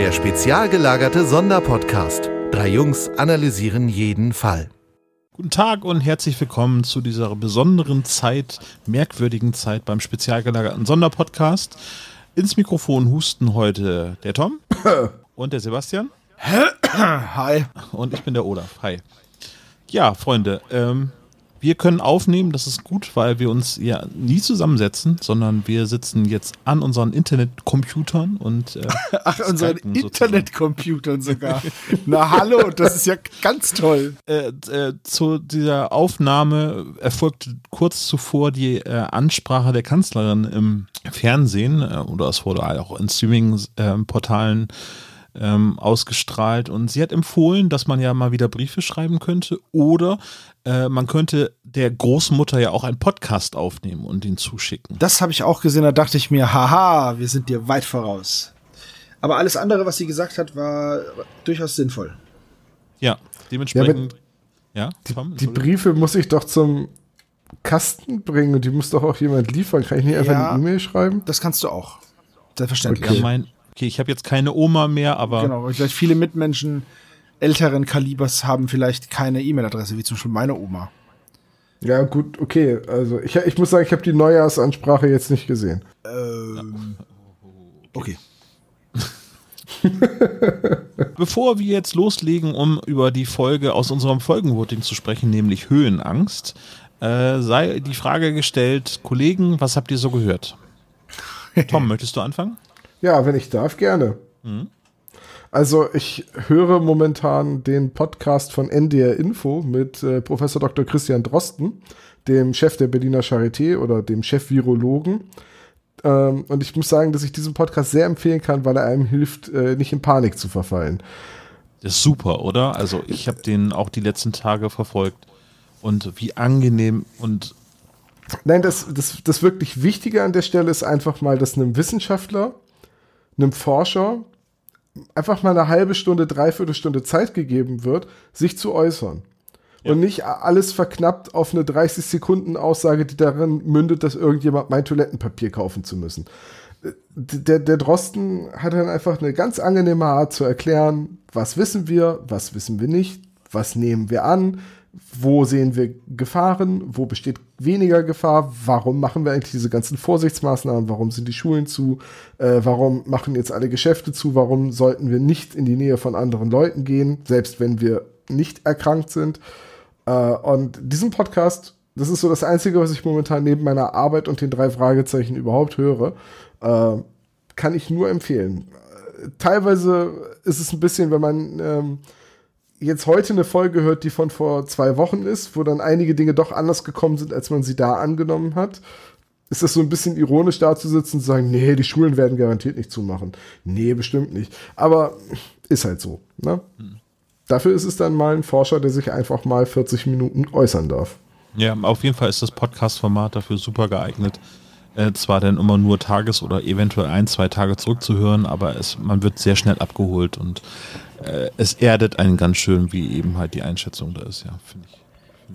Der spezial gelagerte Sonderpodcast. Drei Jungs analysieren jeden Fall. Guten Tag und herzlich willkommen zu dieser besonderen Zeit, merkwürdigen Zeit beim spezial gelagerten Sonderpodcast. Ins Mikrofon husten heute der Tom und der Sebastian. Hi. Und ich bin der Olaf. Hi. Ja, Freunde, ähm, wir können aufnehmen, das ist gut, weil wir uns ja nie zusammensetzen, sondern wir sitzen jetzt an unseren Internetcomputern und äh, Ach, unseren Internetcomputern sogar. Na hallo, das ist ja ganz toll. Äh, äh, zu dieser Aufnahme erfolgte kurz zuvor die äh, Ansprache der Kanzlerin im Fernsehen äh, oder es wurde auch in Streaming-Portalen ähm, ausgestrahlt und sie hat empfohlen, dass man ja mal wieder Briefe schreiben könnte oder äh, man könnte der Großmutter ja auch einen Podcast aufnehmen und ihn zuschicken. Das habe ich auch gesehen, da dachte ich mir, haha, wir sind dir weit voraus. Aber alles andere, was sie gesagt hat, war durchaus sinnvoll. Ja, dementsprechend. Ja, ja Tom, die, die Briefe muss ich doch zum Kasten bringen und die muss doch auch jemand liefern. Kann ich nicht einfach ja, eine E-Mail schreiben? Das kannst du auch. Selbstverständlich. Okay, ja, mein, okay ich habe jetzt keine Oma mehr, aber. Genau, vielleicht viele Mitmenschen älteren Kalibers haben vielleicht keine E-Mail-Adresse, wie zum Beispiel meine Oma. Ja, gut, okay. Also ich, ich muss sagen, ich habe die Neujahrsansprache jetzt nicht gesehen. Ähm, okay. Bevor wir jetzt loslegen, um über die Folge aus unserem Folgenvoting zu sprechen, nämlich Höhenangst, äh, sei die Frage gestellt, Kollegen, was habt ihr so gehört? Tom, möchtest du anfangen? Ja, wenn ich darf, gerne. Mhm. Also ich höre momentan den Podcast von NDR Info mit äh, Professor Dr. Christian Drosten, dem Chef der Berliner Charité oder dem Chef-Virologen. Ähm, und ich muss sagen, dass ich diesen Podcast sehr empfehlen kann, weil er einem hilft, äh, nicht in Panik zu verfallen. Das ist super, oder? Also ich habe den auch die letzten Tage verfolgt und wie angenehm und Nein, das, das, das wirklich Wichtige an der Stelle ist einfach mal, dass einem Wissenschaftler, einem Forscher, einfach mal eine halbe Stunde, dreiviertel Stunde Zeit gegeben wird, sich zu äußern. Ja. Und nicht alles verknappt auf eine 30 Sekunden Aussage, die darin mündet, dass irgendjemand mein Toilettenpapier kaufen zu müssen. Der, der Drosten hat dann einfach eine ganz angenehme Art zu erklären, was wissen wir, was wissen wir nicht, was nehmen wir an, wo sehen wir Gefahren, wo besteht weniger Gefahr, warum machen wir eigentlich diese ganzen Vorsichtsmaßnahmen, warum sind die Schulen zu, äh, warum machen jetzt alle Geschäfte zu, warum sollten wir nicht in die Nähe von anderen Leuten gehen, selbst wenn wir nicht erkrankt sind. Äh, und diesen Podcast, das ist so das Einzige, was ich momentan neben meiner Arbeit und den drei Fragezeichen überhaupt höre, äh, kann ich nur empfehlen. Teilweise ist es ein bisschen, wenn man ähm, jetzt heute eine Folge hört, die von vor zwei Wochen ist, wo dann einige Dinge doch anders gekommen sind, als man sie da angenommen hat, ist das so ein bisschen ironisch da zu sitzen und zu sagen, nee, die Schulen werden garantiert nicht zumachen. Nee, bestimmt nicht. Aber ist halt so. Ne? Hm. Dafür ist es dann mal ein Forscher, der sich einfach mal 40 Minuten äußern darf. Ja, auf jeden Fall ist das Podcast-Format dafür super geeignet. Äh, zwar dann immer nur Tages- oder eventuell ein, zwei Tage zurückzuhören, aber es, man wird sehr schnell abgeholt und äh, es erdet einen ganz schön, wie eben halt die Einschätzung da ist, ja, finde ich.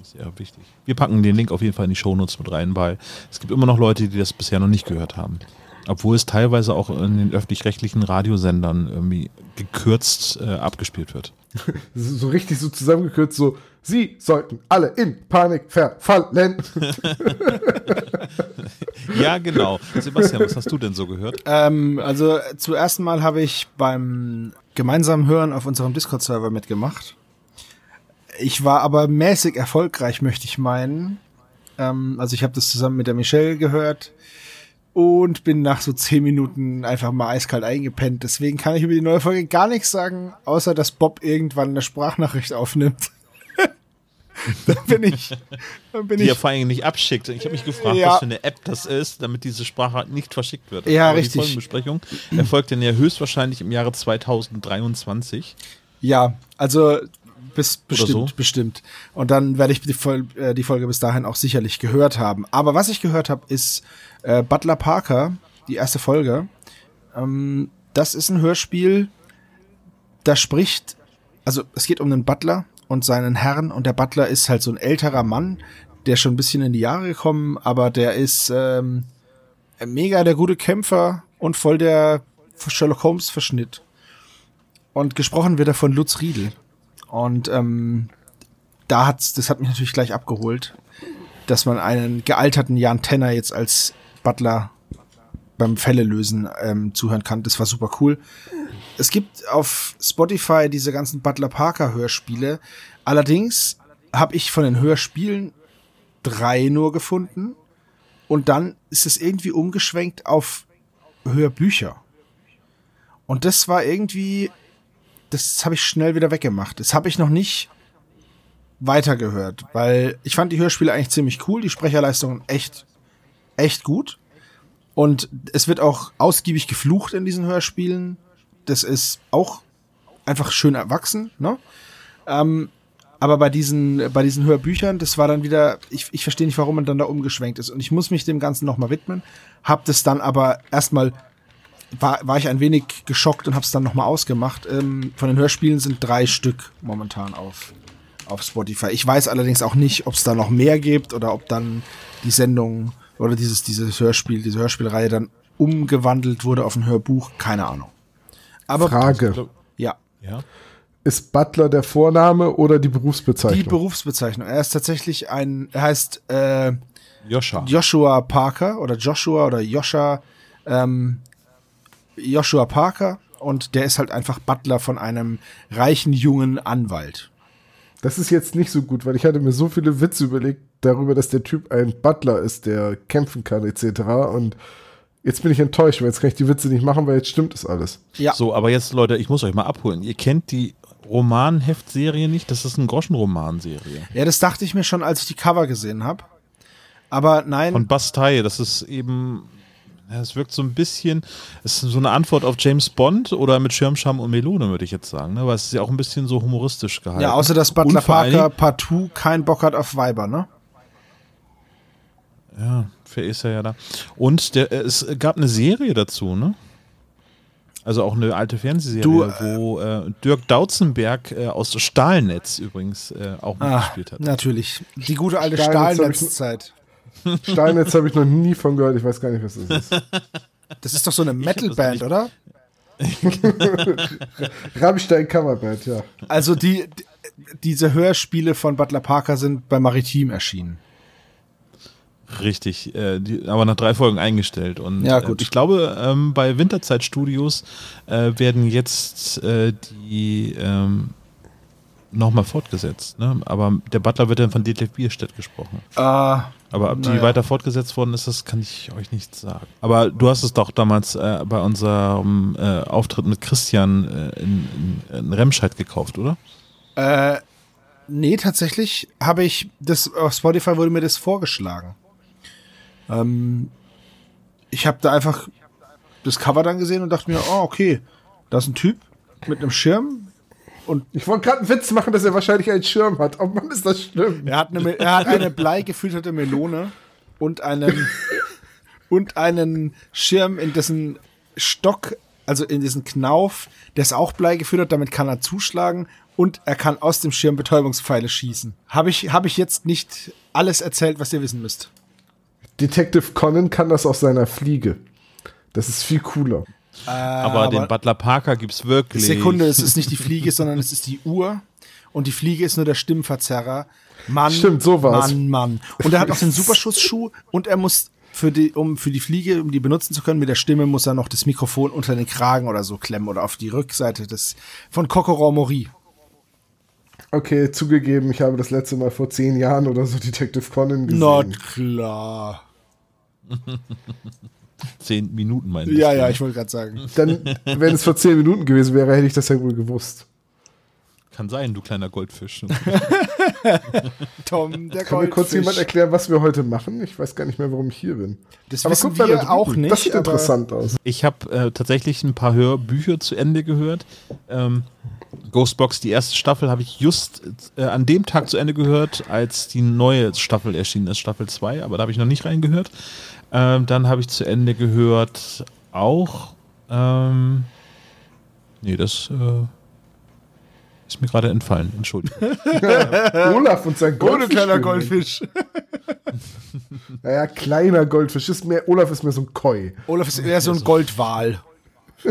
Sehr wichtig. Wir packen den Link auf jeden Fall in die Shownotes mit rein, weil es gibt immer noch Leute, die das bisher noch nicht gehört haben. Obwohl es teilweise auch in den öffentlich-rechtlichen Radiosendern irgendwie gekürzt äh, abgespielt wird. so richtig so zusammengekürzt, so, Sie sollten alle in Panik verfallen. ja, genau. Sebastian, was hast du denn so gehört? Ähm, also zuerst mal habe ich beim gemeinsamen Hören auf unserem Discord-Server mitgemacht. Ich war aber mäßig erfolgreich, möchte ich meinen. Ähm, also ich habe das zusammen mit der Michelle gehört und bin nach so zehn Minuten einfach mal eiskalt eingepennt. Deswegen kann ich über die neue Folge gar nichts sagen, außer dass Bob irgendwann eine Sprachnachricht aufnimmt. da bin ich. Da bin die ich, er vor allem nicht abschickt. Ich habe mich gefragt, ja. was für eine App das ist, damit diese Sprache nicht verschickt wird. Ja, Aber richtig. Die Folgenbesprechung erfolgt dann ja höchstwahrscheinlich im Jahre 2023. Ja, also bis, bestimmt, so. bestimmt. Und dann werde ich die, Vol äh, die, Folge bis dahin auch sicherlich gehört haben. Aber was ich gehört habe, ist äh, Butler Parker, die erste Folge. Ähm, das ist ein Hörspiel, da spricht, also es geht um einen Butler, und seinen Herrn. Und der Butler ist halt so ein älterer Mann, der schon ein bisschen in die Jahre gekommen, aber der ist ähm, mega der gute Kämpfer und voll der Sherlock Holmes Verschnitt. und gesprochen wird er von Lutz Riedel. Und ähm, da hat's, das hat mich natürlich gleich abgeholt, dass man einen gealterten Jan Tenner jetzt als Butler beim Fälle lösen ähm, zuhören kann. Das war super cool. Es gibt auf Spotify diese ganzen Butler Parker Hörspiele. Allerdings habe ich von den Hörspielen drei nur gefunden. Und dann ist es irgendwie umgeschwenkt auf Hörbücher. Und das war irgendwie, das habe ich schnell wieder weggemacht. Das habe ich noch nicht weitergehört, weil ich fand die Hörspiele eigentlich ziemlich cool, die Sprecherleistungen echt, echt gut. Und es wird auch ausgiebig geflucht in diesen Hörspielen. Das ist auch einfach schön erwachsen, ne? Ähm, aber bei diesen, bei diesen Hörbüchern, das war dann wieder, ich, ich verstehe nicht, warum man dann da umgeschwenkt ist. Und ich muss mich dem Ganzen nochmal widmen. Hab das dann aber erstmal, war, war ich ein wenig geschockt und hab's dann nochmal ausgemacht. Ähm, von den Hörspielen sind drei Stück momentan auf, auf Spotify. Ich weiß allerdings auch nicht, ob es da noch mehr gibt oder ob dann die Sendung oder dieses, dieses Hörspiel, diese Hörspielreihe dann umgewandelt wurde auf ein Hörbuch. Keine Ahnung. Aber Frage. Ja. Ja. Ist Butler der Vorname oder die Berufsbezeichnung? Die Berufsbezeichnung. Er ist tatsächlich ein, er heißt äh, Joshua. Joshua Parker oder Joshua oder Joscha ähm, Joshua Parker und der ist halt einfach Butler von einem reichen jungen Anwalt. Das ist jetzt nicht so gut, weil ich hatte mir so viele Witze überlegt darüber, dass der Typ ein Butler ist, der kämpfen kann etc. Und Jetzt bin ich enttäuscht, weil jetzt kann ich die Witze nicht machen, weil jetzt stimmt es alles. Ja. So, aber jetzt, Leute, ich muss euch mal abholen. Ihr kennt die Romanheftserie nicht? Das ist eine Groschenromanserie. Ja, das dachte ich mir schon, als ich die Cover gesehen habe. Aber nein. Von Bastei, das ist eben. Es wirkt so ein bisschen, es ist so eine Antwort auf James Bond oder mit Schirmscham und Melone, würde ich jetzt sagen, ne? weil es ist ja auch ein bisschen so humoristisch gehalten. Ja, außer dass Butler Parker partout keinen Bock hat auf Weiber, ne? Ja, für ist er ja da. Und der, es gab eine Serie dazu, ne? Also auch eine alte Fernsehserie, du, äh, wo äh, Dirk Dautzenberg äh, aus Stahlnetz übrigens äh, auch ah, mitgespielt hat. Natürlich. Die gute alte Stahlnetzzeit. Stahlnetz habe ich noch nie von gehört. Ich weiß gar nicht, was das ist. Das ist doch so eine Metalband, oder? Rammstein Coverband, ja. Also die, die, diese Hörspiele von Butler Parker sind bei Maritim erschienen. Richtig, äh, die, aber nach drei Folgen eingestellt. Und ja, gut. Äh, ich glaube, ähm, bei Winterzeit Studios äh, werden jetzt äh, die ähm, nochmal fortgesetzt. Ne? Aber der Butler wird dann von Detlef Bierstedt gesprochen. Ah. Aber ob die weiter fortgesetzt worden ist, das kann ich euch nicht sagen. Aber du hast es doch damals äh, bei unserem äh, Auftritt mit Christian in, in, in Remscheid gekauft, oder? Äh, nee, tatsächlich habe ich das auf Spotify wurde mir das vorgeschlagen. Ähm, ich habe da einfach das Cover dann gesehen und dachte mir, oh, okay, da ist ein Typ mit einem Schirm. Und ich wollte gerade einen Witz machen, dass er wahrscheinlich einen Schirm hat. Oh Mann, ist das schlimm. Er hat eine, er hat eine bleigefütterte Melone und einen, und einen Schirm, in dessen Stock, also in diesen Knauf, der ist auch bleigefüttert, damit kann er zuschlagen und er kann aus dem Schirm Betäubungspfeile schießen. Habe ich, hab ich jetzt nicht alles erzählt, was ihr wissen müsst? Detective Conan kann das aus seiner Fliege. Das ist viel cooler. Äh, aber, aber, den Butler Parker gibt es wirklich. Sekunde, es ist nicht die Fliege, sondern es ist die Uhr. Und die Fliege ist nur der Stimmverzerrer. Mann, Stimmt, sowas. Mann, Mann. Und er hat auch den Superschussschuh und er muss für die, um für die Fliege, um die benutzen zu können, mit der Stimme muss er noch das Mikrofon unter den Kragen oder so klemmen oder auf die Rückseite des von Coco Mori. Okay, zugegeben, ich habe das letzte Mal vor zehn Jahren oder so Detective Conan gesehen. Na klar. zehn Minuten meinst du? Ja, ja, ich wollte gerade sagen. Dann, wenn es vor zehn Minuten gewesen wäre, hätte ich das ja wohl gewusst. Kann sein, du kleiner Goldfisch. Tom, der Kann mir kurz jemand erklären, was wir heute machen? Ich weiß gar nicht mehr, warum ich hier bin. Das aber wissen guck, wir auch nicht. Das sieht interessant aus. Ich habe äh, tatsächlich ein paar Hörbücher zu Ende gehört. Ähm, Ghostbox, die erste Staffel, habe ich just äh, an dem Tag zu Ende gehört, als die neue Staffel erschienen ist, Staffel 2, aber da habe ich noch nicht reingehört. Ähm, dann habe ich zu Ende gehört auch. Ähm, nee, das äh, ist mir gerade entfallen, Entschuldigung. Olaf und sein Goldfisch. Ohne kleiner Goldfisch. naja, kleiner Goldfisch. Ist mehr, Olaf ist mehr so ein Koi. Olaf ist eher so ein Goldwal.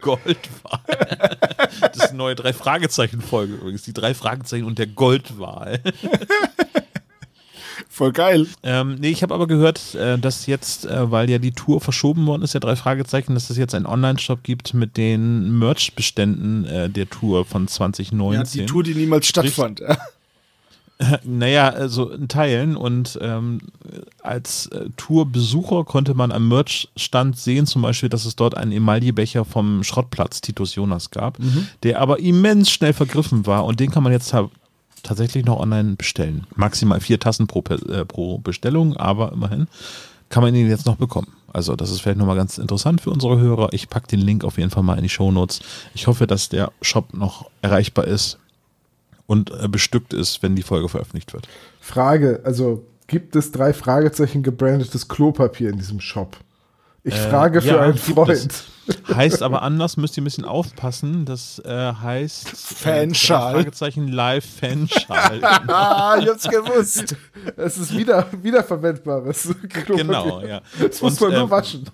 Goldwal. Das ist eine neue Drei-Fragezeichen-Folge übrigens. Die drei Fragezeichen und der Goldwal. Voll geil. Ähm, nee, ich habe aber gehört, äh, dass jetzt, äh, weil ja die Tour verschoben worden ist, ja drei Fragezeichen, dass es jetzt einen Online-Shop gibt mit den Merch-Beständen äh, der Tour von 2019. Ja, die Tour, die niemals stattfand. Naja, also in Teilen und ähm, als äh, Tourbesucher konnte man am Merch-Stand sehen, zum Beispiel, dass es dort einen Emaillebecher vom Schrottplatz Titus Jonas gab, mhm. der aber immens schnell vergriffen war und den kann man jetzt tatsächlich noch online bestellen. Maximal vier Tassen pro, äh, pro Bestellung, aber immerhin kann man ihn jetzt noch bekommen. Also das ist vielleicht nochmal ganz interessant für unsere Hörer. Ich packe den Link auf jeden Fall mal in die Show Notes. Ich hoffe, dass der Shop noch erreichbar ist und äh, bestückt ist, wenn die Folge veröffentlicht wird. Frage, also gibt es drei Fragezeichen gebrandetes Klopapier in diesem Shop? Ich äh, frage für ja, einen Freund. Heißt aber anders, müsst ihr ein bisschen aufpassen. Das äh, heißt äh, Fanschal. Äh, Fragezeichen Live Fanschal. ah, ich hab's gewusst. Es ist wieder wiederverwendbares. Genau, ja. Das muss man nur waschen.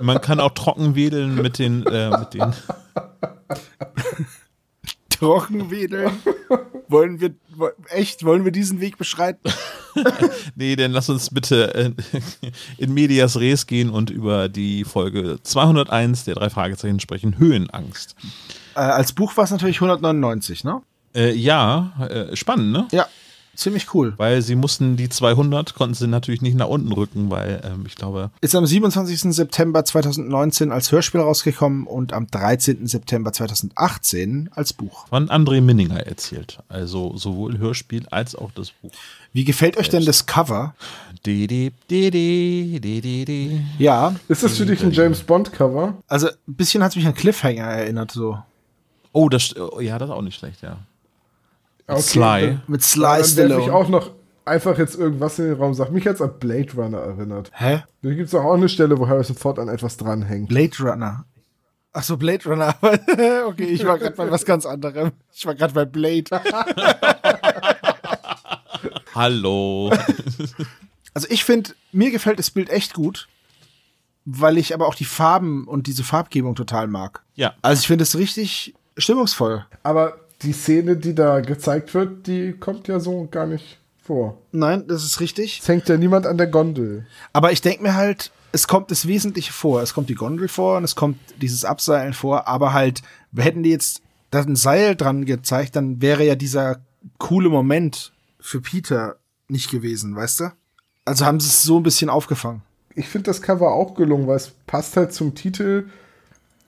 Man kann auch trocken wedeln mit den, äh, mit den Trockenwedeln. wollen wir, echt, wollen wir diesen Weg beschreiten? nee, dann lass uns bitte in Medias Res gehen und über die Folge 201 der drei Fragezeichen sprechen. Höhenangst. Äh, als Buch war es natürlich 199, ne? Äh, ja, äh, spannend, ne? Ja, ziemlich cool. Weil sie mussten die 200, konnten sie natürlich nicht nach unten rücken, weil ähm, ich glaube. Ist am 27. September 2019 als Hörspiel rausgekommen und am 13. September 2018 als Buch. Von André Minninger erzählt. Also sowohl Hörspiel als auch das Buch. Wie gefällt euch denn das Cover? Ja. Ist das für dich ein James Bond Cover? Also ein bisschen hat es mich an Cliffhanger erinnert so. Oh, das oh, ja, das ist auch nicht schlecht, ja. Okay, Sly. Mit Sly dann ich auch noch einfach jetzt irgendwas in den Raum sagt. Mich jetzt an Blade Runner erinnert. Hä? Da gibt es auch eine Stelle, wo Harrison Ford an etwas dranhängt. Blade Runner. Ach so, Blade Runner. okay, ich war gerade bei was ganz anderem. Ich war gerade bei Blade. Hallo. also ich finde, mir gefällt das Bild echt gut, weil ich aber auch die Farben und diese Farbgebung total mag. Ja. Also ich finde es richtig stimmungsvoll. Aber die Szene, die da gezeigt wird, die kommt ja so gar nicht vor. Nein, das ist richtig. Es hängt ja niemand an der Gondel. Aber ich denke mir halt, es kommt das Wesentliche vor. Es kommt die Gondel vor und es kommt dieses Abseilen vor, aber halt, hätten die jetzt da ein Seil dran gezeigt, dann wäre ja dieser coole Moment für Peter nicht gewesen, weißt du? Also haben sie es so ein bisschen aufgefangen. Ich finde das Cover auch gelungen, weil es passt halt zum Titel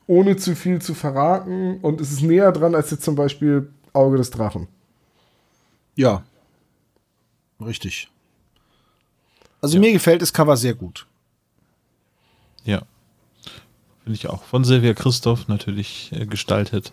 ohne zu viel zu verraten und es ist näher dran als jetzt zum Beispiel Auge des Drachen. Ja. Richtig. Also ja. mir gefällt das Cover sehr gut. Ja. Finde ich auch. Von Silvia Christoph natürlich äh, gestaltet.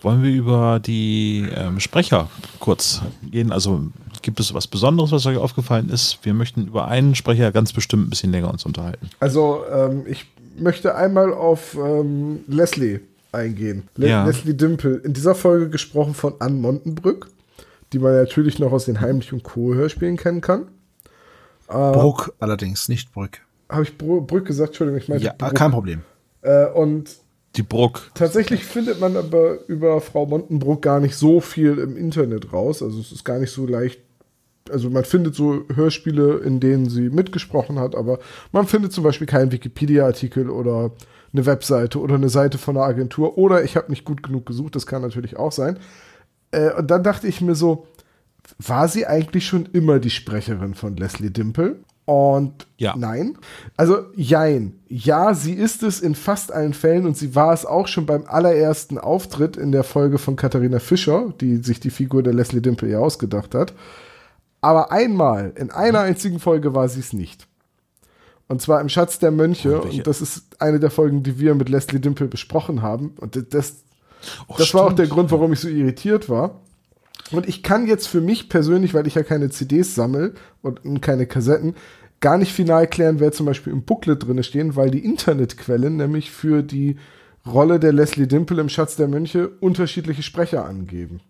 Wollen wir über die ähm, Sprecher kurz gehen? Also gibt es was Besonderes, was euch aufgefallen ist? Wir möchten über einen Sprecher ganz bestimmt ein bisschen länger uns unterhalten. Also ähm, ich möchte einmal auf ähm, Leslie eingehen. Le ja. Leslie Dimple. In dieser Folge gesprochen von Ann Montenbrück, die man natürlich noch aus den Heimlich und Co-Hörspielen kennen kann. Äh, Bruck allerdings, nicht Brück. Habe ich Br Brück gesagt? Entschuldigung, ich meine. Ja, Bruck. kein Problem. Äh, und die Bruck. Tatsächlich findet man aber über Frau Montenbruck gar nicht so viel im Internet raus. Also es ist gar nicht so leicht also man findet so Hörspiele, in denen sie mitgesprochen hat, aber man findet zum Beispiel keinen Wikipedia-Artikel oder eine Webseite oder eine Seite von einer Agentur oder ich habe nicht gut genug gesucht, das kann natürlich auch sein. Äh, und dann dachte ich mir so, war sie eigentlich schon immer die Sprecherin von Leslie Dimple? Und ja. nein. Also jein. Ja, sie ist es in fast allen Fällen und sie war es auch schon beim allerersten Auftritt in der Folge von Katharina Fischer, die sich die Figur der Leslie Dimple ja ausgedacht hat. Aber einmal, in einer einzigen Folge war sie es nicht. Und zwar im Schatz der Mönche. Und, und, das ist eine der Folgen, die wir mit Leslie Dimple besprochen haben. Und das, oh, das war auch der Grund, warum ich so irritiert war. Und ich kann jetzt für mich persönlich, weil ich ja keine CDs sammle und keine Kassetten, gar nicht final klären, wer zum Beispiel im Booklet drin stehen, weil die Internetquellen nämlich für die Rolle der Leslie Dimple im Schatz der Mönche unterschiedliche Sprecher angeben.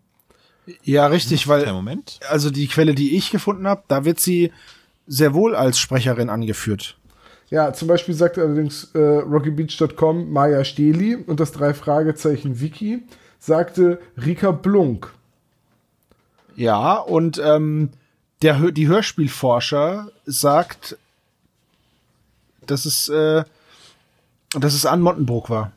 Ja, richtig, weil Moment. also die Quelle, die ich gefunden habe, da wird sie sehr wohl als Sprecherin angeführt. Ja, zum Beispiel sagt allerdings äh, RockyBeach.com Maya Steli und das drei Fragezeichen Wiki sagte Rika Blunk. Ja, und ähm, der, die Hörspielforscher sagt, dass es, äh, dass es an Montenbrook war.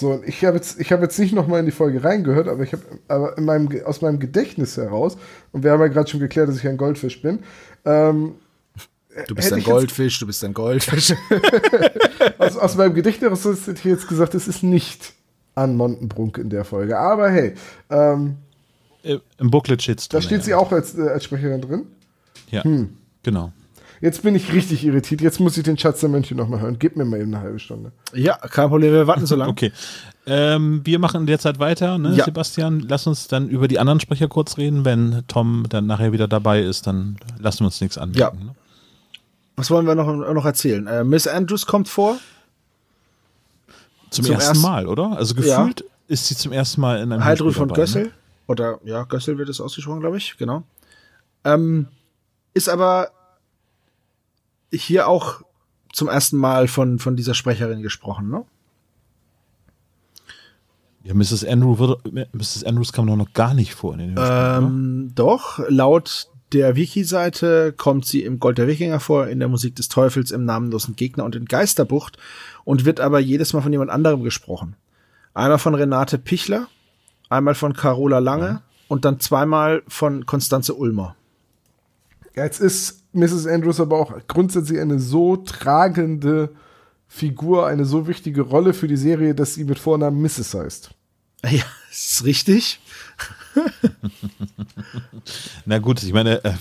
So, ich habe jetzt, ich hab jetzt nicht nochmal in die Folge reingehört, aber ich habe aber in meinem, aus meinem Gedächtnis heraus, und wir haben ja gerade schon geklärt, dass ich ein Goldfisch bin, ähm, Du bist ein Goldfisch, du bist ein Goldfisch. aus, aus meinem Gedächtnis hätte ich jetzt gesagt, es ist nicht an Montenbrunk in der Folge. Aber hey, ähm, im Booklet steht's drin. Da steht ja. sie auch als, äh, als Sprecherin drin? Ja, hm. genau. Jetzt bin ich richtig irritiert. Jetzt muss ich den Schatz der Mönche nochmal hören. Gib mir mal eben eine halbe Stunde. Ja, kein Problem. Wir warten so lange. okay. Ähm, wir machen derzeit weiter, ne, ja. Sebastian. Lass uns dann über die anderen Sprecher kurz reden. Wenn Tom dann nachher wieder dabei ist, dann lassen wir uns nichts anmerken. Ja. Ne? Was wollen wir noch, noch erzählen? Äh, Miss Andrews kommt vor. Zum, zum ersten erst Mal, oder? Also gefühlt ja. ist sie zum ersten Mal in einem Heidrun von dabei, Gössel. Ne? Oder ja, Gössel wird es ausgesprochen, glaube ich, genau. Ähm, ist aber hier auch zum ersten Mal von, von dieser Sprecherin gesprochen, ne? Ja, Mrs. Andrew wird, Mrs. Andrews kam doch noch gar nicht vor in den ähm, Doch, laut der Wiki-Seite kommt sie im Gold der Wikinger vor, in der Musik des Teufels, im namenlosen Gegner und in Geisterbucht und wird aber jedes Mal von jemand anderem gesprochen. Einmal von Renate Pichler, einmal von Carola Lange ja. und dann zweimal von Konstanze Ulmer. Jetzt ist Mrs. Andrews aber auch grundsätzlich eine so tragende Figur, eine so wichtige Rolle für die Serie, dass sie mit Vornamen Mrs. heißt. Ja, ist richtig. Na gut, ich meine, äh,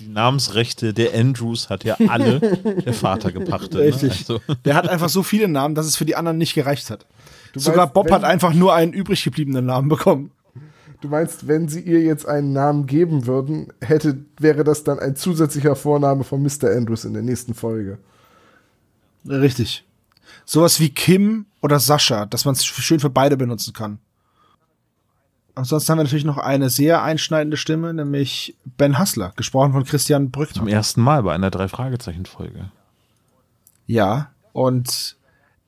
die Namensrechte der Andrews hat ja alle der Vater gepachtet. Ne? Richtig. Ne? Also. Der hat einfach so viele Namen, dass es für die anderen nicht gereicht hat. Du Sogar meinst, Bob hat einfach nur einen übrig gebliebenen Namen bekommen. Du meinst, wenn sie ihr jetzt einen Namen geben würden, hätte, wäre das dann ein zusätzlicher Vorname von Mr. Andrews in der nächsten Folge. Richtig. Sowas wie Kim oder Sascha, dass man es schön für beide benutzen kann. Ansonsten haben wir natürlich noch eine sehr einschneidende Stimme, nämlich Ben Hassler, gesprochen von Christian Brückner. Zum ersten Mal bei einer Drei-Fragezeichen-Folge. Ja, und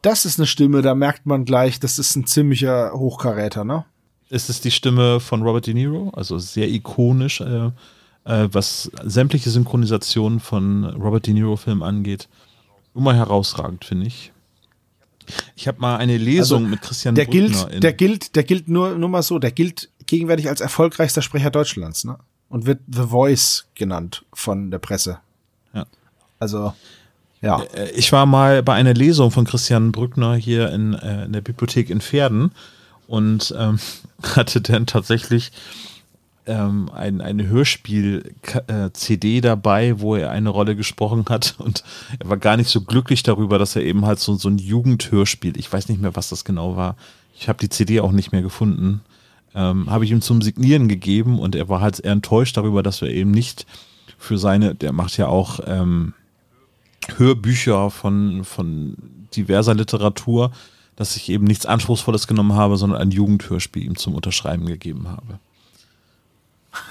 das ist eine Stimme, da merkt man gleich, das ist ein ziemlicher Hochkaräter, ne? Ist es die Stimme von Robert De Niro? Also sehr ikonisch, äh, äh, was sämtliche Synchronisationen von Robert De Niro-Filmen angeht. Immer herausragend, finde ich. Ich habe mal eine Lesung also, mit Christian der Brückner gilt, der gilt, der gilt nur, nur mal so, der gilt gegenwärtig als erfolgreichster Sprecher Deutschlands, ne? Und wird The Voice genannt von der Presse. Ja. Also, ja. Äh, ich war mal bei einer Lesung von Christian Brückner hier in, äh, in der Bibliothek in Pferden und ähm, hatte dann tatsächlich ähm, ein, eine Hörspiel-CD dabei, wo er eine Rolle gesprochen hat. Und er war gar nicht so glücklich darüber, dass er eben halt so, so ein Jugendhörspiel, ich weiß nicht mehr, was das genau war, ich habe die CD auch nicht mehr gefunden, ähm, habe ich ihm zum Signieren gegeben und er war halt eher enttäuscht darüber, dass wir eben nicht für seine, der macht ja auch ähm, Hörbücher von, von diverser Literatur, dass ich eben nichts Anspruchsvolles genommen habe, sondern ein Jugendhörspiel ihm zum Unterschreiben gegeben habe.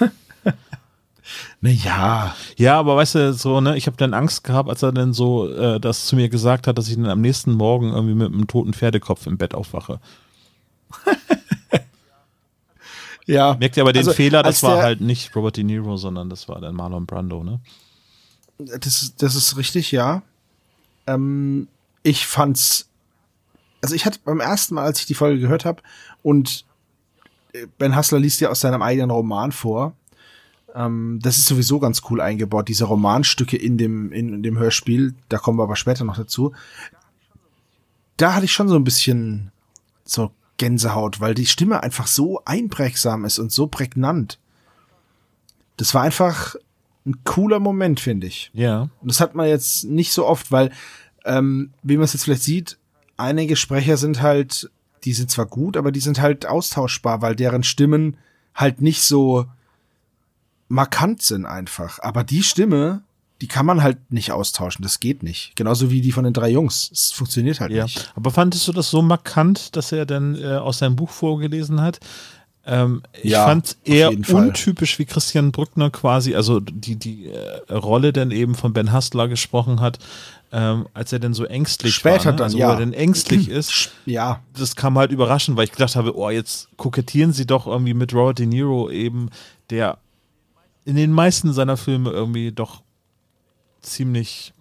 naja. Ja, aber weißt du, so, ne, ich habe dann Angst gehabt, als er dann so äh, das zu mir gesagt hat, dass ich dann am nächsten Morgen irgendwie mit einem toten Pferdekopf im Bett aufwache. ja. Merkt ihr aber den also, Fehler, das war halt nicht Robert De Niro, sondern das war dann Marlon Brando, ne? Das, das ist richtig, ja. Ähm, ich fand's, also ich hatte beim ersten Mal, als ich die Folge gehört habe und Ben Hassler liest ja aus seinem eigenen Roman vor. Ähm, das ist sowieso ganz cool eingebaut, diese Romanstücke in dem, in, in dem Hörspiel. Da kommen wir aber später noch dazu. Da hatte ich schon so ein bisschen so Gänsehaut, weil die Stimme einfach so einprägsam ist und so prägnant. Das war einfach ein cooler Moment, finde ich. Ja. Und das hat man jetzt nicht so oft, weil, ähm, wie man es jetzt vielleicht sieht, einige Sprecher sind halt die sind zwar gut, aber die sind halt austauschbar, weil deren Stimmen halt nicht so markant sind einfach. Aber die Stimme, die kann man halt nicht austauschen. Das geht nicht. Genauso wie die von den drei Jungs. Es funktioniert halt ja. nicht. Aber fandest du das so markant, dass er dann äh, aus seinem Buch vorgelesen hat? Ähm, ich ja, fand es eher untypisch, wie Christian Brückner quasi, also die, die äh, Rolle dann eben von Ben Hustler gesprochen hat, ähm, als er denn so ängstlich Später war. Ne? dann, also, ja. Wo er denn ängstlich ist. Ja. Das kam halt überraschend, weil ich gedacht habe, oh, jetzt kokettieren sie doch irgendwie mit Robert De Niro eben, der in den meisten seiner Filme irgendwie doch ziemlich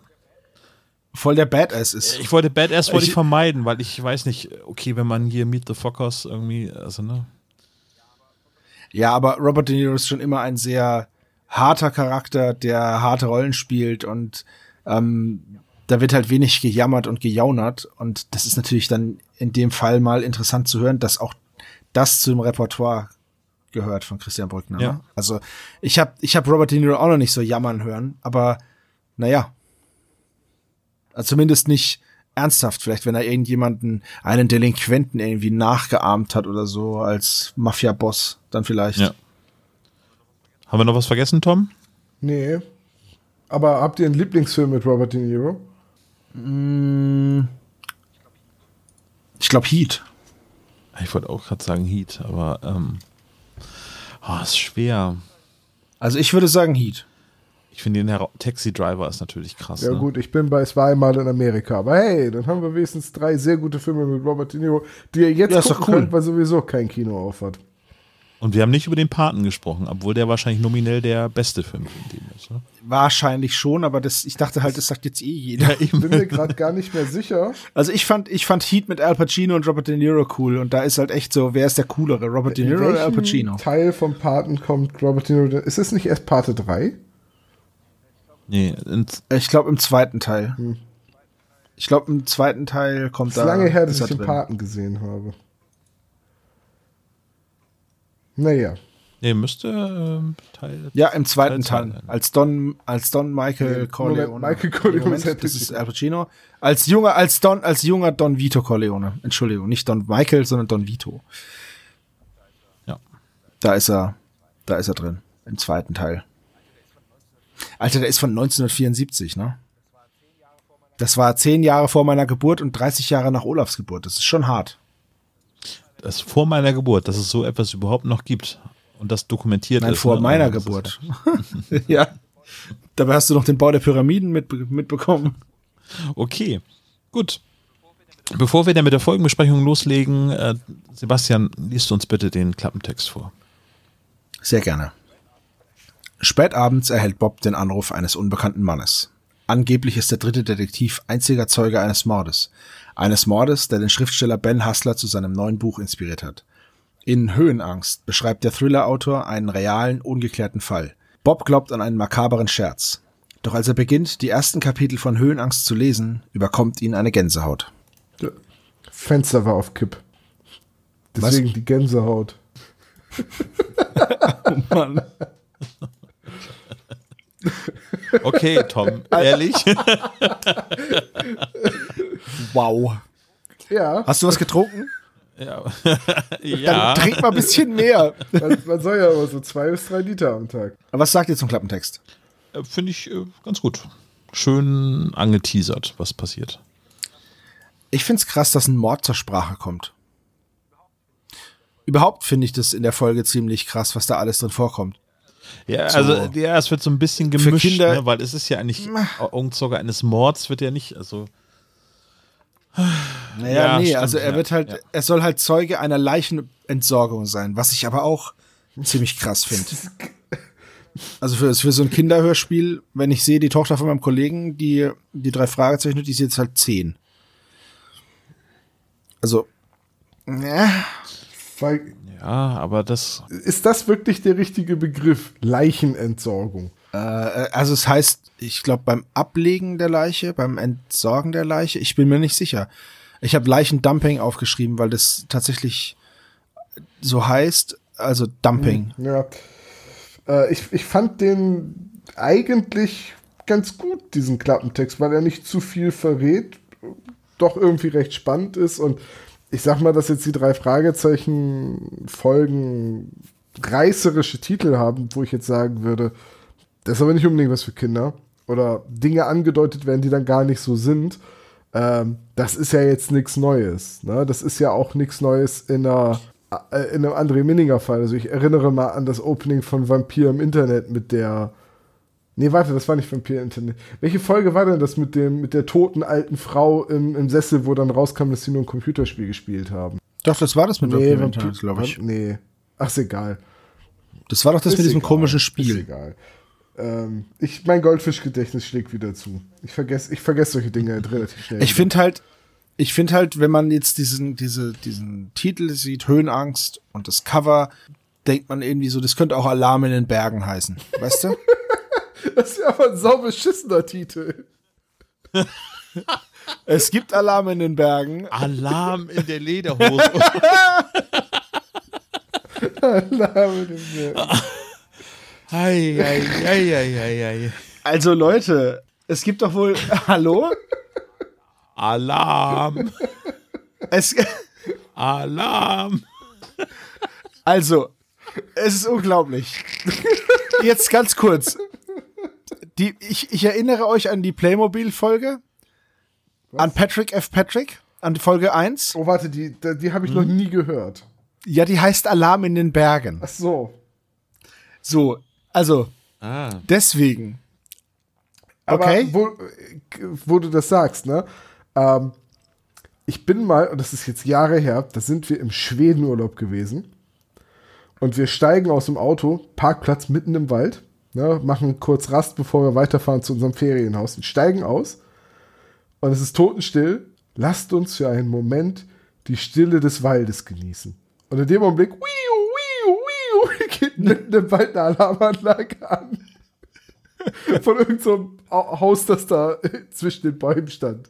voll der Badass ist. Ich wollte Badass wollte ich, ich vermeiden, weil ich weiß nicht, okay, wenn man hier Meet the Fockers irgendwie, also ne. Ja, aber Robert De Niro ist schon immer ein sehr harter Charakter, der harte Rollen spielt und ähm, da wird halt wenig gejammert und gejaunert und das ist natürlich dann in dem Fall mal interessant zu hören, dass auch das zu dem Repertoire gehört von Christian Brückner. Ja. Ne? Also ich habe ich hab Robert De Niro auch noch nicht so jammern hören, aber naja, also zumindest nicht ernsthaft, vielleicht wenn er irgendjemanden, einen Delinquenten irgendwie nachgeahmt hat oder so als Mafia-Boss, dann vielleicht. Ja. Haben wir noch was vergessen, Tom? Nee. Aber habt ihr einen Lieblingsfilm mit Robert De Niro? Mm. Ich glaube Heat. Ich wollte auch gerade sagen Heat, aber ähm, oh, ist schwer. Also ich würde sagen Heat. Ich finde den Taxi Driver ist natürlich krass. Ja, ne? gut, ich bin bei zweimal in Amerika. Aber hey, dann haben wir wenigstens drei sehr gute Filme mit Robert De Niro, die ihr jetzt ja, gucken cool. könnt, weil sowieso kein Kino aufhat. Und wir haben nicht über den Paten gesprochen, obwohl der wahrscheinlich nominell der beste Film in dem ist. Ne? Wahrscheinlich schon, aber das, ich dachte halt, das sagt jetzt eh jeder. Ja, ich bin mir gerade gar nicht mehr sicher. Also ich fand, ich fand Heat mit Al Pacino und Robert De Niro cool und da ist halt echt so, wer ist der coolere, Robert De Niro oder Al Pacino? Teil vom Paten kommt Robert De Niro. Ist es nicht erst Pate 3? Nee, ich glaube im zweiten Teil. Hm. Ich glaube im zweiten Teil kommt da. Es ist lange her, dass ich den Paten gesehen habe. Naja. Nee, müsste ähm, Teil. Ja, im zweiten Teil. Teil. Als Don, als Don Michael nee, Corleone. Michael Corleone. Moment, das ist Al Pacino. Als junger, als Don, als junger Don Vito Corleone. Entschuldigung, nicht Don Michael, sondern Don Vito. Ja. Da ist er, da ist er drin. Im zweiten Teil. Alter, der ist von 1974, ne? Das war zehn Jahre vor meiner Geburt und 30 Jahre nach Olafs Geburt. Das ist schon hart. Das vor meiner Geburt, dass es so etwas überhaupt noch gibt und das dokumentiert Nein, ist. vor ne? meiner also, Geburt. ja. Dabei hast du noch den Bau der Pyramiden mit, mitbekommen. Okay, gut. Bevor wir dann mit der Folgenbesprechung loslegen, äh, Sebastian, liest uns bitte den Klappentext vor. Sehr gerne. Spätabends erhält Bob den Anruf eines unbekannten Mannes. Angeblich ist der dritte Detektiv einziger Zeuge eines Mordes. Eines Mordes, der den Schriftsteller Ben Hassler zu seinem neuen Buch inspiriert hat. In Höhenangst beschreibt der Thriller-Autor einen realen, ungeklärten Fall. Bob glaubt an einen makaberen Scherz. Doch als er beginnt, die ersten Kapitel von Höhenangst zu lesen, überkommt ihn eine Gänsehaut. Fenster war auf Kipp. Deswegen Was? die Gänsehaut. oh Mann. Okay, Tom, ehrlich? wow. Ja. Hast du was getrunken? Ja. ja. Dann trink mal ein bisschen mehr. Man, man, soll ja aber so zwei bis drei Liter am Tag. Aber was sagt ihr zum Klappentext? Äh, finde ich äh, ganz gut. Schön angeteasert, was passiert. Ich finde es krass, dass ein Mord zur Sprache kommt. Überhaupt finde ich das in der Folge ziemlich krass, was da alles drin vorkommt. Ja, so. also ja, es wird so ein bisschen gemischt, Kinder, ne, weil es ist ja eigentlich Augenzeuge eines Mords wird ja nicht, also naja, ja, nee, stimmt, also er ja, wird halt, ja. er soll halt Zeuge einer Leichenentsorgung sein, was ich aber auch ziemlich krass finde. Also für, für so ein Kinderhörspiel, wenn ich sehe, die Tochter von meinem Kollegen, die die drei Fragezeichen, die ist jetzt halt zehn. Also, ja. Weil ja, aber das. Ist das wirklich der richtige Begriff? Leichenentsorgung. Äh, also es heißt, ich glaube, beim Ablegen der Leiche, beim Entsorgen der Leiche, ich bin mir nicht sicher. Ich habe Leichendumping aufgeschrieben, weil das tatsächlich so heißt, also Dumping. Hm, ja. Äh, ich, ich fand den eigentlich ganz gut, diesen Klappentext, weil er nicht zu viel verrät, doch irgendwie recht spannend ist und ich sag mal, dass jetzt die drei Fragezeichen Folgen reißerische Titel haben, wo ich jetzt sagen würde, das ist aber nicht unbedingt was für Kinder. Oder Dinge angedeutet werden, die dann gar nicht so sind. Ähm, das ist ja jetzt nichts Neues. Ne? Das ist ja auch nichts Neues in einer äh, in einem André Minninger Fall. Also ich erinnere mal an das Opening von Vampir im Internet mit der. Nee, warte, das war nicht Vampir Internet. Welche Folge war denn das mit dem, mit der toten alten Frau im, im Sessel, wo dann rauskam, dass sie nur ein Computerspiel gespielt haben? Doch, das war das mit Nee, Vampir im Vampir, Internet, glaube ich. Nee. Ach, ist egal. Das war doch das Ist mit diesem egal. komischen Ist Spiel. egal. Ähm, ich, mein Goldfischgedächtnis schlägt wieder zu. Ich vergesse ich vergess solche Dinge halt relativ schnell. Ich finde halt, ich finde halt, wenn man jetzt diesen, diese, diesen Titel sieht, Höhenangst und das Cover, denkt man irgendwie so, das könnte auch Alarm in den Bergen heißen. Weißt du? das ist ja aber ein saubeschissener Titel. es gibt Alarm in den Bergen. Alarm in der Lederhose. Ei, ei, ei, ei, ei, ei. Also Leute, es gibt doch wohl, hallo? Alarm, Es, Alarm. also, es ist unglaublich. Jetzt ganz kurz. Die, ich, ich erinnere euch an die Playmobil-Folge. An Patrick F. Patrick. An die Folge 1. Oh, warte, die, die, die habe ich noch nie gehört. Ja, die heißt Alarm in den Bergen. Ach so. So, also, Ah. deswegen. Aber Okay. wo, wo du das sagst, ne? Ähm, ich bin mal, und das ist jetzt Jahre her, da sind wir im Schwedenurlaub gewesen. Und wir steigen aus dem Auto, Parkplatz mitten im Wald, ne, machen kurz Rast, bevor wir weiterfahren zu unserem Ferienhaus und steigen aus. Und es ist totenstill. Lasst uns für einen Moment die Stille des Waldes genießen. Und in dem Augenblick, wiu, wiu, wiu, geht mitten im Wald eine Alarmanlage an von irgendeinem so Haus, das da zwischen den Bäumen stand.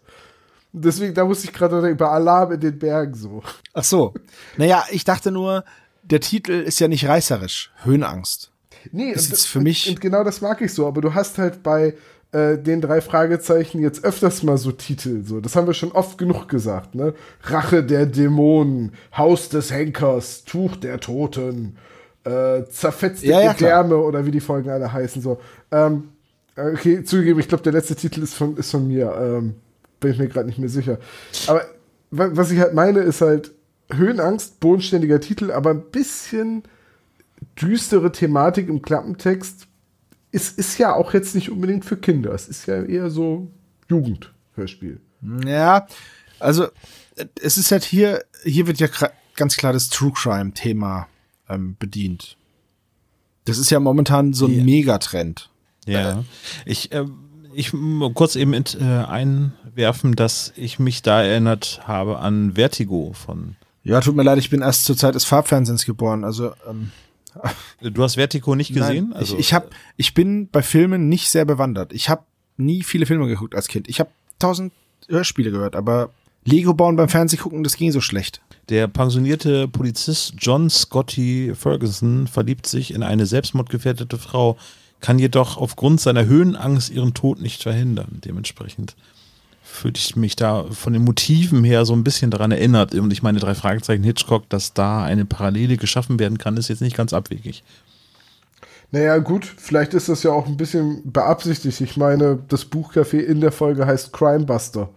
Und Deswegen, da musste ich gerade bei Alarm in den Bergen so. Ach so. Naja, ich dachte nur, der Titel ist ja nicht reißerisch. Höhenangst. Nee, Ist und, jetzt für mich- Und genau das mag ich so, aber du hast halt bei äh, den drei Fragezeichen jetzt öfters mal so Titel. So. Das haben wir schon oft genug gesagt, ne? Rache der Dämonen, Haus des Henkers, Tuch der Toten, äh, zerfetzte Ja, ja, oder wie die Folgen alle heißen. So. Ähm, okay, zugegeben, ich glaube, der letzte Titel ist von, ist von mir. Ähm, bin ich mir gerade nicht mehr sicher. Aber wa- was ich halt meine, ist halt Höhenangst, bodenständiger Titel, aber ein bisschen düstere Thematik im Klappentext. Es ist ja auch jetzt nicht unbedingt für Kinder. Es ist ja eher so Jugendhörspiel. Ja, also äh, es ist halt hier, hier wird ja ganz klar das True Crime Thema ähm, bedient. Das ist ja momentan so ein Ja. Megatrend. Ja. Ich, äh, ich kurz eben int, äh, einwerfen, dass ich mich da erinnert habe an Vertigo von. Ja, tut mir leid, ich bin erst zur Zeit des Farbfernsehens geboren. Also ähm, Du hast Vertigo nicht gesehen? Nein, ich, ich, hab, ich bin bei Filmen nicht sehr bewandert. Ich habe nie viele Filme geguckt als Kind. Ich habe tausend Hörspiele gehört, aber Lego bauen beim Fernseh gucken, das ging so schlecht. Der pensionierte Polizist John Scotty Ferguson verliebt sich in eine selbstmordgefährdete Frau, kann jedoch aufgrund seiner Höhenangst ihren Tod nicht verhindern. Dementsprechend fühlte ich mich da von den Motiven her so ein bisschen daran erinnert. Und ich meine, drei Fragezeichen Hitchcock, dass da eine Parallele geschaffen werden kann, ist jetzt nicht ganz abwegig. Naja, gut, vielleicht ist das ja auch ein bisschen beabsichtigt. Ich meine, das Buchcafé in der Folge heißt Crimebuster.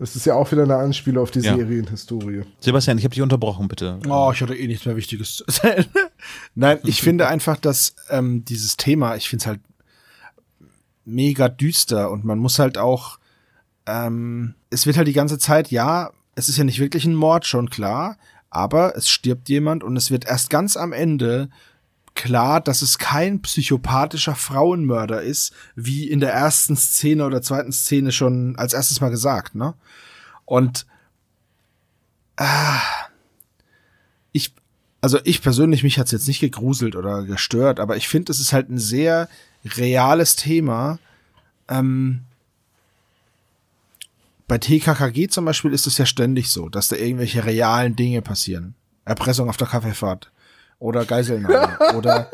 Das ist ja auch wieder eine Anspielung auf die Ja. Serienhistorie. Sebastian, ich habe dich unterbrochen, bitte. Oh, ich hatte eh nichts mehr Wichtiges zu erzählen. Nein, ich finde einfach, dass ähm, dieses Thema, ich finde es halt mega düster und man muss halt auch, ähm, es wird halt die ganze Zeit, ja, es ist ja nicht wirklich ein Mord, schon klar, aber es stirbt jemand und es wird erst ganz am Ende klar, dass es kein psychopathischer Frauenmörder ist, wie in der ersten Szene oder zweiten Szene schon als erstes mal gesagt, ne? Und ich, also ich persönlich, mich hat's jetzt nicht gegruselt oder gestört, aber ich finde, es ist halt ein sehr reales Thema. Ähm, bei TKKG zum Beispiel ist es ja ständig so, dass da irgendwelche realen Dinge passieren. Erpressung auf der Kaffeefahrt oder Geiselnahme oder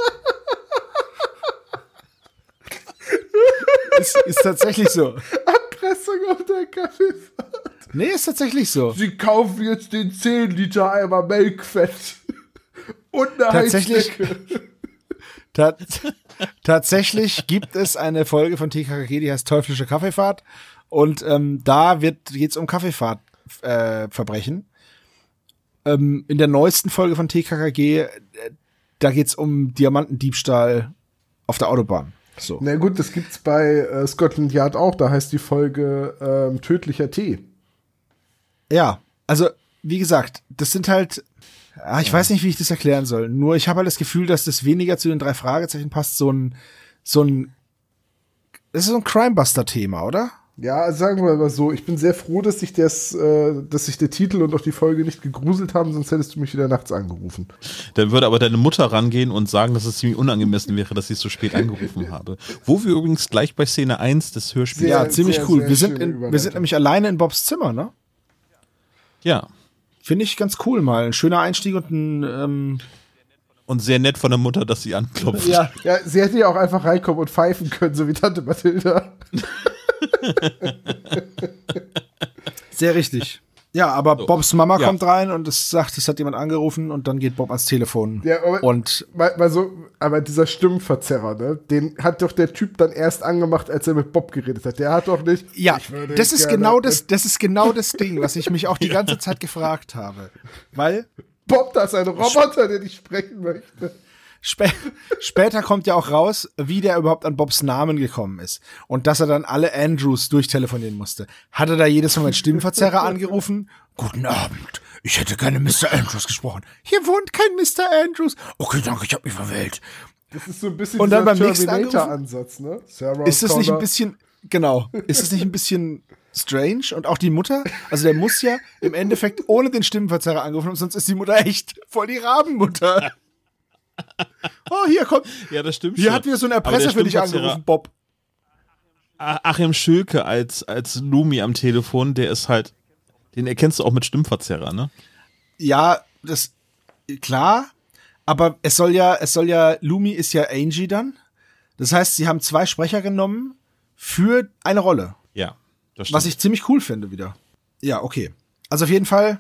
ist, ist tatsächlich so. Erpressung auf der Kaffeefahrt. Nee, ist tatsächlich so. Sie kaufen jetzt den 10 Liter Eimer Melkfett. Und eine Tatsächlich-. Ta tatsächlich gibt es eine Folge von TKKG, die heißt Teuflische Kaffeefahrt. Und ähm, da wird geht's um Kaffeefahrtverbrechen. Äh, ähm, in der neuesten Folge von TKKG, äh, da geht's um Diamantendiebstahl auf der Autobahn. So. Na gut, das gibt's bei äh, Scotland Yard auch. Da heißt die Folge ähm, Tödlicher Tee. Ja, also wie gesagt, das sind halt, ja, ich ja. weiß nicht, wie ich das erklären soll. Nur ich habe halt das Gefühl, dass das weniger zu den drei Fragezeichen passt. So ein, so ein, das ist so ein Crimebuster-Thema, oder? Ja, sagen wir mal so, ich bin sehr froh, dass sich das, äh, dass sich der Titel und auch die Folge nicht gegruselt haben, sonst hättest du mich wieder nachts angerufen. Dann würde aber deine Mutter rangehen und sagen, dass es ziemlich unangemessen wäre, dass ich so spät angerufen habe. Wo wir übrigens gleich bei Szene 1 des Hörspiels. Ja, ziemlich sehr, cool. Sehr wir, sind in, wir sind nämlich alleine in Bobs Zimmer, ne? Ja. Finde ich ganz cool mal. Ein schöner Einstieg und ein. Ähm und sehr nett von der Mutter, dass sie anklopft. Ja, ja sie hätte ja auch einfach reinkommen und pfeifen können, so wie Tante Mathilda. Sehr richtig. Ja, aber so. Bobs Mama ja. kommt rein und es sagt, es hat jemand angerufen und dann geht Bob ans Telefon. Ja, aber, und mal, mal so, aber dieser Stimmenverzerrer, ne, den hat doch der Typ dann erst angemacht, als er mit Bob geredet hat. Der hat doch nicht. Ja, das ist genau das, das ist genau das Ding, was ich mich auch die ganze Zeit gefragt habe, weil Bob, da ist ein Roboter, der nicht sprechen möchte. Spä später kommt ja auch raus, wie der überhaupt an Bobs Namen gekommen ist. Und dass er dann alle Andrews durchtelefonieren musste. Hat er da jedes Mal mit Stimmverzerrer angerufen? Guten Abend. Ich hätte gerne Mr. Andrews gesprochen. Hier wohnt kein Mr. Andrews. Okay, danke, ich hab mich verwählt. Das ist so ein bisschen Und dann beim nächsten Ansatz, ne? Sarah ist das nicht ein bisschen, genau, ist es nicht ein bisschen strange? Und auch die Mutter, also der muss ja im Endeffekt ohne den Stimmenverzerrer angerufen, sonst ist die Mutter echt voll die Rabenmutter. Oh, hier kommt. Ja, das stimmt. Hier schon. hat wieder so ein Erpresser für dich angerufen, Bob. Achim Schülke als, als Lumi am Telefon, der ist halt, den erkennst du auch mit Stimmverzerrer, ne? Ja, das, klar, aber es soll ja, es soll ja, Lumi ist ja Angie dann. Das heißt, sie haben zwei Sprecher genommen für eine Rolle. Ja, das stimmt. Was ich ziemlich cool finde wieder. Ja, okay. Also auf jeden Fall,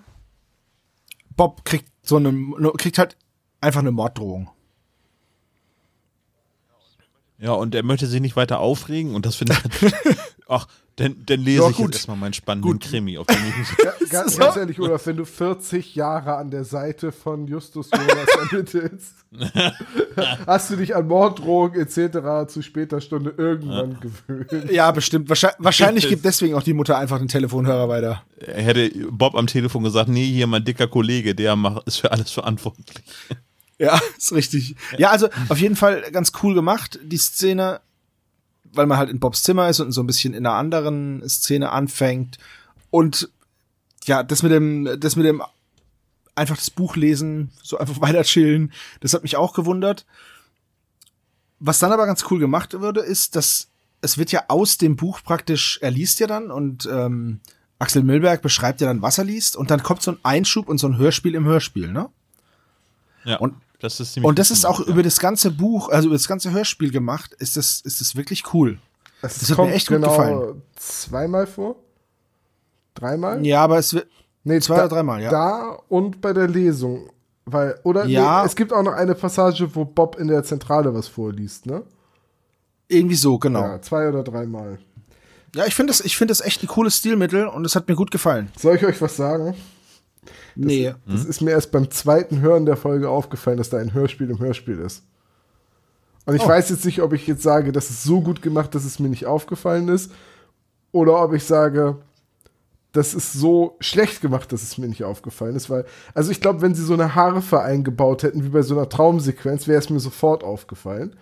Bob kriegt so eine, kriegt halt einfach eine Morddrohung. Ja, und er möchte sich nicht weiter aufregen und das finde ich. ach, dann, dann lese ja, ich jetzt erstmal meinen spannenden gut. Krimi. Auf den ich ja, ganz, ganz ehrlich, Olaf, wenn du 40 Jahre an der Seite von Justus Jonas ermittelst, hast du dich an Morddrohungen etc. zu später Stunde irgendwann ja. gewöhnt. Ja, bestimmt. Wahrscheinlich, wahrscheinlich gibt deswegen auch die Mutter einfach den Telefonhörer weiter. Er hätte Bob am Telefon gesagt, nee, hier mein dicker Kollege, der macht, ist für alles verantwortlich. Ja, ist richtig. Ja, also auf jeden Fall ganz cool gemacht, die Szene, weil man halt in Bobs Zimmer ist und so ein bisschen in einer anderen Szene anfängt. Und ja, das mit dem, das mit dem einfach das Buch lesen, so einfach weiter chillen, das hat mich auch gewundert. Was dann aber ganz cool gemacht würde, ist, dass es wird ja aus dem Buch praktisch, er liest ja dann und ähm, Axel Müllberg beschreibt ja dann, was er liest und dann kommt so ein Einschub und so ein Hörspiel im Hörspiel, ne? Ja. Und das ist und das ist auch ja. über das ganze Buch, also über das ganze Hörspiel gemacht, ist das, ist das wirklich cool. Es das hat mir echt gut genau gefallen. Zweimal vor? Dreimal? Ja, aber es wird. Nee, zwei da, oder dreimal, ja. Da und bei der Lesung. Weil, oder? Ja. Nee, es gibt auch noch eine Passage, wo Bob in der Zentrale was vorliest, ne? Irgendwie so, genau. Ja, zwei oder dreimal. Ja, ich finde das, ich finde das echt ein cooles Stilmittel und es hat mir gut gefallen. Soll ich euch was sagen? Das, nee. Das hm? ist mir erst beim zweiten Hören der Folge aufgefallen, dass da ein Hörspiel im Hörspiel ist. Und ich oh. weiß jetzt nicht, ob ich jetzt sage, das ist so gut gemacht, dass es mir nicht aufgefallen ist, oder ob ich sage, das ist so schlecht gemacht, dass es mir nicht aufgefallen ist, weil, also ich glaube, wenn sie so eine Harfe eingebaut hätten, wie bei so einer Traumsequenz, wäre es mir sofort aufgefallen.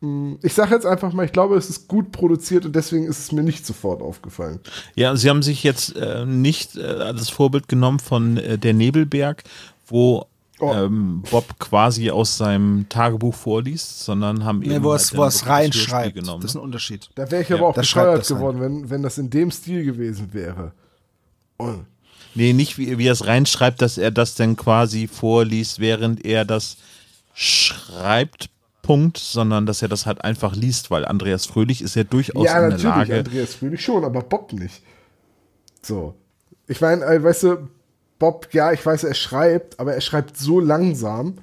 Hm, ich sage jetzt einfach mal, ich glaube, es ist gut produziert und deswegen ist es mir nicht sofort aufgefallen. Ja, Sie haben sich jetzt äh, nicht äh, als Vorbild genommen von äh, der Nebelberg, wo oh. ähm, Bob quasi aus seinem Tagebuch vorliest, sondern haben nee, eben wo es, halt wo es reinschreibt. Genommen, das ist ein Unterschied. Da wäre ich ja, aber auch bescheuert geworden, wenn, wenn das in dem Stil gewesen wäre. Oh. Nee, nicht wie, wie er es reinschreibt, dass er das dann quasi vorliest, während er das schreibt Punkt, sondern dass er das halt einfach liest, weil Andreas Fröhlich ist ja durchaus ja, in der Lage. Ja, Andreas Fröhlich schon, aber Bob nicht. So. Ich meine, äh, weißt du, Bob, ja, ich weiß, er schreibt, aber er schreibt so langsam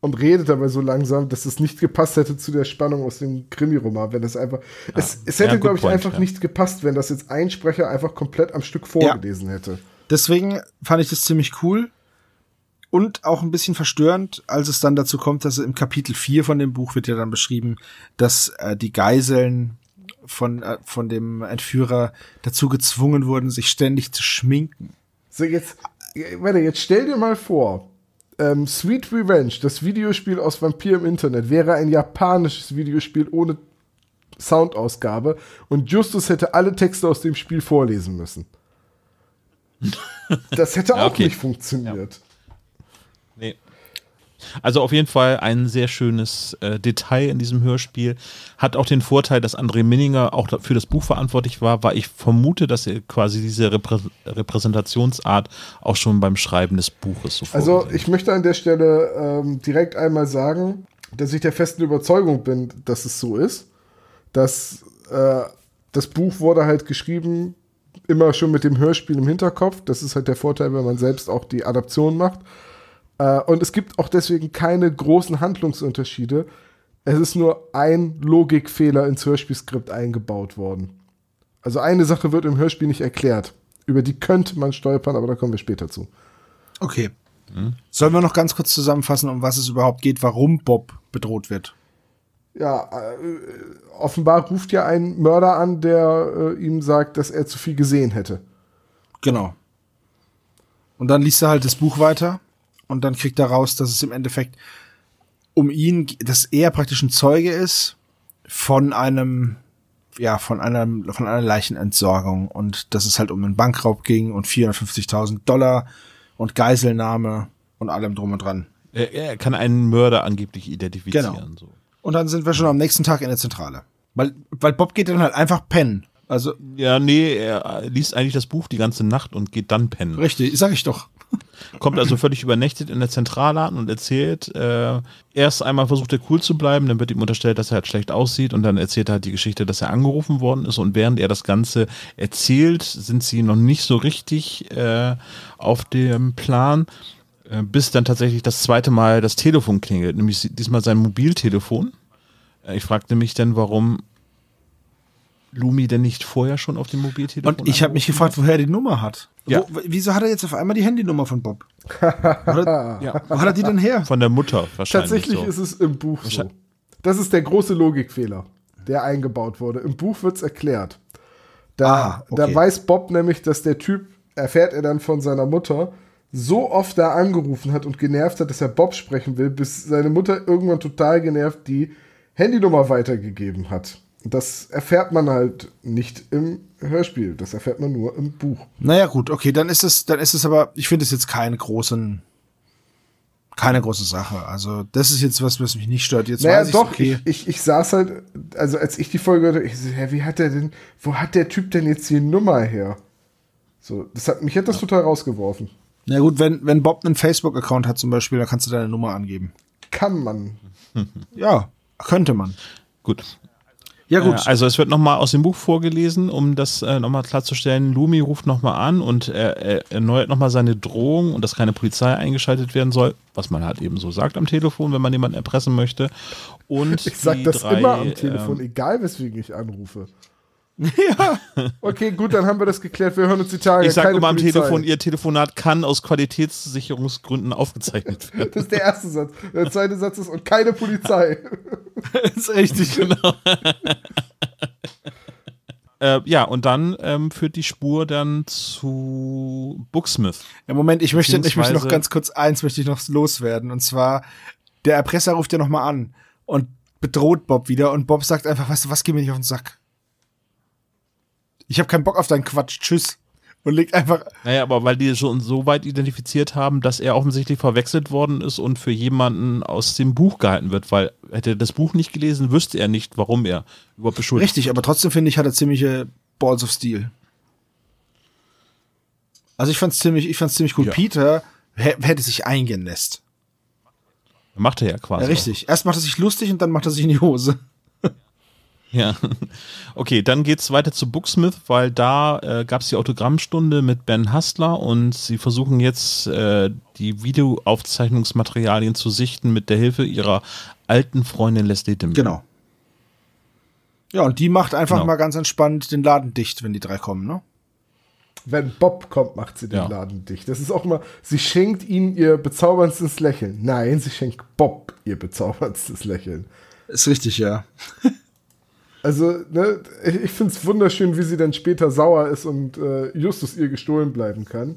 und redet dabei so langsam, dass es nicht gepasst hätte zu der Spannung aus dem Krimi-Roman. Wenn das einfach. Ja. Es, es, hätte, ja, glaube ich, point, einfach ja. nicht gepasst, wenn das jetzt ein Sprecher einfach komplett am Stück vorgelesen hätte. Deswegen fand ich das ziemlich cool. Und auch ein bisschen verstörend, als es dann dazu kommt, dass im Kapitel 4 von dem Buch wird ja dann beschrieben, dass äh, die Geiseln von, äh, von dem Entführer dazu gezwungen wurden, sich ständig zu schminken. So, jetzt, warte, jetzt stell dir mal vor, ähm, Sweet Revenge, das Videospiel aus Vampir im Internet, wäre ein japanisches Videospiel ohne Soundausgabe und Justus hätte alle Texte aus dem Spiel vorlesen müssen. Das hätte auch okay. nicht funktioniert. Ja. Also auf jeden Fall ein sehr schönes äh, Detail in diesem Hörspiel. Hat auch den Vorteil, dass André Minninger auch für das Buch verantwortlich war, weil ich vermute, dass er quasi diese Reprä Repräsentationsart auch schon beim Schreiben des Buches so Also ich möchte an der Stelle ähm, direkt einmal sagen, dass ich der festen Überzeugung bin, dass es so ist. Dass äh, das Buch wurde halt geschrieben, immer schon mit dem Hörspiel im Hinterkopf. Das ist halt der Vorteil, wenn man selbst auch die Adaption macht. Äh, und es gibt auch deswegen keine großen Handlungsunterschiede. Es ist nur ein Logikfehler ins Hörspielskript eingebaut worden. Also eine Sache wird im Hörspiel nicht erklärt. Über die könnte man stolpern, aber da kommen wir später zu. Okay. Hm? Sollen wir noch ganz kurz zusammenfassen, um was es überhaupt geht, warum Bob bedroht wird? Ja, äh, offenbar ruft ja ein Mörder an, der äh, ihm sagt, dass er zu viel gesehen hätte. Genau. Und dann liest er halt das Buch weiter und dann kriegt er raus, dass es im Endeffekt um ihn, dass er praktisch ein Zeuge ist von einem, ja, von einem, von einer Leichenentsorgung und dass es halt um einen Bankraub ging und 450.000 Dollar und Geiselnahme und allem drum und dran. Er, er kann einen Mörder angeblich identifizieren. Genau. So. Und dann sind wir schon am nächsten Tag in der Zentrale. Weil, weil Bob geht dann halt einfach pennen. Also. Ja, nee, er liest eigentlich das Buch die ganze Nacht und geht dann pennen. Richtig, sag ich doch. Kommt also völlig übernächtigt in der Zentrale an und erzählt, äh, erst einmal versucht er cool zu bleiben, dann wird ihm unterstellt, dass er halt schlecht aussieht und dann erzählt er halt die Geschichte, dass er angerufen worden ist und während er das Ganze erzählt, sind sie noch nicht so richtig äh, auf dem Plan, äh, bis dann tatsächlich das zweite Mal das Telefon klingelt, nämlich diesmal sein Mobiltelefon. Äh, ich fragte mich dann, warum Lumi denn nicht vorher schon auf dem Mobiltelefon? Und ich habe mich gefragt, woher er die Nummer hat. Ja. Wo, wieso hat er jetzt auf einmal die Handynummer von Bob? wo, hat, ja. wo hat er die denn her? Von der Mutter wahrscheinlich. Tatsächlich so. ist es im Buch so. Das ist der große Logikfehler, der eingebaut wurde. Im Buch wird es erklärt. Da, ah, okay. da weiß Bob nämlich, dass der Typ, erfährt er dann von seiner Mutter, so oft da angerufen hat und genervt hat, dass er Bob sprechen will, bis seine Mutter irgendwann total genervt die Handynummer weitergegeben hat. Das erfährt man halt nicht im Hörspiel, das erfährt man nur im Buch. Naja, gut, okay, dann ist es, dann ist es aber, ich finde es jetzt keine großen, keine große Sache. Also, das ist jetzt was, was mich nicht stört. Jetzt naja, weiß doch, okay. ich, ich, ich saß halt, also als ich die Folge hörte, ich so, hä, wie hat der denn, wo hat der Typ denn jetzt die Nummer her? So, das hat, mich hat das ja. total rausgeworfen. Na gut, wenn, wenn Bob einen Facebook-Account hat zum Beispiel, dann kannst du deine Nummer angeben. Kann man. ja, könnte man. Gut, ja, gut. Äh, also es wird nochmal aus dem Buch vorgelesen, um das äh, nochmal klarzustellen. Lumi ruft nochmal an und er, er erneuert nochmal seine Drohung und dass keine Polizei eingeschaltet werden soll, was man halt eben so sagt am Telefon, wenn man jemanden erpressen möchte. Und ich sag das drei, immer am Telefon, ähm, egal weswegen ich anrufe. Ja. Okay, gut, dann haben wir das geklärt. Wir hören uns die Tage. Ich sage immer am Telefon, Ihr Telefonat kann aus Qualitätssicherungsgründen aufgezeichnet werden. Das ist der erste Satz. Der zweite Satz ist, und keine Polizei. das ist richtig, genau. äh, ja, und dann ähm, führt die Spur dann zu Booksmith. Ja, Moment, ich möchte, ich möchte noch ganz kurz eins möchte ich noch loswerden. Und zwar, der Erpresser ruft ja nochmal an und bedroht Bob wieder und Bob sagt einfach, weißt du was, geh mir nicht auf den Sack ich habe keinen Bock auf deinen Quatsch, tschüss. Und legt einfach. Naja, aber weil die schon so weit identifiziert haben, dass er offensichtlich verwechselt worden ist und für jemanden aus dem Buch gehalten wird, weil hätte er das Buch nicht gelesen, wüsste er nicht, warum er überhaupt beschuldigt Richtig, aber trotzdem finde ich, hat er ziemliche Balls of Steel. Also ich fand's ziemlich, ich fand's ziemlich gut. Ja. Peter hätte sich eingenässt. Macht er ja quasi. Ja, richtig. Auch. Erst macht er sich lustig und dann macht er sich in die Hose. Ja, okay, dann geht es weiter zu Booksmith, weil da äh, gab es die Autogrammstunde mit Ben Hustler und sie versuchen jetzt äh, die Videoaufzeichnungsmaterialien zu sichten mit der Hilfe ihrer alten Freundin Leslie Dimble. Genau. Ja, und die macht einfach genau. mal ganz entspannt den Laden dicht, wenn die drei kommen, ne? Wenn Bob kommt, macht sie den Ja. Laden dicht. Das ist auch immer, sie schenkt ihnen ihr bezauberndstes Lächeln. Nein, sie schenkt Bob ihr bezaubernstes Lächeln. Ist richtig, ja. Also, ne, ich, ich finde es wunderschön, wie sie dann später sauer ist und äh, Justus ihr gestohlen bleiben kann.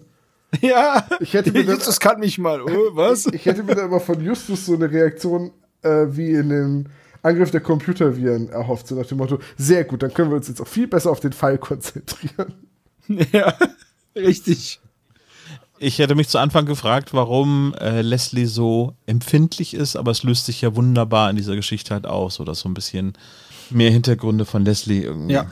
Ja, Ich hätte mir dann- Justus kann mich mal, oh, was? Ich hätte mir da immer von Justus so eine Reaktion äh, wie in dem Angriff der Computerviren erhofft, so nach dem Motto, sehr gut, dann können wir uns jetzt auch viel besser auf den Fall konzentrieren. ja, richtig. Ich hätte mich zu Anfang gefragt, warum äh, Leslie so empfindlich ist, aber es löst sich ja wunderbar in dieser Geschichte halt aus, so dass so ein bisschen mehr Hintergründe von Leslie irgendwie Ja.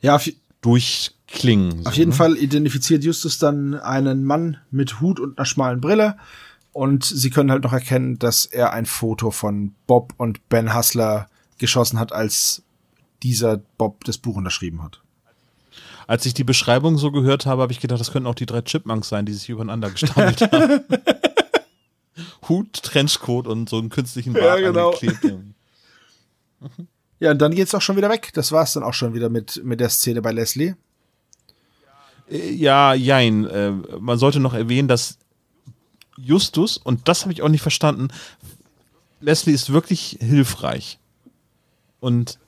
Ja, auf, durchklingen. auf so, jeden ne? Fall identifiziert Justus dann einen Mann mit Hut und einer schmalen Brille. Und sie können halt noch erkennen, dass er ein Foto von Bob und Ben Hustler geschossen hat, als dieser Bob das Buch unterschrieben hat. Als ich die Beschreibung so gehört habe, habe ich gedacht, das könnten auch die drei Chipmunks sein, die sich übereinander gestapelt haben. Hut, Trenchcoat und so einen künstlichen Bart Ja, genau. Ja, und dann geht's auch schon wieder weg. Das war's dann auch schon wieder mit, mit der Szene bei Leslie. Äh, Ja, jein. Äh, man sollte noch erwähnen, dass Justus, und das habe ich auch nicht verstanden, Leslie ist wirklich hilfreich. Und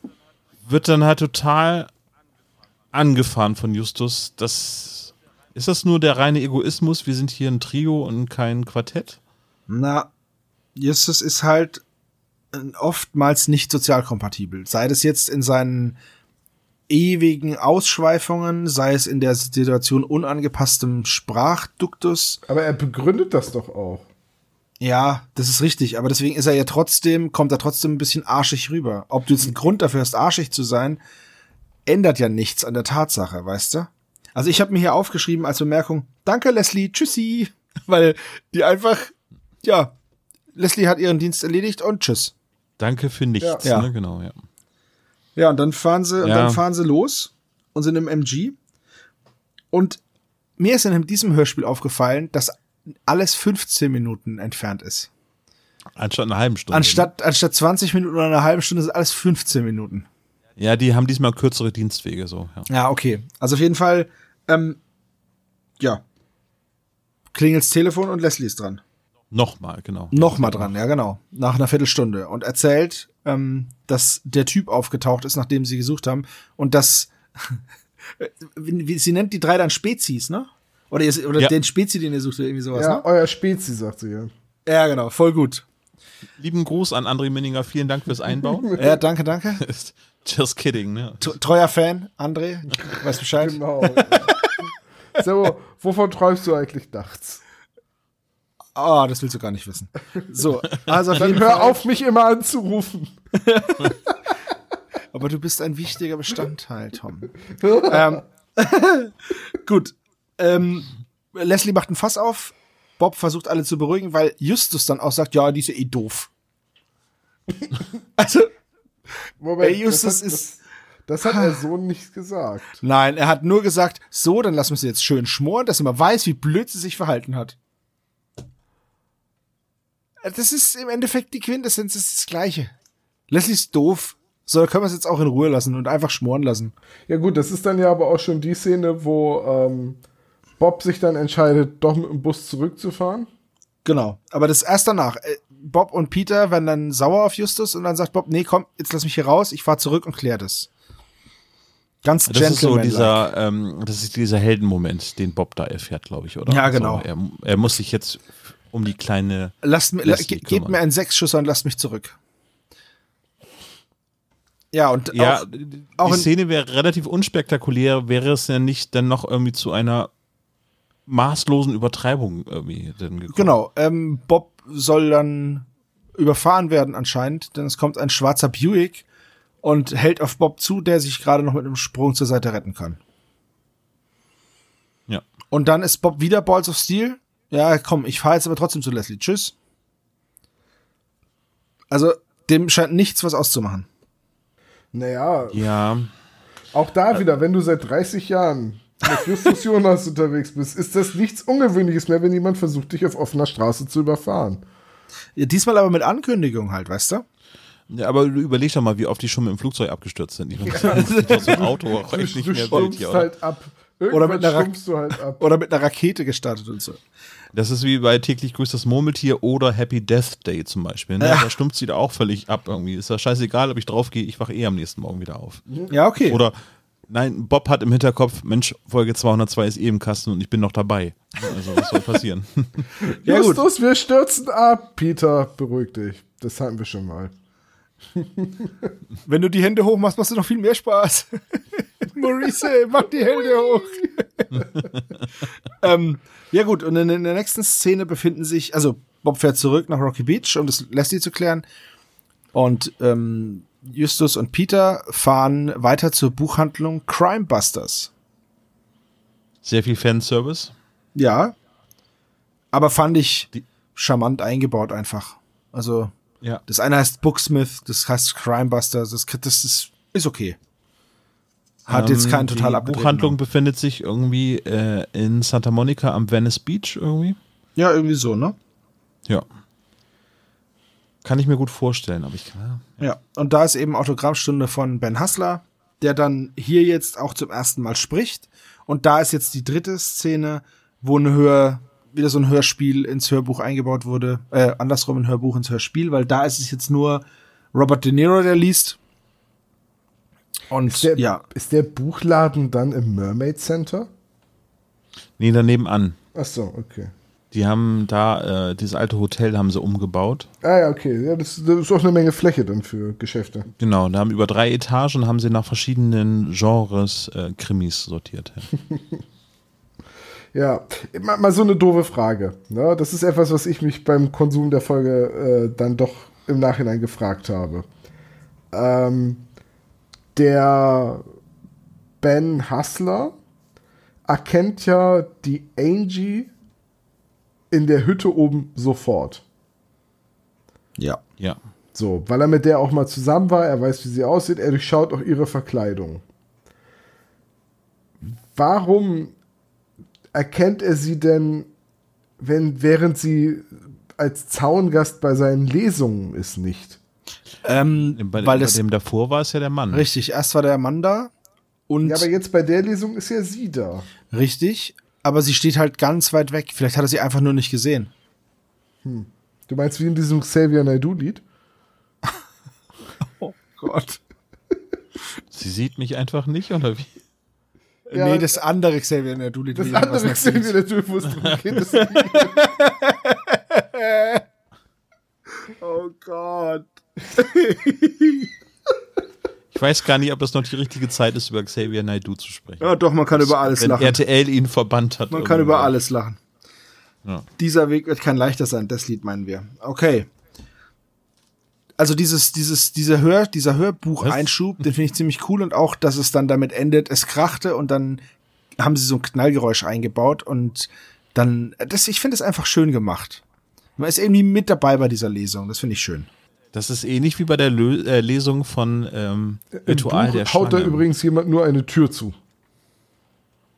wird dann halt total angefahren von Justus. Das, ist das nur der reine Egoismus? Wir sind hier ein Trio und kein Quartett? Na, Justus ist halt äh, oftmals nicht sozial kompatibel. Sei das jetzt in seinen ewigen Ausschweifungen, sei es in der Situation unangepasstem Sprachduktus. Aber er begründet das doch auch. Ja, das ist richtig, aber deswegen ist er ja trotzdem, kommt er trotzdem ein bisschen arschig rüber. Ob du jetzt einen Grund dafür hast, arschig zu sein, ändert ja nichts an der Tatsache, weißt du? Also ich habe mir hier aufgeschrieben als Bemerkung, danke Leslie, tschüssi, weil die einfach, ja, Leslie hat ihren Dienst erledigt und tschüss. Danke für nichts. Ja. Ne? Genau, ja. Ja, und dann fahren sie, und Ja. dann fahren sie los und sind im MG. Und mir ist in diesem Hörspiel aufgefallen, dass alles 15 Minuten entfernt ist. Anstatt einer halben Stunde. Anstatt, anstatt 20 Minuten oder einer halben Stunde sind alles 15 Minuten. Ja, die haben diesmal kürzere Dienstwege so. Ja. Ja, okay. Also auf jeden Fall, ähm, ja. Klingelt's Telefon und Leslie ist dran. Nochmal, genau. Nochmal dran, ja genau. Nach einer Viertelstunde. Und erzählt, ähm, dass der Typ aufgetaucht ist, nachdem sie gesucht haben. Und dass, sie nennt die drei dann Spezies, ne? Oder, ihr, oder Ja. den Spezi, den ihr sucht, oder irgendwie sowas, Ja, ne? euer Spezi, sagt sie ja. Ja, genau. Voll gut. Lieben Gruß an André Minninger, vielen Dank fürs Einbauen. Ja, danke, danke. Just kidding, ne? Treuer Fan, André. Weiß Bescheid. Genau. so, wovon träumst du eigentlich nachts? Ah, das willst du gar nicht wissen. So, also Dann hör Fall. auf, mich immer anzurufen. Aber du bist ein wichtiger Bestandteil, Tom. ähm, gut. Ähm, Leslie macht ein Fass auf. Bob versucht alle zu beruhigen, weil Justus dann auch sagt, ja, die ist ja eh doof. also, Moment, Ey, Justus das hat, ist- Das, das hat er so nicht gesagt. nein, er hat nur gesagt, so, dann lassen wir sie jetzt schön schmoren, dass sie mal weiß, wie blöd sie sich verhalten hat. Das ist im Endeffekt die Quintessenz, das ist das Gleiche. Leslie ist doof. So, da können wir es jetzt auch in Ruhe lassen und einfach schmoren lassen. Ja gut, das ist dann ja aber auch schon die Szene, wo ähm, Bob sich dann entscheidet, doch mit dem Bus zurückzufahren. Genau. Aber das erst danach. Äh, Bob und Peter werden dann sauer auf Justus und dann sagt Bob, nee, komm, jetzt lass mich hier raus, ich fahr zurück und klär das. Ganz Das ist so dieser, ähm, das ist dieser Heldenmoment, den Bob da erfährt, glaube ich, oder? Ja, genau. So, er, er muss sich jetzt um die kleine. Lasst mir, ge gebt mir einen Sechsschusser und lasst mich zurück. Ja, und Ja, auch, die auch Szene wäre relativ unspektakulär, wäre es ja nicht dann noch irgendwie zu einer maßlosen Übertreibung irgendwie dann gekommen. genau, ähm, Bob soll dann überfahren werden anscheinend, denn es kommt ein schwarzer Buick und hält auf Bob zu, der sich gerade noch mit einem Sprung zur Seite retten kann. Ja. Und dann ist Bob wieder Balls of Steel. Ja, komm, ich fahre jetzt aber trotzdem zu Leslie. Tschüss. Also, dem scheint nichts was auszumachen. Naja, Ja, auch da wieder, wenn du seit 30 Jahren mit Justus Jonas unterwegs bist, ist das nichts Ungewöhnliches mehr, wenn jemand versucht, dich auf offener Straße zu überfahren. Ja, diesmal aber mit Ankündigung halt, weißt du? Ja, aber du überleg doch mal, wie oft die schon mit dem Flugzeug abgestürzt sind. Ich meine, das ist doch so ein Auto auch Du, echt nicht du mehr wild hier, oder? halt ab. oder mit, einer halt oder mit einer Rakete gestartet und so. Das ist wie bei täglich grüßt das Murmeltier oder Happy Death Day zum Beispiel. Ne? Ja. Da stumpft sie da auch völlig ab irgendwie. Ist ja scheißegal, ob ich draufgehe, ich wache eh am nächsten Morgen wieder auf. Ja, okay. Oder nein, Bob hat im Hinterkopf, Mensch, Folge 202 ist eh im Kasten und ich bin noch dabei. Also was soll passieren? ja, Justus, wir stürzen ab. Peter, beruhig dich. Das hatten wir schon mal. Wenn du die Hände hoch machst, machst du noch viel mehr Spaß. Maurice, mach die Hände hoch. ähm, ja gut, und in, in, der nächsten Szene befinden sich, also Bob fährt zurück nach Rocky Beach, um das Leslie zu klären. Und ähm, Justus und Peter fahren weiter zur Buchhandlung Crime Busters. Sehr viel Fanservice. Ja. Aber fand ich die charmant eingebaut einfach. Also, ja. das eine heißt Booksmith, das heißt Crimebusters, das, das ist, ist okay. Hat jetzt keinen ähm, total Die Buchhandlung befindet sich irgendwie äh, in Santa Monica am Venice Beach irgendwie. Ja, irgendwie so, ne? Ja. Kann ich mir gut vorstellen, aber ich kann. Ja. ja, und da ist eben Autogrammstunde von Ben Hassler, der dann hier jetzt auch zum ersten Mal spricht. Und da ist jetzt die dritte Szene, wo ein Hör, wieder so ein Hörspiel ins Hörbuch eingebaut wurde. Äh, andersrum ein Hörbuch ins Hörspiel, weil da ist es jetzt nur Robert De Niro, der liest. Und ist der, ja. Ist der Buchladen dann im Mermaid Center? Nee, daneben an. Ach so, okay. Die haben da, äh, dieses alte Hotel haben sie umgebaut. Ah ja, okay. Ja, das, das, ist auch eine Menge Fläche dann für Geschäfte. Genau, da haben über drei Etagen haben sie nach verschiedenen Genres äh, Krimis sortiert. Ja. ja, mal, mal, so eine doofe Frage. Ne? Das ist etwas, was ich mich beim Konsum der Folge äh, dann doch im Nachhinein gefragt habe. Ähm, der Ben Hustler erkennt ja die Angie in der Hütte oben sofort. Ja. Ja. So, weil er mit der auch mal zusammen war, er weiß, wie sie aussieht, er durchschaut auch ihre Verkleidung. Warum erkennt er sie denn, wenn, während sie als Zaungast bei seinen Lesungen ist, nicht? Ähm, bei, weil bei dem davor war es ja der Mann. Richtig, erst war der Mann da und. Ja, aber jetzt bei der Lesung ist ja sie da. Richtig, aber sie steht halt ganz weit weg. Vielleicht hat er sie einfach nur nicht gesehen. Hm. Du meinst wie in diesem Xavier Naidoo-Lied? oh Gott. Sie sieht mich einfach nicht, oder wie? Ja, nee, das andere Xavier Naidoo-Lied. Das andere Xavier Naidoo, wo es drum geht. oh Gott. Ich weiß gar nicht, ob das noch die richtige Zeit ist, über Xavier Naidoo zu sprechen. Ja, doch, man kann das, über alles wenn lachen. RTL ihn verbannt hat. Man irgendwann. kann über alles lachen. Ja. Dieser Weg wird kein leichter sein, das Lied meinen wir. Okay. Also dieses, dieses, dieser Hör, dieser Hörbucheinschub, den finde ich ziemlich cool und auch, dass es dann damit endet, es krachte und dann haben sie so ein Knallgeräusch eingebaut und dann, das, ich finde es einfach schön gemacht. Man ist irgendwie mit dabei bei dieser Lesung, das finde ich schön. Das ist ähnlich wie bei der Lö äh, Lesung von ähm, Ritual der Schlange. haut da übrigens jemand nur eine Tür zu.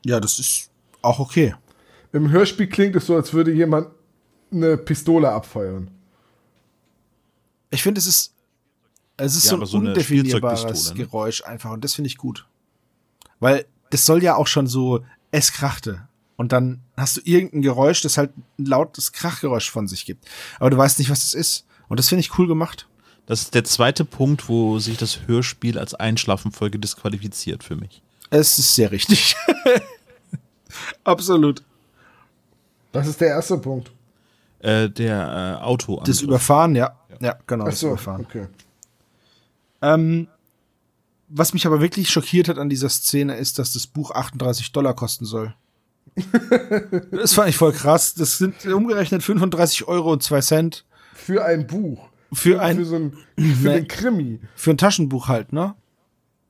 Ja, das ist auch okay. Im Hörspiel klingt es so, als würde jemand eine Pistole abfeuern. Ich finde, es ist, es ist ja, so ein so undefinierbares ne? Geräusch einfach und das finde ich gut. Weil das soll ja auch schon so, es krachte. Und dann hast du irgendein Geräusch, das halt ein lautes Krachgeräusch von sich gibt. Aber du weißt nicht, was das ist. Und das finde ich cool gemacht. Das ist der zweite Punkt, wo sich das Hörspiel als Einschlafenfolge disqualifiziert für mich. Es ist sehr richtig. Absolut. Das ist der erste Punkt. Äh, der äh, Auto. Das Überfahren, ja. Ja, ja genau. Ach so, das Überfahren. Okay. Ähm, was mich aber wirklich schockiert hat an dieser Szene ist, dass das Buch 38 Dollar kosten soll. das fand ich voll krass. Das sind umgerechnet 35 Euro und 2 Cent. Für ein Buch. Für ein. Für so ein, für ne, Krimi. Für ein Taschenbuch halt, ne?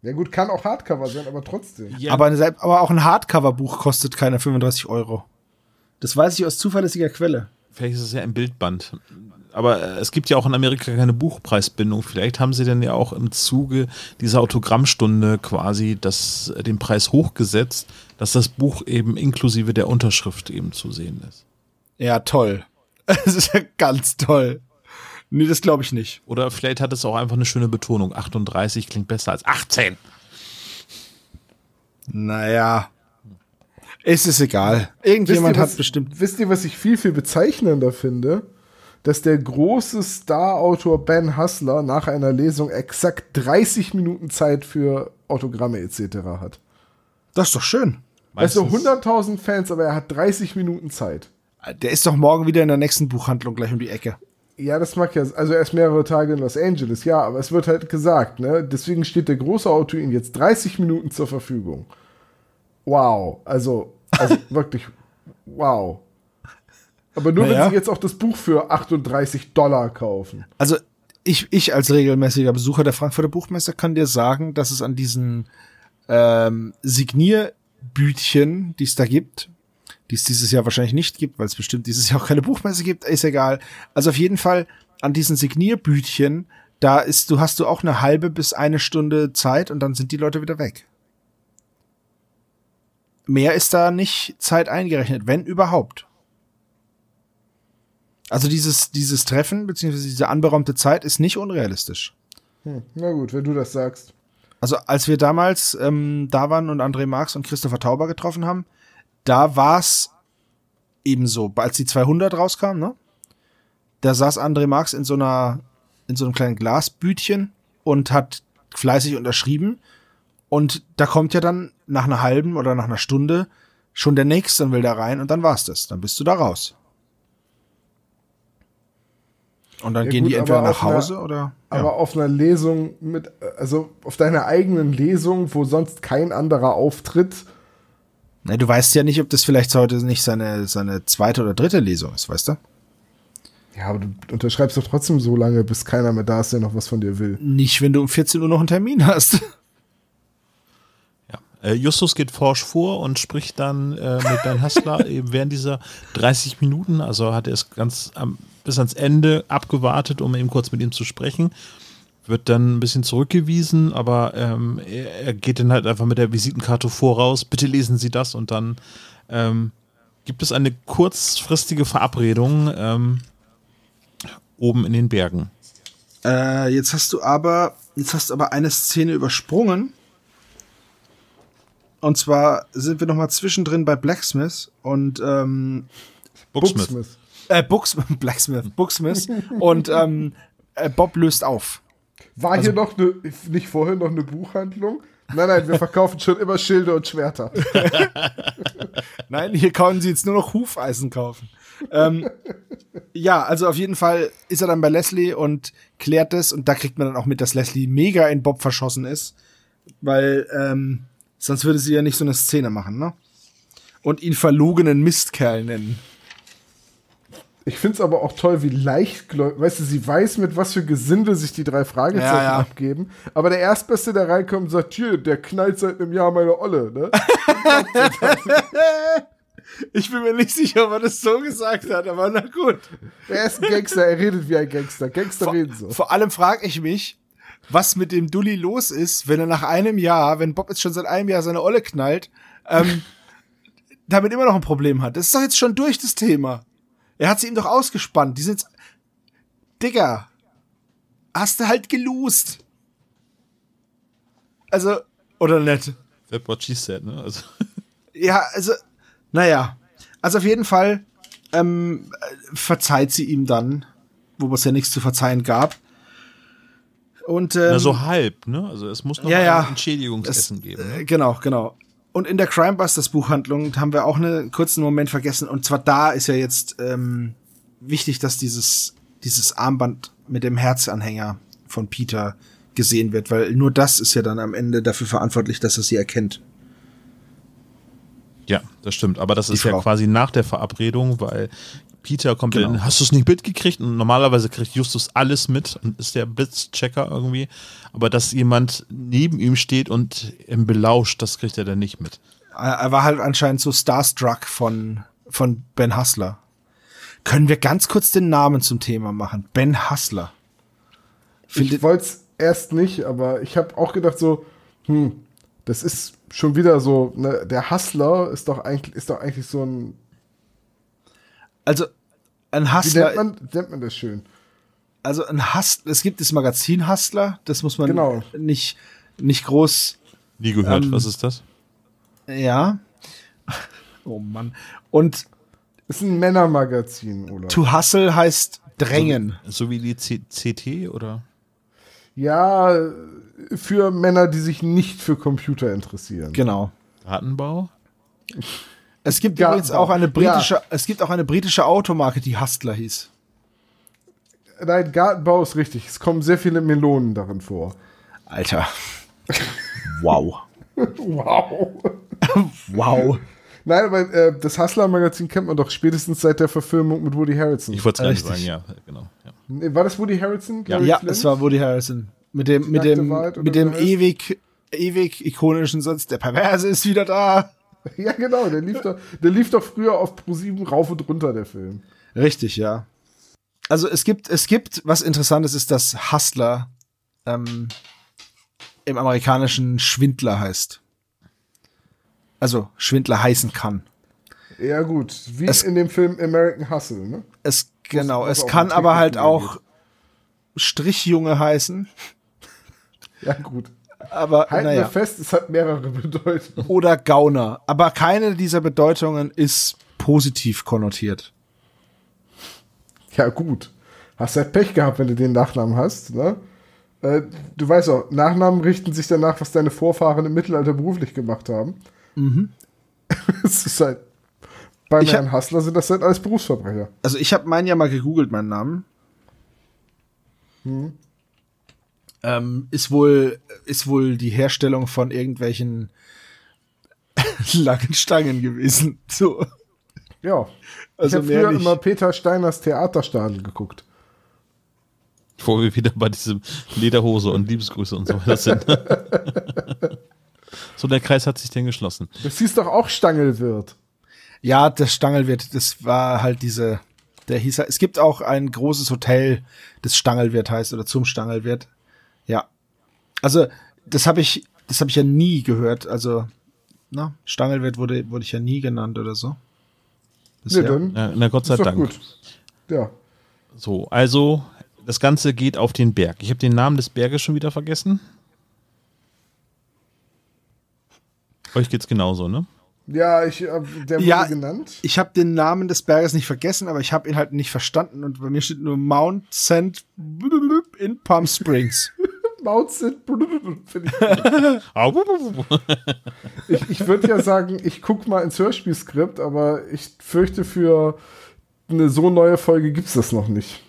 Ja gut, kann auch Hardcover sein, aber trotzdem. Ja. Aber, eine, aber auch ein Hardcover-Buch kostet keine 35 Euro. Das weiß ich aus zuverlässiger Quelle. Vielleicht ist es ja ein Bildband. Aber äh, es gibt ja auch in Amerika keine Buchpreisbindung. Vielleicht haben sie denn ja auch im Zuge dieser Autogrammstunde quasi das, äh, den Preis hochgesetzt, dass das Buch eben inklusive der Unterschrift eben zu sehen ist. Ja, toll. Das ist ja ganz toll. Nee, das glaube ich nicht. Oder vielleicht hat es auch einfach eine schöne Betonung. 38 klingt besser als 18. Naja. Es ist egal. Irgendjemand was, hat bestimmt. Wisst ihr, was ich viel, viel bezeichnender finde? Dass der große Star-Autor Ben Hustler nach einer Lesung exakt 30 Minuten Zeit für Autogramme etc. hat. Das ist doch schön. Also 100.000 Fans, aber er hat 30 Minuten Zeit. Der ist doch morgen wieder in der nächsten Buchhandlung gleich um die Ecke. Ja, das mag ja, also erst mehrere Tage in Los Angeles, ja, aber es wird halt gesagt, ne? Deswegen steht der große Autor Ihnen jetzt 30 Minuten zur Verfügung. Wow, also, also wirklich, wow. Aber nur, naja. wenn Sie jetzt auch das Buch für 38 Dollar kaufen. Also, ich, ich als regelmäßiger Besucher der Frankfurter Buchmesse kann dir sagen, dass es an diesen ähm, Signierbütchen, die es da gibt, die es dieses Jahr wahrscheinlich nicht gibt, weil es bestimmt dieses Jahr auch keine Buchmesse gibt, ist egal. Also auf jeden Fall an diesen Signierbütchen, da ist, du hast du auch eine halbe bis eine Stunde Zeit und dann sind die Leute wieder weg. Mehr ist da nicht Zeit eingerechnet, wenn überhaupt. Also dieses, dieses Treffen, beziehungsweise diese anberaumte Zeit ist nicht unrealistisch. Hm, na gut, wenn du das sagst. Also als wir damals ähm, da waren und André Marx und Christopher Tauber getroffen haben, da war's ebenso, als die 200 rauskam, ne? Da saß André Marx in so einer, in so einem kleinen Glasbütchen und hat fleißig unterschrieben. Und da kommt ja dann nach einer halben oder nach einer Stunde schon der Nächste und will da rein und dann war's das. Dann bist du da raus. Und dann ja, gehen gut, die entweder nach Hause einer, oder. Aber ja. auf einer Lesung mit, also auf deiner eigenen Lesung, wo sonst kein anderer auftritt, na, du weißt ja nicht, ob das vielleicht heute nicht seine, seine zweite oder dritte Lesung ist, weißt du? Ja, aber du unterschreibst doch trotzdem so lange, bis keiner mehr da ist, der noch was von dir will. Nicht, wenn du um 14 Uhr noch einen Termin hast. Ja. Äh, Justus geht forsch vor und spricht dann äh, mit Dan Hassler eben während dieser 30 Minuten. Also hat er es ganz am, bis ans Ende abgewartet, um eben kurz mit ihm zu sprechen wird dann ein bisschen zurückgewiesen, aber ähm, er, er, geht dann halt einfach mit der Visitenkarte voraus. Bitte lesen Sie das und dann ähm, gibt es eine kurzfristige Verabredung ähm, oben in den Bergen. Äh, jetzt hast du aber jetzt hast du aber eine Szene übersprungen. Und zwar sind wir noch mal zwischendrin bei Blacksmith und ähm, Booksmith. Äh, Books Blacksmith, Booksmith und ähm, äh, Bob löst auf. War also, hier noch eine, nicht vorher noch eine Buchhandlung? Nein, nein, wir verkaufen schon immer Schilde und Schwerter. nein, hier können Sie jetzt nur noch Hufeisen kaufen. ähm, ja, also auf jeden Fall ist er dann bei Leslie und klärt es und da kriegt man dann auch mit, dass Leslie mega in Bob verschossen ist, weil ähm, sonst würde sie ja nicht so eine Szene machen, ne? Und ihn verlogenen Mistkerl nennen. Ich finde es aber auch toll, wie leichtgläubig, weißt du, sie weiß, mit was für Gesinde sich die drei Fragezeichen ja, ja. abgeben. Aber der Erstbeste, der reinkommt, sagt, hier, der knallt seit einem Jahr meine Olle, ne? ich bin mir nicht sicher, ob er das so gesagt hat, aber na gut. Er ist ein Gangster, er redet wie ein Gangster. Gangster vor, reden so. Vor allem frage ich mich, was mit dem Dulli los ist, wenn er nach einem Jahr, wenn Bob jetzt schon seit einem Jahr seine Olle knallt, ähm, damit immer noch ein Problem hat. Das ist doch jetzt schon durch das Thema. Er hat sie ihm doch ausgespannt. Die sind. Digga. Hast du halt gelost. Also, oder nett. That's what she said, ne? Also. Ja, also, naja. Also auf jeden Fall ähm, verzeiht sie ihm dann, wo es ja nichts zu verzeihen gab. Und, ähm, Na, so halb, ne? Also es muss noch ja, ja, ein Entschädigungsessen es, geben. Ne? Genau, genau. Und in der Crimebusters Buchhandlung haben wir auch einen kurzen Moment vergessen. Und zwar da ist ja jetzt ähm, wichtig, dass dieses, dieses Armband mit dem Herzanhänger von Peter gesehen wird, weil nur das ist ja dann am Ende dafür verantwortlich, dass er sie erkennt. Ja, das stimmt. Aber das Die ist Frau. ja quasi nach der Verabredung, weil Peter kommt genau. in, hast du es nicht mitgekriegt? Und normalerweise kriegt Justus alles mit und ist der Blitzchecker irgendwie. Aber dass jemand neben ihm steht und ihn belauscht, das kriegt er dann nicht mit. Er war halt anscheinend so starstruck von, von Ben Hustler. Können wir ganz kurz den Namen zum Thema machen? Ben Hustler. Ich wollte es erst nicht, aber ich habe auch gedacht so, hm, das ist schon wieder so, ne, der Hustler ist doch eigentlich, ist doch eigentlich so ein also ein Hustler. Wie nennt man, nennt man das schön? Also ein Hustler, es gibt das Magazin Hustler, das muss man genau. nicht, nicht groß. Nie gehört, ähm, was ist das? Ja. Oh Mann. Und ist ein Männermagazin, oder? To Hustle heißt drängen. So, so wie die C CT oder? Ja, für Männer, die sich nicht für Computer interessieren. Genau. Gartenbau? Es gibt Gartenbau. übrigens auch eine britische, ja. es gibt auch eine britische Automarke, die Hustler hieß. Nein, Gartenbau ist richtig. Es kommen sehr viele Melonen darin vor. Alter. Wow. wow. wow. Nein, aber äh, das Hustler-Magazin kennt man doch spätestens seit der Verfilmung mit Woody Harrelson. Ich wollte es gerade sagen, ja, genau. Ja. War das Woody Harrelson? Ja, ja es war Woody Harrelson. Mit dem, mit dem, mit dem ewig, ewig ikonischen Satz, der Perverse ist wieder da. Ja, genau, der lief doch, der lief doch früher auf Pro7 rauf und runter, der Film. Richtig, ja. Also es gibt, es gibt, was interessantes ist, dass Hustler ähm, im amerikanischen Schwindler heißt. Also Schwindler heißen kann. Ja, gut. Wie es, in dem Film American Hustle, ne? Es, genau, es kann aber halt auch Strichjunge heißen. Ja, gut. Aber halten naja. wir fest, es hat mehrere Bedeutungen. Oder Gauner. Aber keine dieser Bedeutungen ist positiv konnotiert. Ja, gut. Hast halt Pech gehabt, wenn du den Nachnamen hast, ne? Äh, du weißt auch, Nachnamen richten sich danach, was deine Vorfahren im Mittelalter beruflich gemacht haben. Mhm. es ist halt. Bei Herrn Hassler sind das halt alles Berufsverbrecher. Also ich habe meinen ja mal gegoogelt, meinen Namen. Hm. Ähm, ist wohl ist wohl die Herstellung von irgendwelchen langen Stangen gewesen. So. Ja. Also ich habe früher nicht. immer Peter Steiners Theaterstadel geguckt. Wo wir wieder bei diesem Lederhose und Liebesgrüße und so weiter sind. so, der Kreis hat sich denn geschlossen. Das hieß doch auch Stangelwirt. Ja, das Stangelwirt, das war halt diese, der hieß, es gibt auch ein großes Hotel, das Stangelwirt heißt oder zum Stangelwirt. Ja. Also, das habe ich, das habe ich ja nie gehört. Also, na, Stangelwirt wurde, wurde ich ja nie genannt oder so. Nee, dann ja, na Gott sei Dank. Gut. Ja. So, also das Ganze geht auf den Berg. Ich habe den Namen des Berges schon wieder vergessen. Euch geht's genauso, ne? Ja, ich der wurde ja, genannt. Ich habe den Namen des Berges nicht vergessen, aber ich habe ihn halt nicht verstanden und bei mir steht nur Mount St. in Palm Springs. Mount St. ich ich würde ja sagen, ich guck mal ins Hörspielskript, aber ich fürchte für eine so neue Folge gibt's das noch nicht.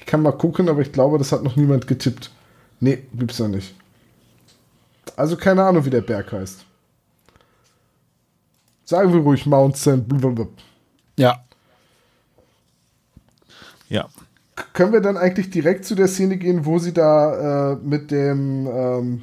Ich kann mal gucken, aber ich glaube, das hat noch niemand getippt. Nee, gibt's noch nicht. Also keine Ahnung, wie der Berg heißt. Sagen wir ruhig Mount St. Ja. Ja. Können wir dann eigentlich direkt zu der Szene gehen, wo sie da äh, mit dem ähm,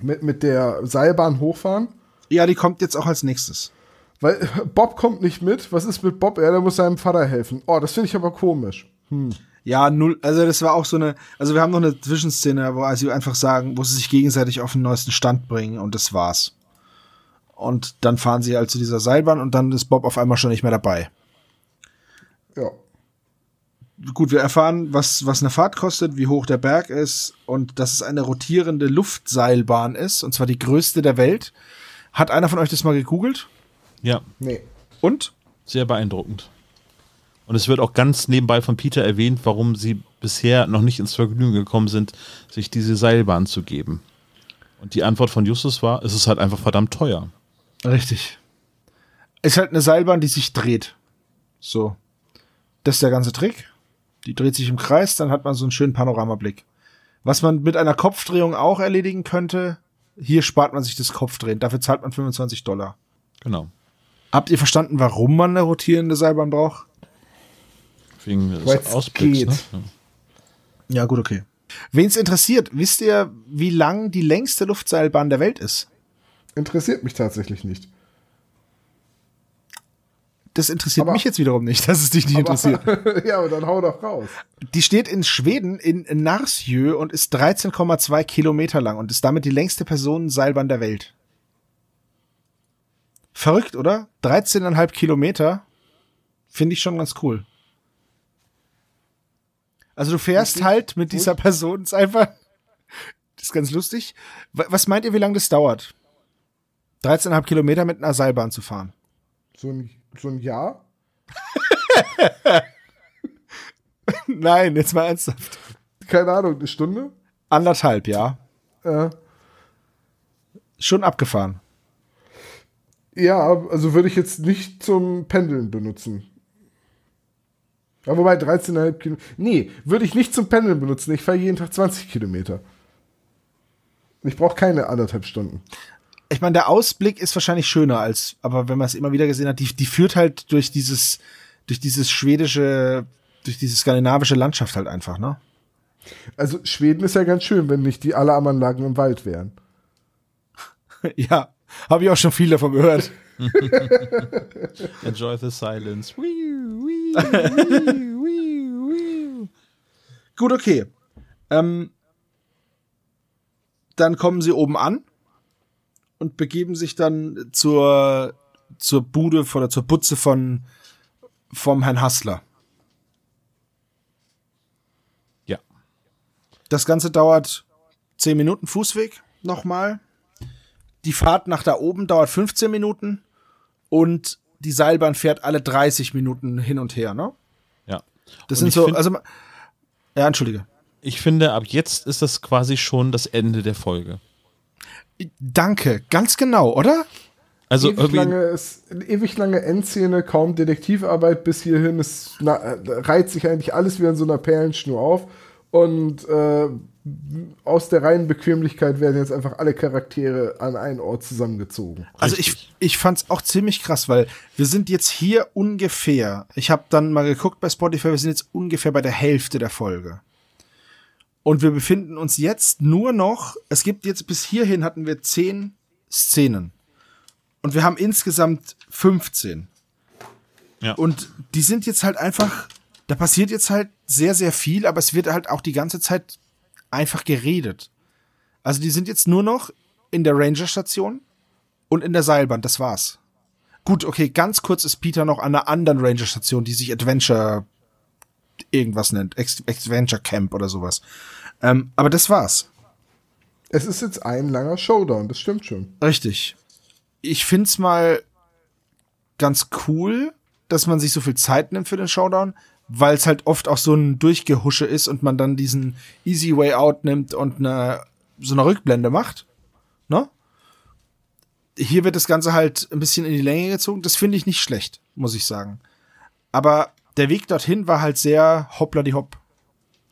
mit, mit der Seilbahn hochfahren? Ja, die kommt jetzt auch als nächstes. Weil Bob kommt nicht mit. Was ist mit Bob? Er der muss seinem Vater helfen. Oh, das finde ich aber komisch. Hm. Ja, null, also das war auch so eine, also wir haben noch eine Zwischenszene, wo sie einfach sagen, wo sie sich gegenseitig auf den neuesten Stand bringen und das war's. Und dann fahren sie halt zu dieser Seilbahn und dann ist Bob auf einmal schon nicht mehr dabei. Ja. Gut, wir erfahren, was, was eine Fahrt kostet, wie hoch der Berg ist und dass es eine rotierende Luftseilbahn ist, und zwar die größte der Welt. Hat einer von euch das mal gegoogelt? Ja. Nee. Und? Sehr beeindruckend. Und es wird auch ganz nebenbei von Peter erwähnt, warum sie bisher noch nicht ins Vergnügen gekommen sind, sich diese Seilbahn zu geben. Und die Antwort von Justus war, es ist halt einfach verdammt teuer. Richtig. Ist halt eine Seilbahn, die sich dreht. So. Das ist der ganze Trick. Die dreht sich im Kreis, dann hat man so einen schönen Panoramablick. Was man mit einer Kopfdrehung auch erledigen könnte, hier spart man sich das Kopfdrehen. Dafür zahlt man 25 Dollar. Genau. Habt ihr verstanden, warum man eine rotierende Seilbahn braucht? Wegen des Ausblicks. Ne? Ja, gut, okay. Wen es interessiert, wisst ihr, wie lang die längste Luftseilbahn der Welt ist? Interessiert mich tatsächlich nicht. Das interessiert aber, mich jetzt wiederum nicht, dass es dich nicht aber, interessiert. ja, aber dann hau doch raus. Die steht in Schweden in Narsjö und ist 13,2 Kilometer lang und ist damit die längste Personenseilbahn der Welt. Verrückt, oder? 13,5 Kilometer. Finde ich schon ganz cool. Also du fährst halt mit dieser Person, ist einfach, das ist ganz lustig. Was meint ihr, wie lange das dauert? 13,5 Kilometer mit einer Seilbahn zu fahren. So ein, so ein Jahr? Nein, jetzt mal ernsthaft. Keine Ahnung, eine Stunde? Anderthalb, ja. Äh, Schon abgefahren. ja, also würde ich jetzt nicht zum Pendeln benutzen. Ja, wobei 13,5 Kilometer. Nee, würde ich nicht zum Pendeln benutzen. Ich fahre jeden Tag 20 Kilometer. Ich brauche keine anderthalb Stunden. Ich meine, der Ausblick ist wahrscheinlich schöner als, aber wenn man es immer wieder gesehen hat, die, die führt halt durch dieses, durch dieses schwedische, durch diese skandinavische Landschaft halt einfach, ne? Also Schweden ist ja ganz schön, wenn nicht die Alarmanlagen im Wald wären. ja, habe ich auch schon viel davon gehört. Enjoy the silence. Gut, okay. Ähm, dann kommen sie oben an und begeben sich dann zur, zur Bude oder zur Butze von vom Herrn Hassler. Ja. Das Ganze dauert 10 Minuten Fußweg nochmal. Die Fahrt nach da oben dauert 15 Minuten und die Seilbahn fährt alle 30 Minuten hin und her, ne? Ja. Das Und sind so, also, ja, entschuldige. Ich finde, ab jetzt ist das quasi schon das Ende der Folge. Danke, ganz genau, oder? Also ewig, irgendwie, lange, ist, eine ewig lange Endszene, kaum Detektivarbeit bis hierhin. Es na, äh, reiht sich eigentlich alles wie an so einer Perlenschnur auf. Und äh, aus der reinen Bequemlichkeit werden jetzt einfach alle Charaktere an einen Ort zusammengezogen. Also ich, ich fand's auch ziemlich krass, weil wir sind jetzt hier ungefähr, ich habe dann mal geguckt bei Spotify, wir sind jetzt ungefähr bei der Hälfte der Folge. Und wir befinden uns jetzt nur noch, es gibt jetzt bis hierhin hatten wir zehn Szenen. Und wir haben insgesamt 15. Ja. Und die sind jetzt halt einfach, da passiert jetzt halt sehr, sehr viel, aber es wird halt auch die ganze Zeit einfach geredet. Also die sind jetzt nur noch in der Ranger-Station und in der Seilbahn, das war's. Gut, okay, ganz kurz ist Peter noch an einer anderen Ranger-Station, die sich Adventure irgendwas nennt, Adventure Camp oder sowas. Ähm, aber das war's. Es ist jetzt ein langer Showdown, das stimmt schon. Richtig. Ich find's mal ganz cool, dass man sich so viel Zeit nimmt für den Showdown, weil es halt oft auch so ein Durchgehusche ist und man dann diesen Easy Way Out nimmt und eine, so eine Rückblende macht. Ne? Hier wird das Ganze halt ein bisschen in die Länge gezogen. Das finde ich nicht schlecht, muss ich sagen. Aber der Weg dorthin war halt sehr hoppla die hopp.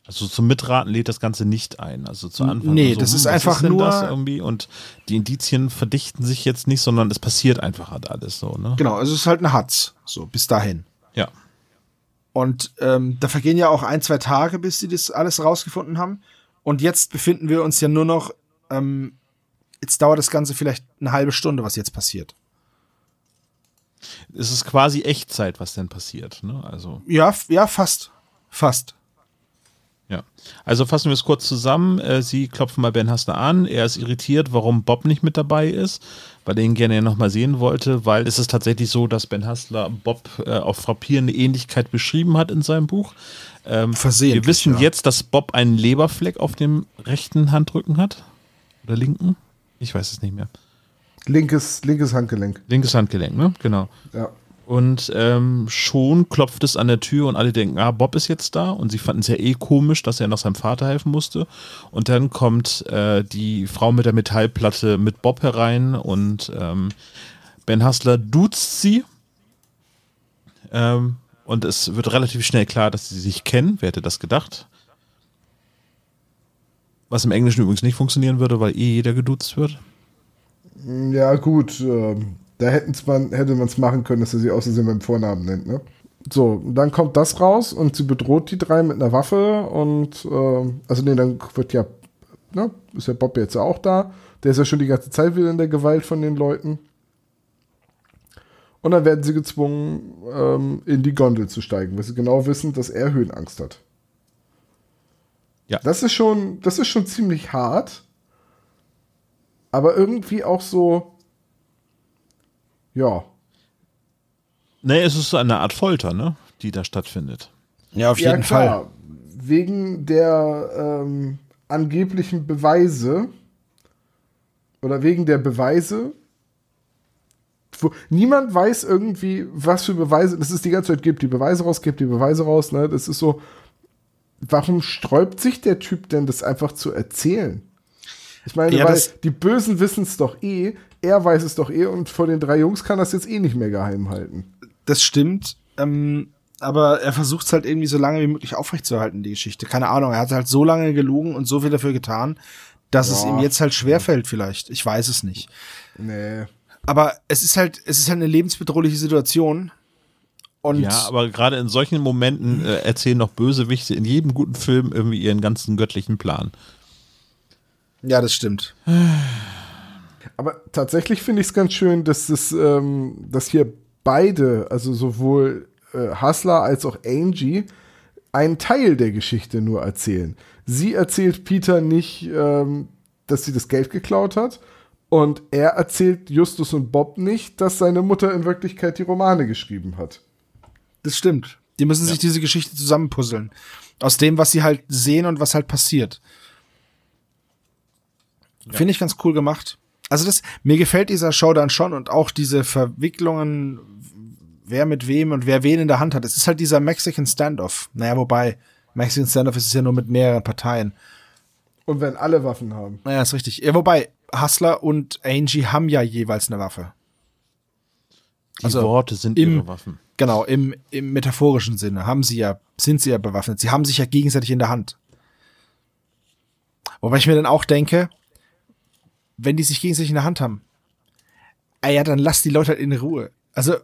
also zum Mitraten lädt das Ganze nicht ein. Also zu Anfang. Nee, so, das hm, ist einfach denn nur- Das irgendwie und die Indizien verdichten sich jetzt nicht, sondern es passiert einfach halt alles so, ne? Genau, also es ist halt eine Hatz. So, bis dahin. Ja. Und ähm, da vergehen ja auch ein, zwei Tage, bis sie das alles rausgefunden haben. Und jetzt befinden wir uns ja nur noch, ähm, jetzt dauert das Ganze vielleicht eine halbe Stunde, was jetzt passiert. Es ist quasi Echtzeit, was denn passiert, ne? Also. Ja, ja, fast. Fast. Ja. Also fassen wir es kurz zusammen. Äh, Sie klopfen bei Ben Hassler an. Er ist irritiert, warum Bob nicht mit dabei ist, weil er ihn gerne nochmal sehen wollte, weil es ist tatsächlich so, dass Ben Hassler Bob äh, auf frappierende Ähnlichkeit beschrieben hat in seinem Buch. Ähm, Versehentlich, wir wissen ja. jetzt, dass Bob einen Leberfleck auf dem rechten Handrücken hat. Oder linken? Ich weiß es nicht mehr. Linkes, linkes Handgelenk. Linkes Handgelenk, ne? Genau. Ja. Und ähm, schon klopft es an der Tür und alle denken, ah, Bob ist jetzt da. Und sie fanden es ja eh komisch, dass er noch seinem Vater helfen musste. Und dann kommt äh, die Frau mit der Metallplatte mit Bob herein und ähm, Ben Hustler duzt sie. Ähm, und es wird relativ schnell klar, dass sie sich kennen. Wer hätte das gedacht? Was im Englischen übrigens nicht funktionieren würde, weil eh jeder geduzt wird. Ja, gut. ähm, da hätten's man, hätte man es machen können, dass er sie außerdem beim Vornamen nennt, ne? So, dann kommt das raus und sie bedroht die drei mit einer Waffe und, ähm, also nee, dann wird ja, ne, ist ja Bob jetzt auch da. Der ist ja schon die ganze Zeit wieder in der Gewalt von den Leuten. Und dann werden sie gezwungen, ähm, in die Gondel zu steigen, weil sie genau wissen, dass er Höhenangst hat. Ja. Das ist schon, das ist schon ziemlich hart. Aber irgendwie auch so, ja. Nee, es ist eine Art Folter, ne? Die da stattfindet. Ja, auf ja, jeden klar. Fall. Wegen der ähm, angeblichen Beweise oder wegen der Beweise wo niemand weiß irgendwie, was für Beweise, das ist die ganze Zeit, gibt die Beweise raus, gibt die Beweise raus, ne? Das ist so, warum sträubt sich der Typ denn, das einfach zu erzählen? Ich meine, ja, weil die Bösen wissen es doch eh, er weiß es doch eh und vor den drei Jungs kann das jetzt eh nicht mehr geheim halten. Das stimmt, ähm, aber er versucht es halt irgendwie so lange wie möglich aufrechtzuerhalten, die Geschichte. Keine Ahnung, er hat halt so lange gelogen und so viel dafür getan, dass ja. es ihm jetzt halt schwerfällt vielleicht. Ich weiß es nicht. Nee. Aber es ist halt, es ist halt eine lebensbedrohliche Situation. Und ja, aber gerade in solchen Momenten äh, erzählen noch Bösewichte in jedem guten Film irgendwie ihren ganzen göttlichen Plan. Ja, das stimmt. Aber tatsächlich finde ich es ganz schön, dass es, ähm, dass hier beide, also sowohl äh, Hustler als auch Angie, einen Teil der Geschichte nur erzählen. Sie erzählt Peter nicht, ähm, dass sie das Geld geklaut hat. Und er erzählt Justus und Bob nicht, dass seine Mutter in Wirklichkeit die Romane geschrieben hat. Das stimmt. Die müssen ja. sich diese Geschichte zusammenpuzzeln. Aus dem, was sie halt sehen und was halt passiert. Ja. Finde ich ganz cool gemacht. Also das, mir gefällt dieser Showdown schon und auch diese Verwicklungen, wer mit wem und wer wen in der Hand hat. Es ist halt dieser Mexican Standoff. Naja, wobei, Mexican Standoff ist es ja nur mit mehreren Parteien. Und wenn alle Waffen haben. Naja, ist richtig. Ja, wobei, Hustler und Angie haben ja jeweils eine Waffe. Die also Worte sind im, ihre Waffen. Genau, im, im metaphorischen Sinne haben sie ja, sind sie ja bewaffnet. Sie haben sich ja gegenseitig in der Hand. Wobei ich mir dann auch denke, wenn die sich gegenseitig in der Hand haben, ah ja, dann lass die Leute halt in Ruhe. Also,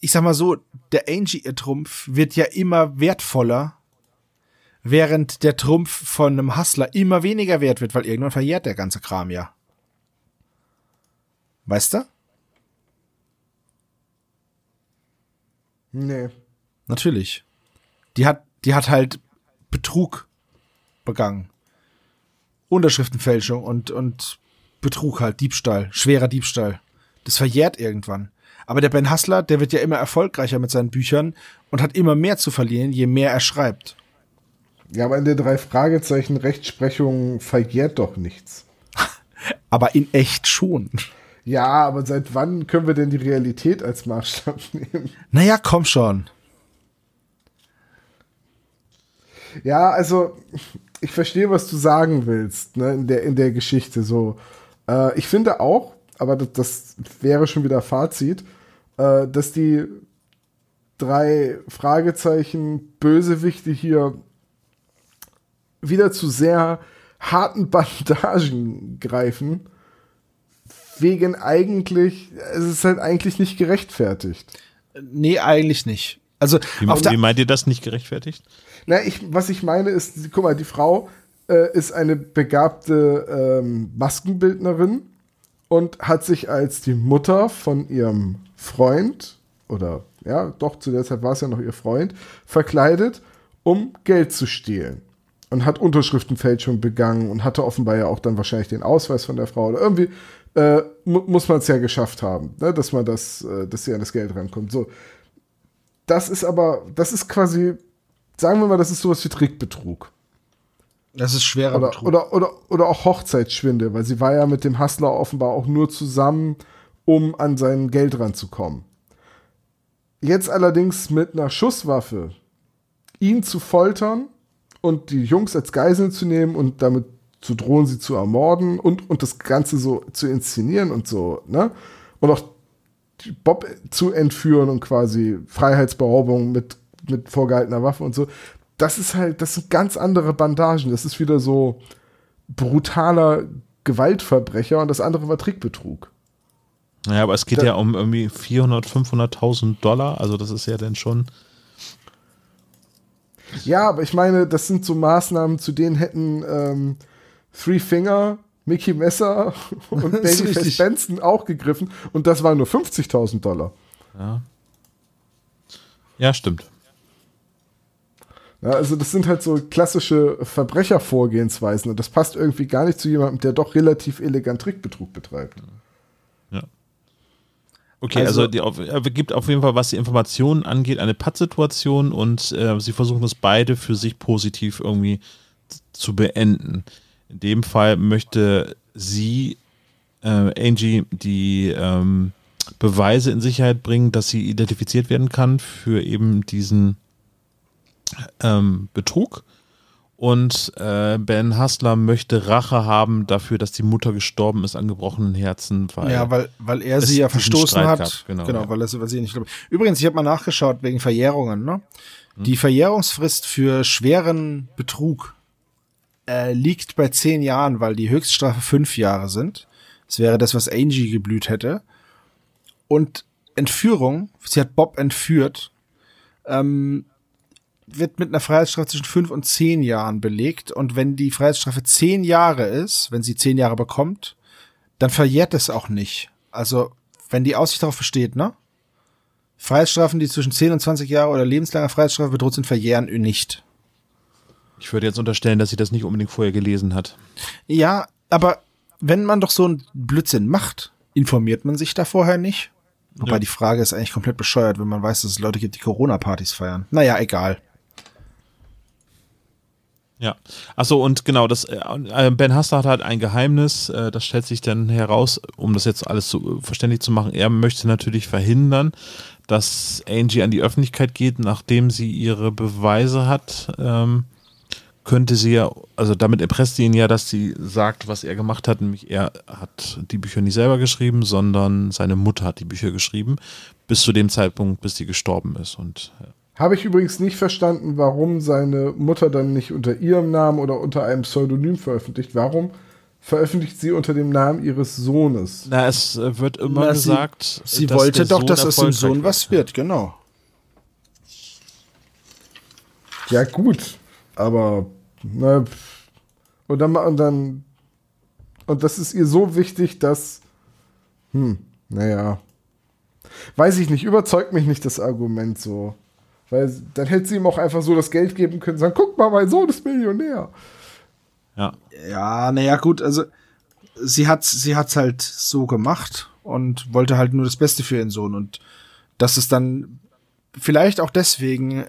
ich sag mal so, der Angie ihr Trumpf wird ja immer wertvoller, während der Trumpf von einem Hustler immer weniger wert wird, weil irgendwann verjährt der ganze Kram ja. Weißt du? Nee. Natürlich. Die hat, die hat halt Betrug begangen. Unterschriftenfälschung und, und Betrug halt, Diebstahl, schwerer Diebstahl. Das verjährt irgendwann. Aber der Ben Hassler, der wird ja immer erfolgreicher mit seinen Büchern und hat immer mehr zu verlieren, je mehr er schreibt. Ja, aber in der drei Fragezeichen Rechtsprechung verjährt doch nichts. aber in echt schon. Ja, aber seit wann können wir denn die Realität als Maßstab nehmen? Naja, komm schon. Ja, also ich verstehe, was du sagen willst, ne, in der, in der Geschichte so. Äh, ich finde auch, aber das, das wäre schon wieder Fazit, äh, dass die drei Fragezeichen Bösewichte hier wieder zu sehr harten Bandagen greifen, wegen eigentlich, es ist halt eigentlich nicht gerechtfertigt. Nee, eigentlich nicht. Also, wie, wie meint ihr das nicht gerechtfertigt? Na, ich, was ich meine ist, guck mal, die Frau äh, ist eine begabte ähm, Maskenbildnerin und hat sich als die Mutter von ihrem Freund oder ja, doch zu der Zeit war es ja noch ihr Freund, verkleidet, um Geld zu stehlen. Und hat Unterschriftenfälschung begangen und hatte offenbar ja auch dann wahrscheinlich den Ausweis von der Frau oder irgendwie äh, mu muss man es ja geschafft haben, ne, dass man das, äh, dass sie an das Geld rankommt. So. Das ist aber, das ist quasi sagen wir mal, das ist sowas wie Trickbetrug. Das ist schwerer oder, Betrug. Oder, oder, oder auch Hochzeitsschwindel, weil sie war ja mit dem Hustler offenbar auch nur zusammen, um an sein Geld ranzukommen. Jetzt allerdings mit einer Schusswaffe ihn zu foltern und die Jungs als Geiseln zu nehmen und damit zu drohen, sie zu ermorden und, und das Ganze so zu inszenieren und so, ne? Und auch Bob zu entführen und quasi Freiheitsberaubung mit mit vorgehaltener Waffe und so. Das ist halt, das sind ganz andere Bandagen. Das ist wieder so brutaler Gewaltverbrecher und das andere war Trickbetrug. Ja, aber es geht da, ja um irgendwie 400, 500.000 Dollar. Also das ist ja dann schon. Ja, aber ich meine, das sind so Maßnahmen, zu denen hätten ähm, Three Finger, Mickey Messer und Babyface Benson auch gegriffen und das waren nur 50.000 Dollar. Ja. Ja, stimmt. Ja, also das sind halt so klassische Verbrechervorgehensweisen und das passt irgendwie gar nicht zu jemandem, der doch relativ elegant Trickbetrug betreibt. Ja. Okay, also, also die auf, gibt auf jeden Fall, was die Informationen angeht, eine Pattsituation und äh, sie versuchen es beide für sich positiv irgendwie zu beenden. In dem Fall möchte sie, äh, Angie, die ähm, Beweise in Sicherheit bringen, dass sie identifiziert werden kann für eben diesen ähm, Betrug. Und äh, Ben Hustler möchte Rache haben dafür, dass die Mutter gestorben ist an gebrochenen Herzen. Weil ja, weil, weil er sie ja verstoßen hat. Gab, genau, genau ja. weil, er, weil sie nicht glaubt. Übrigens, ich habe mal nachgeschaut wegen Verjährungen. Ne? Hm. Die Verjährungsfrist für schweren Betrug äh, liegt bei zehn Jahren, weil die Höchststrafe fünf Jahre sind. Das wäre das, was Angie geblüht hätte. Und Entführung, sie hat Bob entführt, ähm, wird mit einer Freiheitsstrafe zwischen fünf und zehn Jahren belegt. Und wenn die Freiheitsstrafe zehn Jahre ist, wenn sie zehn Jahre bekommt, dann verjährt es auch nicht. Also, wenn die Aussicht darauf besteht, ne? Freiheitsstrafen, die zwischen 10 und 20 Jahre oder lebenslanger Freiheitsstrafe bedroht sind, verjähren nicht. Ich würde jetzt unterstellen, dass sie das nicht unbedingt vorher gelesen hat. Ja, aber wenn man doch so einen Blödsinn macht, informiert man sich da vorher nicht? Wobei ja. die Frage ist eigentlich komplett bescheuert, wenn man weiß, dass es Leute gibt, die Corona-Partys feiern. Naja, egal. Ja, achso, und genau, das äh, Ben Haster hat halt ein Geheimnis, äh, das stellt sich dann heraus, um das jetzt alles so äh, verständlich zu machen. Er möchte natürlich verhindern, dass Angie an die Öffentlichkeit geht, nachdem sie ihre Beweise hat. Ähm, könnte sie ja, also damit erpresst sie ihn ja, dass sie sagt, was er gemacht hat, nämlich er hat die Bücher nicht selber geschrieben, sondern seine Mutter hat die Bücher geschrieben, bis zu dem Zeitpunkt, bis sie gestorben ist. Und. Habe ich übrigens nicht verstanden, warum seine Mutter dann nicht unter ihrem Namen oder unter einem Pseudonym veröffentlicht. Warum veröffentlicht sie unter dem Namen ihres Sohnes? Na, es äh, wird immer Na, gesagt, sie, sie wollte doch, Sohn dass aus dem Sohn was wird, genau. Ja, gut, aber na, und dann und dann und das ist ihr so wichtig, dass hm, naja, weiß ich nicht, überzeugt mich nicht das Argument so. Weil dann hätte sie ihm auch einfach so das Geld geben können und sagen, guck mal, mein Sohn ist Millionär. Ja. Ja, naja, gut, also sie hat sie hat's halt so gemacht und wollte halt nur das Beste für ihren Sohn und das ist dann vielleicht auch deswegen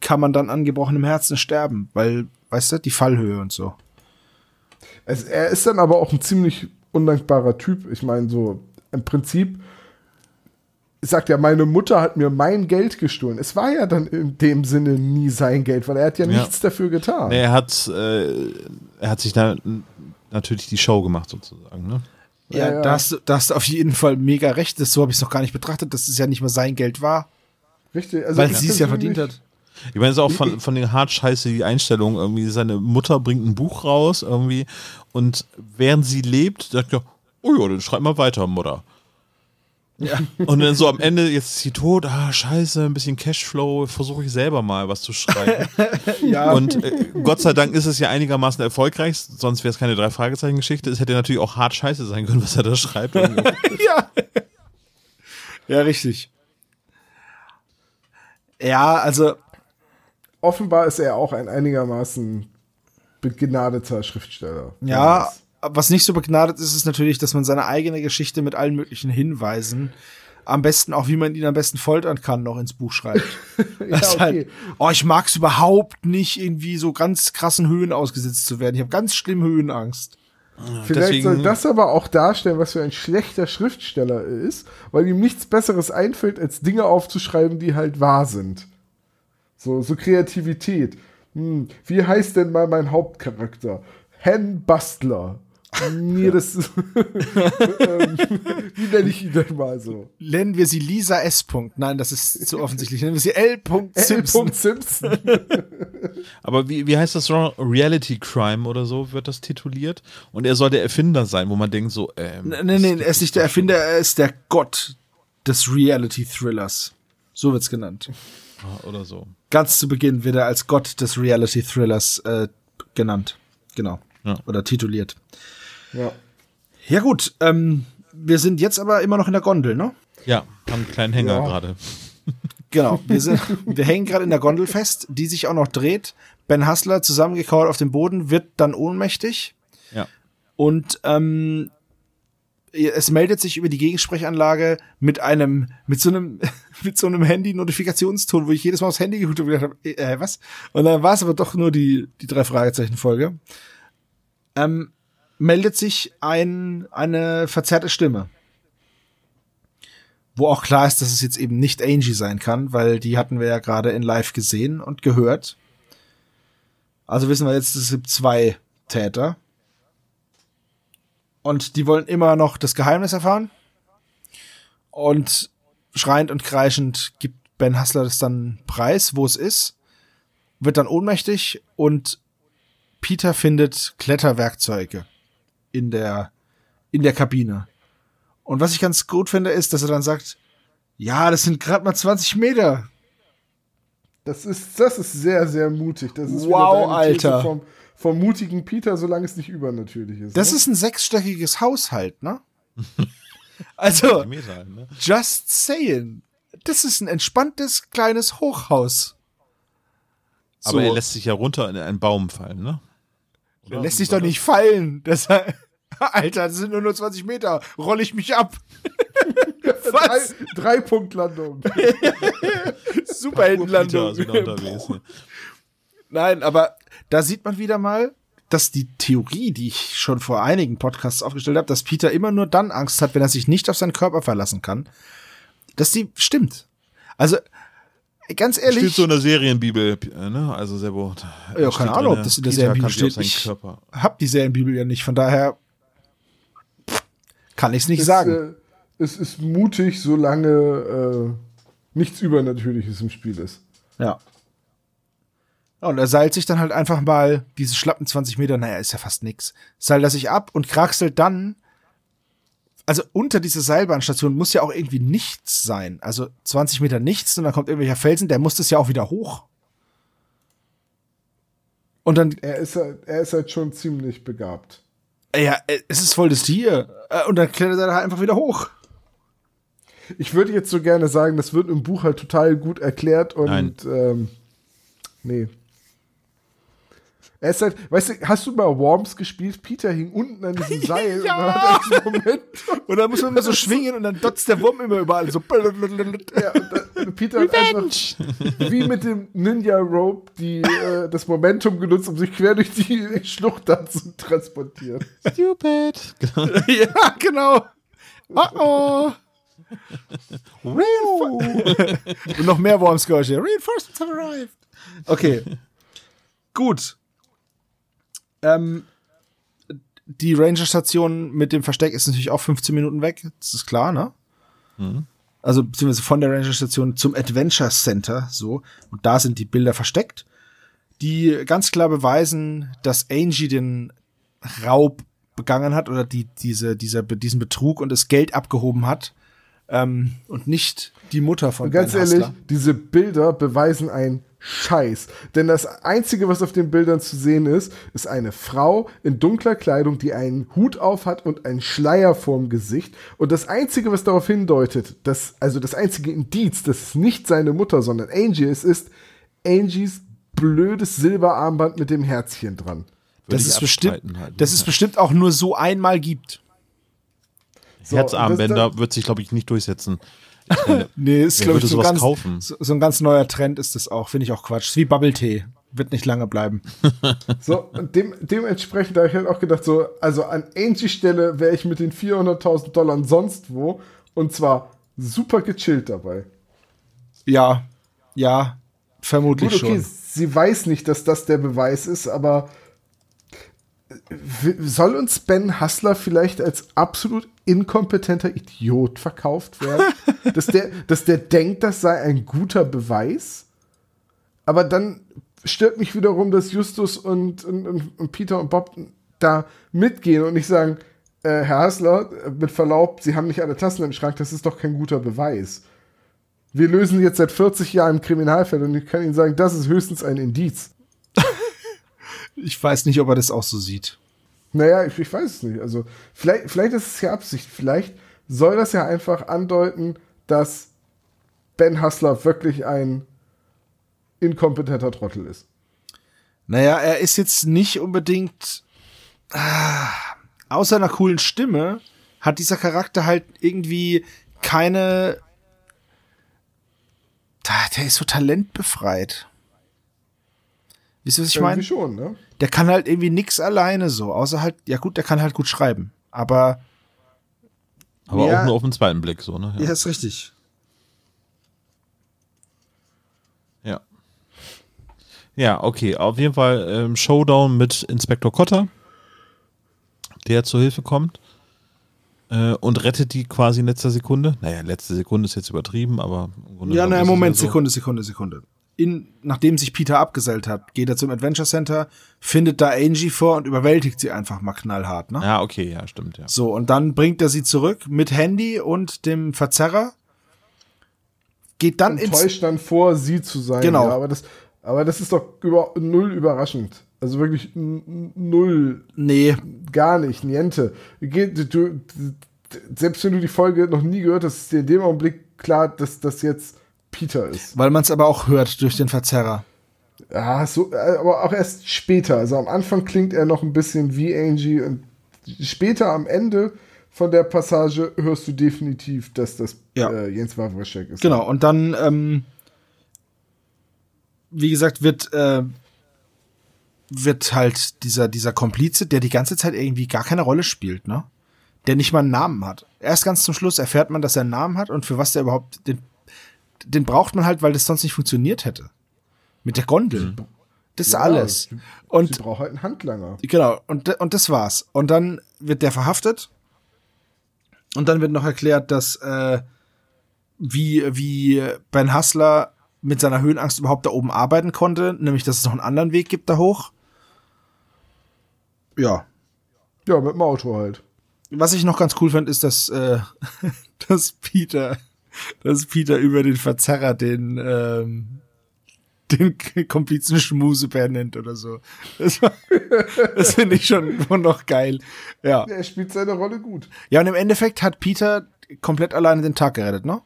kann man dann an gebrochenem Herzen sterben, weil, weißt du, die Fallhöhe und so. Es, er ist dann aber auch ein ziemlich undankbarer Typ. Ich meine, so im Prinzip sagt ja, meine Mutter hat mir mein Geld gestohlen. Es war ja dann in dem Sinne nie sein Geld, weil er hat ja, ja. nichts dafür getan. Nee, er hat, äh, er hat sich da natürlich die Show gemacht sozusagen, ne? Ja, ja, ja. Da, hast, da hast du auf jeden Fall mega recht. Das, so habe ich es noch gar nicht betrachtet, dass es ja nicht mal sein Geld war. Richtig. Also weil sie es ja verdient hat. Ich meine, es ist auch von, von den hart scheiße die Einstellung, irgendwie seine Mutter bringt ein Buch raus, irgendwie, und während sie lebt, sagt er, oh ja, dann schreib mal weiter, Mutter. Ja. Und dann so am Ende, jetzt ist sie tot, ah, scheiße, ein bisschen Cashflow, versuche ich selber mal was zu schreiben. ja. Und äh, Gott sei Dank ist es ja einigermaßen erfolgreich, sonst wäre es keine Drei-Fragezeichen-Geschichte. Es hätte natürlich auch hart scheiße sein können, was er da schreibt. ja. Ja, richtig. Ja, also. Offenbar ist er auch ein einigermaßen begnadeter Schriftsteller. Ja, was nicht so begnadet ist, ist natürlich, dass man seine eigene Geschichte mit allen möglichen Hinweisen am besten auch, wie man ihn am besten foltern kann, noch ins Buch schreibt. ja, okay. halt, oh, ich mag es überhaupt nicht, irgendwie so ganz krassen Höhen ausgesetzt zu werden. Ich habe ganz schlimm Höhenangst. Vielleicht Deswegen, soll das aber auch darstellen, was für ein schlechter Schriftsteller er ist, weil ihm nichts Besseres einfällt, als Dinge aufzuschreiben, die halt wahr sind. So, so Kreativität. Hm, wie heißt denn mal mein Hauptcharakter? Hen Bustler. Nee, das ist, ähm, wie nenne ich ihn denn mal so? Nennen wir sie Lisa S. Nein, das ist zu offensichtlich. Nennen wir sie L. Simpson. L. Simpson. Aber wie, wie heißt das Reality Crime oder so wird das tituliert? Und er soll der Erfinder sein, wo man denkt so, ähm. Nein, nein, nee, er ist nicht der Erfinder, er ist der Gott des Reality Thrillers. So wird's genannt. Ah, oder so. Ganz zu Beginn wird er als Gott des Reality Thrillers äh, genannt. Genau. Ja. Oder tituliert. Ja. Ja, gut. Ähm, wir sind jetzt aber immer noch in der Gondel, ne? Ja, haben einen kleinen Hänger ja. gerade. Genau, wir, sind, wir hängen gerade in der Gondel fest, die sich auch noch dreht. Ben Hassler zusammengekauert auf dem Boden wird dann ohnmächtig. Ja. Und ähm, es meldet sich über die Gegensprechanlage mit einem, mit so einem, mit so einem Handy-Notifikationston, wo ich jedes Mal aufs Handy geguckt habe und gedacht habe, äh, was? Und dann war es aber doch nur die, die drei Fragezeichen-Folge. Ähm, meldet sich ein, eine verzerrte Stimme. wo auch klar ist, dass es jetzt eben nicht Angie sein kann, weil die hatten wir ja gerade in Live gesehen und gehört. Also wissen wir jetzt, es gibt zwei Täter. Und die wollen immer noch das Geheimnis erfahren. Und schreiend und kreischend gibt Ben Hustler das dann preis, wo es ist, wird dann ohnmächtig und Peter findet Kletterwerkzeuge in der, in der Kabine. Und was ich ganz gut finde, ist, dass er dann sagt, ja, das sind gerade mal 20 Meter. Das ist, das ist sehr, sehr mutig. Das ist wow, Alter. Vom, vom mutigen Peter, solange es nicht übernatürlich ist. Das ne? ist ein sechsstöckiges Haushalt, ne? also, ne? just saying. Das ist ein entspanntes kleines Hochhaus. Aber so. er lässt sich ja runter in einen Baum fallen, ne? Oder er lässt sich doch nicht fallen. Das, Alter, das sind nur, nur 20 Meter. Roll ich mich ab. Was? Drei, drei Punktlandung. Superheldenlandung. Nein, aber da sieht man wieder mal, dass die Theorie, die ich schon vor einigen Podcasts aufgestellt habe, dass Peter immer nur dann Angst hat, wenn er sich nicht auf seinen Körper verlassen kann, dass die stimmt. Also ganz ehrlich. Steht so in der Serienbibel, äh, ne? Also sehr gut. Ja, keine Ahnung, ob das in der Serienbibel steht. Ich Körper. hab die Serienbibel ja nicht, von daher kann ich es nicht sagen. Äh, es ist mutig, solange äh, nichts Übernatürliches im Spiel ist. Ja. Und er seilt sich dann halt einfach mal diese schlappen 20 Meter, naja, ist ja fast nix. Seilt er sich ab und kraxelt dann also unter dieser Seilbahnstation muss ja auch irgendwie nichts sein. Also 20 Meter nichts und dann kommt irgendwelcher Felsen, der muss das ja auch wieder hoch. Und dann. Er ist halt, er ist halt schon ziemlich begabt. Ja, es ist voll das Tier. Äh, und dann klettert er halt einfach wieder hoch. Ich würde jetzt so gerne sagen, das wird im Buch halt total gut erklärt und Nein. Ähm, nee. Er ist halt, weißt du, hast du mal Worms gespielt? Peter hing unten an diesem Seil ja. und, Moment. und dann muss man immer so schwingen und dann dotzt der Wurm immer überall so. ja, dann, Peter hat einfach wie mit dem Ninja Rope die, äh, das Momentum genutzt, um sich quer durch die Schlucht dann zu transportieren. Stupid. ja, genau. Oh oh. und noch mehr Wormsgeräusche. Reinforcements have arrived. Okay. Gut. Ähm, die Ranger-Station mit dem Versteck ist natürlich auch 15 Minuten weg, das ist klar, ne? Mhm. Also beziehungsweise von der Ranger-Station zum Adventure Center, so. Und da sind die Bilder versteckt, die ganz klar beweisen, dass Angie den Raub begangen hat oder die, diese, dieser, diesen Betrug und das Geld abgehoben hat ähm, und nicht die Mutter von und Ganz ben ehrlich, diese Bilder beweisen ein Scheiß. Denn das Einzige, was auf den Bildern zu sehen ist, ist eine Frau in dunkler Kleidung, die einen Hut auf hat und einen Schleier vorm Gesicht. Und das Einzige, was darauf hindeutet, dass, also das einzige Indiz, dass es nicht seine Mutter, sondern Angie ist, ist Angies blödes Silberarmband mit dem Herzchen dran. Das ist, bestimmt, halt, das ist bestimmt auch nur so einmal gibt. So, Herzarmbänder wird sich, glaube ich, nicht durchsetzen. Nee, ist glaube ich so, ganz, so, so, ein ganz neuer Trend ist das auch, finde ich auch Quatsch. Ist wie Bubble Tea. Wird nicht lange bleiben. so, und dem, dementsprechend habe ich halt auch gedacht, so, also an Angie Stelle wäre ich mit den 400.000 Dollar sonst wo und zwar super gechillt dabei. Ja, ja, vermutlich Gut, okay, schon. Sie weiß nicht, dass das der Beweis ist, aber soll uns Ben Hassler vielleicht als absolut inkompetenter Idiot verkauft werden? dass, der, dass der denkt, das sei ein guter Beweis? Aber dann stört mich wiederum, dass Justus und, und, und Peter und Bob da mitgehen und nicht sagen, äh, Herr Hassler, mit Verlaub, Sie haben nicht alle Tassen im Schrank, das ist doch kein guter Beweis. Wir lösen jetzt seit 40 Jahren Kriminalfälle und ich kann Ihnen sagen, das ist höchstens ein Indiz. Ich weiß nicht, ob er das auch so sieht. Naja, ich, ich weiß es nicht. Also, vielleicht, vielleicht ist es ja Absicht. Vielleicht soll das ja einfach andeuten, dass Ben Hustler wirklich ein inkompetenter Trottel ist. Naja, er ist jetzt nicht unbedingt. Ah, außer einer coolen Stimme hat dieser Charakter halt irgendwie keine. Der ist so talentbefreit. Wisst ihr, was ich meine? schon, ne? Der kann halt irgendwie nix alleine so, außer halt, ja gut, der kann halt gut schreiben. Aber Aber Ja. auch nur auf den zweiten Blick so, ne? Ja, ist richtig. Ja. Ja, okay. Auf jeden Fall ähm, Showdown mit Inspektor Cotter, der zur Hilfe kommt äh, und rettet die quasi in letzter Sekunde. Naja, letzte Sekunde ist jetzt übertrieben, aber im Grunde Ja, genommen na, ist es Moment, so. Sekunde, Sekunde, Sekunde. In, nachdem sich Peter abgesellt hat, geht er zum Adventure Center, findet da Angie vor und überwältigt sie einfach mal knallhart, ne? Ja, okay, ja, stimmt, ja. So, und dann bringt er sie zurück mit Handy und dem Verzerrer. Geht dann Und ins. täuscht dann vor, sie zu sein. Genau. Ja, aber, das, aber das ist doch über, null überraschend. Also wirklich null, Nee, gar nicht, niente. Geht, du, du, selbst wenn du die Folge noch nie gehört hast, ist dir in dem Augenblick klar, dass das jetzt Peter ist. weil man es aber auch hört durch den Verzerrer. Ja, so, äh, aber auch erst später. Also am Anfang klingt er noch ein bisschen wie Angie und später am Ende von der Passage hörst du definitiv, dass das Ja. äh, Jens Wawrczyk ist. Genau, und dann, ähm, wie gesagt, wird, äh, wird halt dieser, dieser Komplize, der die ganze Zeit irgendwie gar keine Rolle spielt, ne? Der nicht mal einen Namen hat. Erst ganz zum Schluss erfährt man, dass er einen Namen hat und für was der überhaupt, den, den braucht man halt, weil das sonst nicht funktioniert hätte. Mit der Gondel. Das ist Ja, alles. sie- Und Sie braucht halt einen Handlanger. Genau, und, und das war's. Und dann wird der verhaftet. Und dann wird noch erklärt, dass äh, wie, wie Ben Hassler mit seiner Höhenangst überhaupt da oben arbeiten konnte, nämlich dass es noch einen anderen Weg gibt da hoch. Ja. Ja, mit dem Auto halt. Was ich noch ganz cool fand, ist, dass, äh, dass Peter, dass Peter über den Verzerrer den, ähm, den Komplizen Schmusebär nennt oder so. Das, war- das finde ich schon noch geil. Ja. Er spielt seine Rolle gut. Ja, und im Endeffekt hat Peter komplett alleine den Tag gerettet, ne?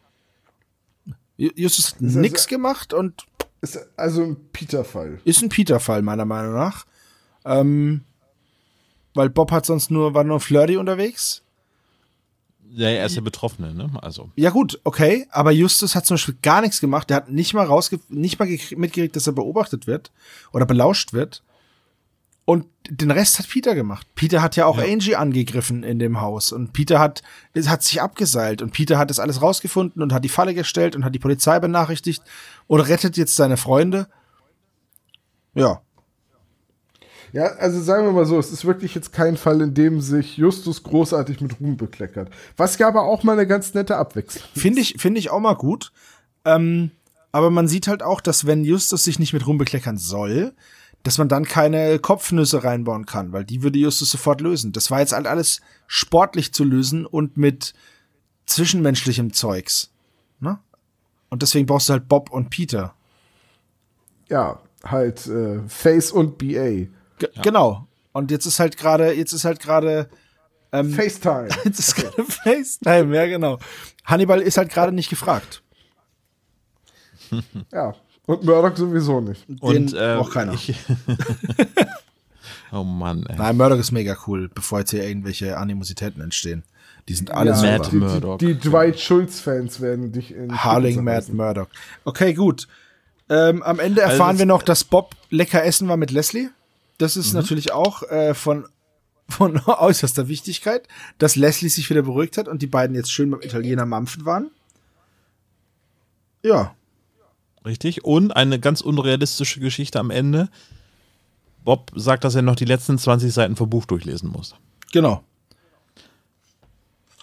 Ju- Justus hat also- nix gemacht und Ist also ein Peter-Fall. ist ein Peter-Fall, meiner Meinung nach. Ähm, weil Bob hat sonst nur, war nur flirty unterwegs. Ja, er ist der Betroffene, ne? Also. Ja gut, okay, aber Justus hat zum Beispiel gar nichts gemacht. Der hat nicht mal rausge nicht mal gekrie- mitgekriegt, dass er beobachtet wird oder belauscht wird. Und den Rest hat Peter gemacht. Peter hat ja auch Angie angegriffen in dem Haus und Peter hat es hat sich abgeseilt und Peter hat das alles rausgefunden und hat die Falle gestellt und hat die Polizei benachrichtigt und rettet jetzt seine Freunde. Ja, Ja, also sagen wir mal so, es ist wirklich jetzt kein Fall, in dem sich Justus großartig mit Ruhm bekleckert. Was ja aber auch mal eine ganz nette Abwechslung. Finde ich, finde ich auch mal gut. Ähm, aber man sieht halt auch, dass wenn Justus sich nicht mit rumbekleckern soll, dass man dann keine Kopfnüsse reinbauen kann, weil die würde Justus sofort lösen. Das war jetzt halt alles sportlich zu lösen und mit zwischenmenschlichem Zeugs. Ne? Und deswegen brauchst du halt Bob und Peter. Ja, halt äh, Face und BA. G Genau. Und jetzt ist halt gerade, jetzt ist halt gerade, FaceTime. jetzt ist gerade FaceTime, ja genau. Hannibal ist halt gerade nicht gefragt. ja. Und Murdoch sowieso nicht. Und Den äh, braucht keiner. Ich, oh Mann, ey. Nein, Murdoch ist mega cool, bevor jetzt hier irgendwelche Animositäten entstehen. Die sind alle ja, super. Matt die, Murdoch. Die, die Dwight Schultz-Fans werden dich in Harling Matt zerreißen. Murdoch. Okay, gut. Ähm, am Ende erfahren Also wir noch, dass Bob lecker essen war mit Leslie. Das ist natürlich auch äh, von, von äußerster Wichtigkeit, dass Leslie sich wieder beruhigt hat und die beiden jetzt schön beim Italiener mampfen waren. Ja, Richtig. Und eine ganz unrealistische Geschichte am Ende. Bob sagt, dass er noch die letzten 20 Seiten vom Buch durchlesen muss. genau.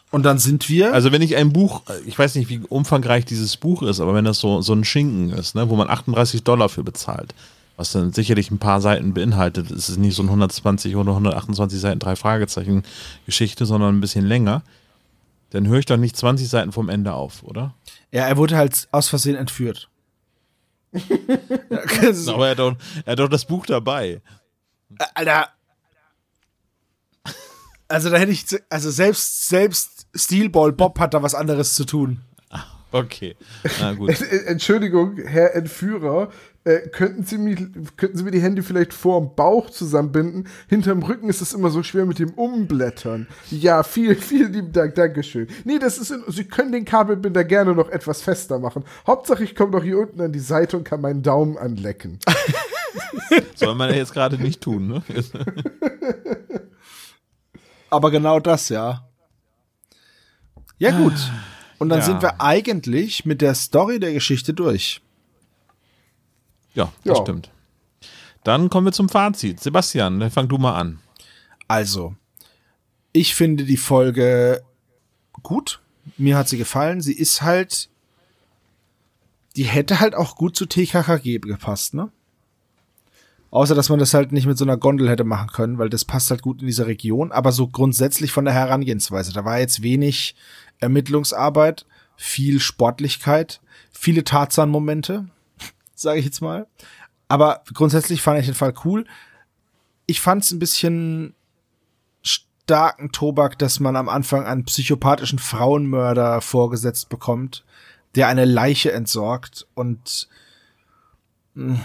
Und dann sind wir. Also wenn ich ein Buch, ich weiß nicht, wie umfangreich dieses Buch ist, aber wenn das so, so ein Schinken ist, ne, wo man 38 Dollar für bezahlt, was dann sicherlich ein paar Seiten beinhaltet, ist es nicht so ein 120 oder 128 Seiten drei Fragezeichen Geschichte, sondern ein bisschen länger, dann höre ich doch nicht 20 Seiten vom Ende auf, oder? ja, er wurde halt aus Versehen entführt. Ist- Aber er hat doch, er hat doch das Buch dabei. Alter. Also da hätte ich, also selbst, selbst Steelball Bob hat da was anderes zu tun. Okay, na gut. Äh, Entschuldigung, Herr Entführer, äh, könnten, Sie mir, könnten Sie mir die Hände vielleicht vor dem Bauch zusammenbinden? Hinterm Rücken ist es immer so schwer mit dem Umblättern. Ja, viel, vielen lieben Dank, Dankeschön. Nee, das ist in, Sie können den Kabelbinder gerne noch etwas fester machen. Hauptsache, ich komme doch hier unten an die Seite und kann meinen Daumen anlecken. Soll man ja jetzt gerade nicht tun, ne? Aber genau das, ja. Ja, gut. Und dann ja. sind wir eigentlich mit der Story der Geschichte durch. Ja, das ja. stimmt. Dann kommen wir zum Fazit. Sebastian, dann fang du mal an. Also, ich finde die Folge gut. Mir hat sie gefallen. Sie ist halt, die hätte halt auch gut zu TKKG gepasst, ne? Außer, dass man das halt nicht mit so einer Gondel hätte machen können, weil das passt halt gut in dieser Region. Aber so grundsätzlich von der Herangehensweise. Da war jetzt wenig Ermittlungsarbeit, viel Sportlichkeit, viele Tarzan-Momente, sage ich jetzt mal. Aber grundsätzlich fand ich den Fall cool. Ich fand es ein bisschen starken Tobak, dass man am Anfang einen psychopathischen Frauenmörder vorgesetzt bekommt, der eine Leiche entsorgt und hm,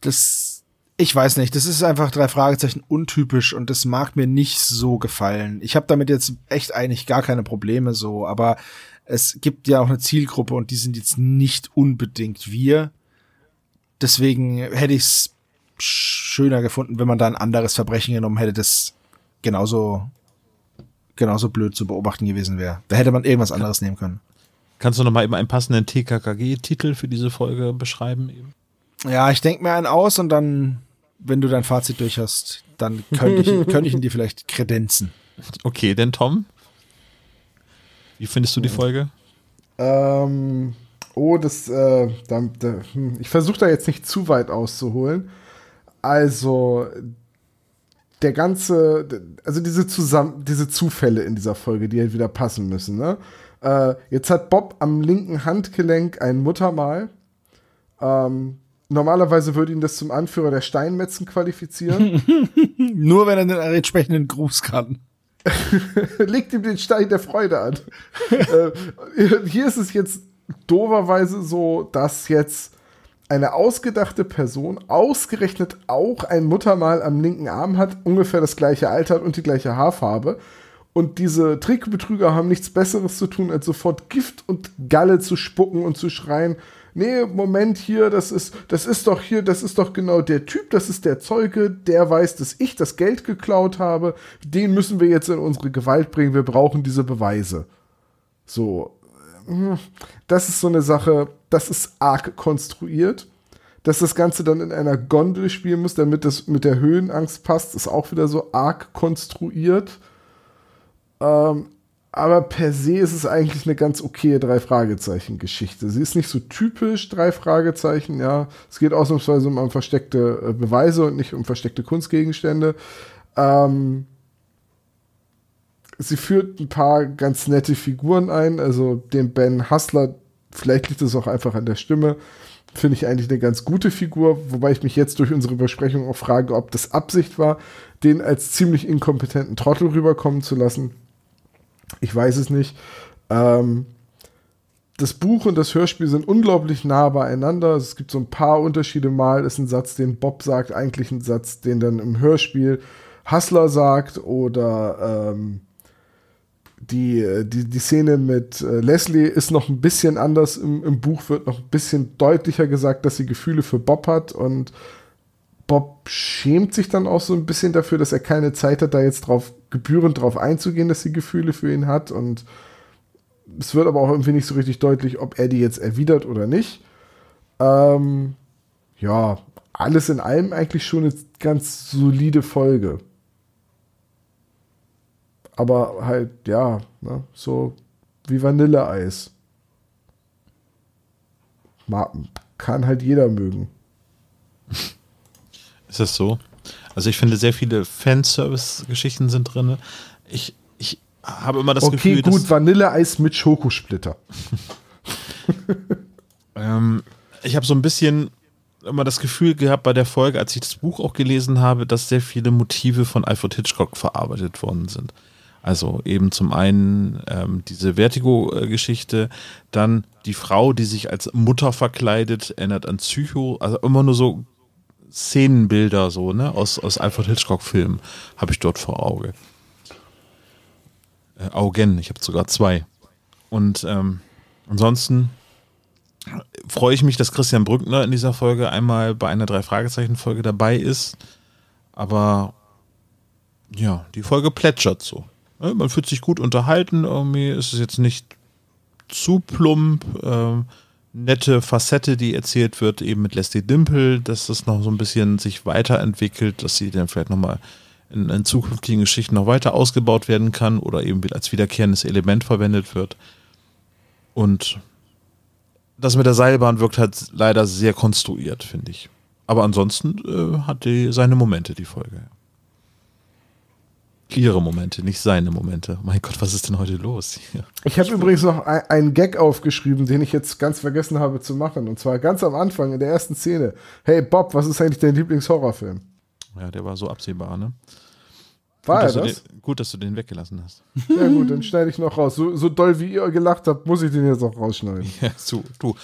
das ich weiß nicht, das ist einfach drei Fragezeichen untypisch und das mag mir nicht so gefallen. Ich habe damit jetzt echt eigentlich gar keine Probleme so, aber es gibt ja auch eine Zielgruppe und die sind jetzt nicht unbedingt wir. Deswegen hätte ich es schöner gefunden, wenn man da ein anderes Verbrechen genommen hätte, das genauso genauso blöd zu beobachten gewesen wäre. Da hätte man irgendwas anderes nehmen können. Kannst du noch mal eben einen passenden TKKG-Titel für diese Folge beschreiben? Eben? Ja, ich denke mir einen aus und dann wenn du dein Fazit durch hast, dann könnte ich, könnte ich ihn dir vielleicht kredenzen. Okay, denn Tom? Wie findest du die Folge? Ähm, oh, das, äh, da, da, hm, ich versuche da jetzt nicht zu weit auszuholen. Also, der ganze, also diese, Zusamm diese Zufälle in dieser Folge, die halt wieder passen müssen, ne? Äh, jetzt hat Bob am linken Handgelenk ein Muttermal. Ähm, Normalerweise würde ihn das zum Anführer der Steinmetzen qualifizieren. Nur wenn er den entsprechenden Gruß kann. Legt ihm den Stein der Freude an. äh, hier ist es jetzt doverweise so, dass jetzt eine ausgedachte Person ausgerechnet auch ein Muttermal am linken Arm hat, ungefähr das gleiche Alter und die gleiche Haarfarbe. Und diese Trickbetrüger haben nichts Besseres zu tun, als sofort Gift und Galle zu spucken und zu schreien, nee, Moment hier, das ist, das ist doch hier, das ist doch genau der Typ, das ist der Zeuge, der weiß, dass ich das Geld geklaut habe, den müssen wir jetzt in unsere Gewalt bringen, wir brauchen diese Beweise. So, das ist so eine Sache, das ist arg konstruiert. Dass das Ganze dann in einer Gondel spielen muss, damit das mit der Höhenangst passt, ist auch wieder so arg konstruiert. Ähm, aber per se ist es eigentlich eine ganz okaye Drei-Fragezeichen-Geschichte. Sie ist nicht so typisch Drei Fragezeichen, ja. Es geht ausnahmsweise um versteckte äh, Beweise und nicht um versteckte Kunstgegenstände. Ähm, sie führt ein paar ganz nette Figuren ein, also den Ben Hustler, vielleicht liegt es auch einfach an der Stimme, finde ich eigentlich eine ganz gute Figur, wobei ich mich jetzt durch unsere Besprechung auch frage, ob das Absicht war, den als ziemlich inkompetenten Trottel rüberkommen zu lassen. Ich weiß es nicht. Ähm, das Buch und das Hörspiel sind unglaublich nah beieinander. Es gibt so ein paar Unterschiede mal. Ist ein Satz, den Bob sagt, eigentlich ein Satz, den dann im Hörspiel Hustler sagt oder ähm, die, die, die Szene mit äh, Leslie ist noch ein bisschen anders. Im, Im Buch wird noch ein bisschen deutlicher gesagt, dass sie Gefühle für Bob hat und Bob schämt sich dann auch so ein bisschen dafür, dass er keine Zeit hat, da jetzt drauf gebührend drauf einzugehen, dass sie Gefühle für ihn hat. Und es wird aber auch irgendwie nicht so richtig deutlich, ob er die jetzt erwidert oder nicht. Ähm, ja, alles in allem eigentlich schon eine ganz solide Folge. Aber halt, ja, ne, so wie Vanilleeis. Kann halt jeder mögen. Ist das so? Also ich finde, sehr viele Fanservice-Geschichten sind drin. Ich, ich habe immer das okay, Gefühl, Okay, gut, Vanilleeis mit Schokosplitter. ähm, ich habe so ein bisschen immer das Gefühl gehabt bei der Folge, als ich das Buch auch gelesen habe, dass sehr viele Motive von Alfred Hitchcock verarbeitet worden sind. Also eben zum einen ähm, diese Vertigo-Geschichte, dann die Frau, die sich als Mutter verkleidet, erinnert an Psycho, also immer nur so Szenenbilder so, ne, aus, aus Alfred Hitchcock-Filmen habe ich dort vor Auge. Äh, Augen, ich habe sogar zwei. Und ähm, ansonsten freue ich mich, dass Christian Brückner in dieser Folge einmal bei einer Drei-Fragezeichen-Folge dabei ist. Aber ja, die Folge plätschert so. Man fühlt sich gut unterhalten, irgendwie ist es jetzt nicht zu plump. Ähm, nette Facette, die erzählt wird, eben mit Leslie Dimple, dass das noch so ein bisschen sich weiterentwickelt, dass sie dann vielleicht nochmal in, in zukünftigen Geschichten noch weiter ausgebaut werden kann oder eben als wiederkehrendes Element verwendet wird. Und das mit der Seilbahn wirkt halt leider sehr konstruiert, finde ich. Aber ansonsten äh, hat die seine Momente, die Folge. Ihre Momente, nicht seine Momente. Mein Gott, was ist denn heute los? Hier? Ich habe übrigens noch ein, einen Gag aufgeschrieben, den ich jetzt ganz vergessen habe zu machen. Und zwar ganz am Anfang in der ersten Szene. Hey Bob, was ist eigentlich dein Lieblingshorrorfilm? Ja, der war so absehbar, ne? War gut, er das? Den, gut, dass du den weggelassen hast. Ja gut, dann schneide ich noch raus. So, so doll wie ihr gelacht habt, muss ich den jetzt auch rausschneiden. Ja, so, du.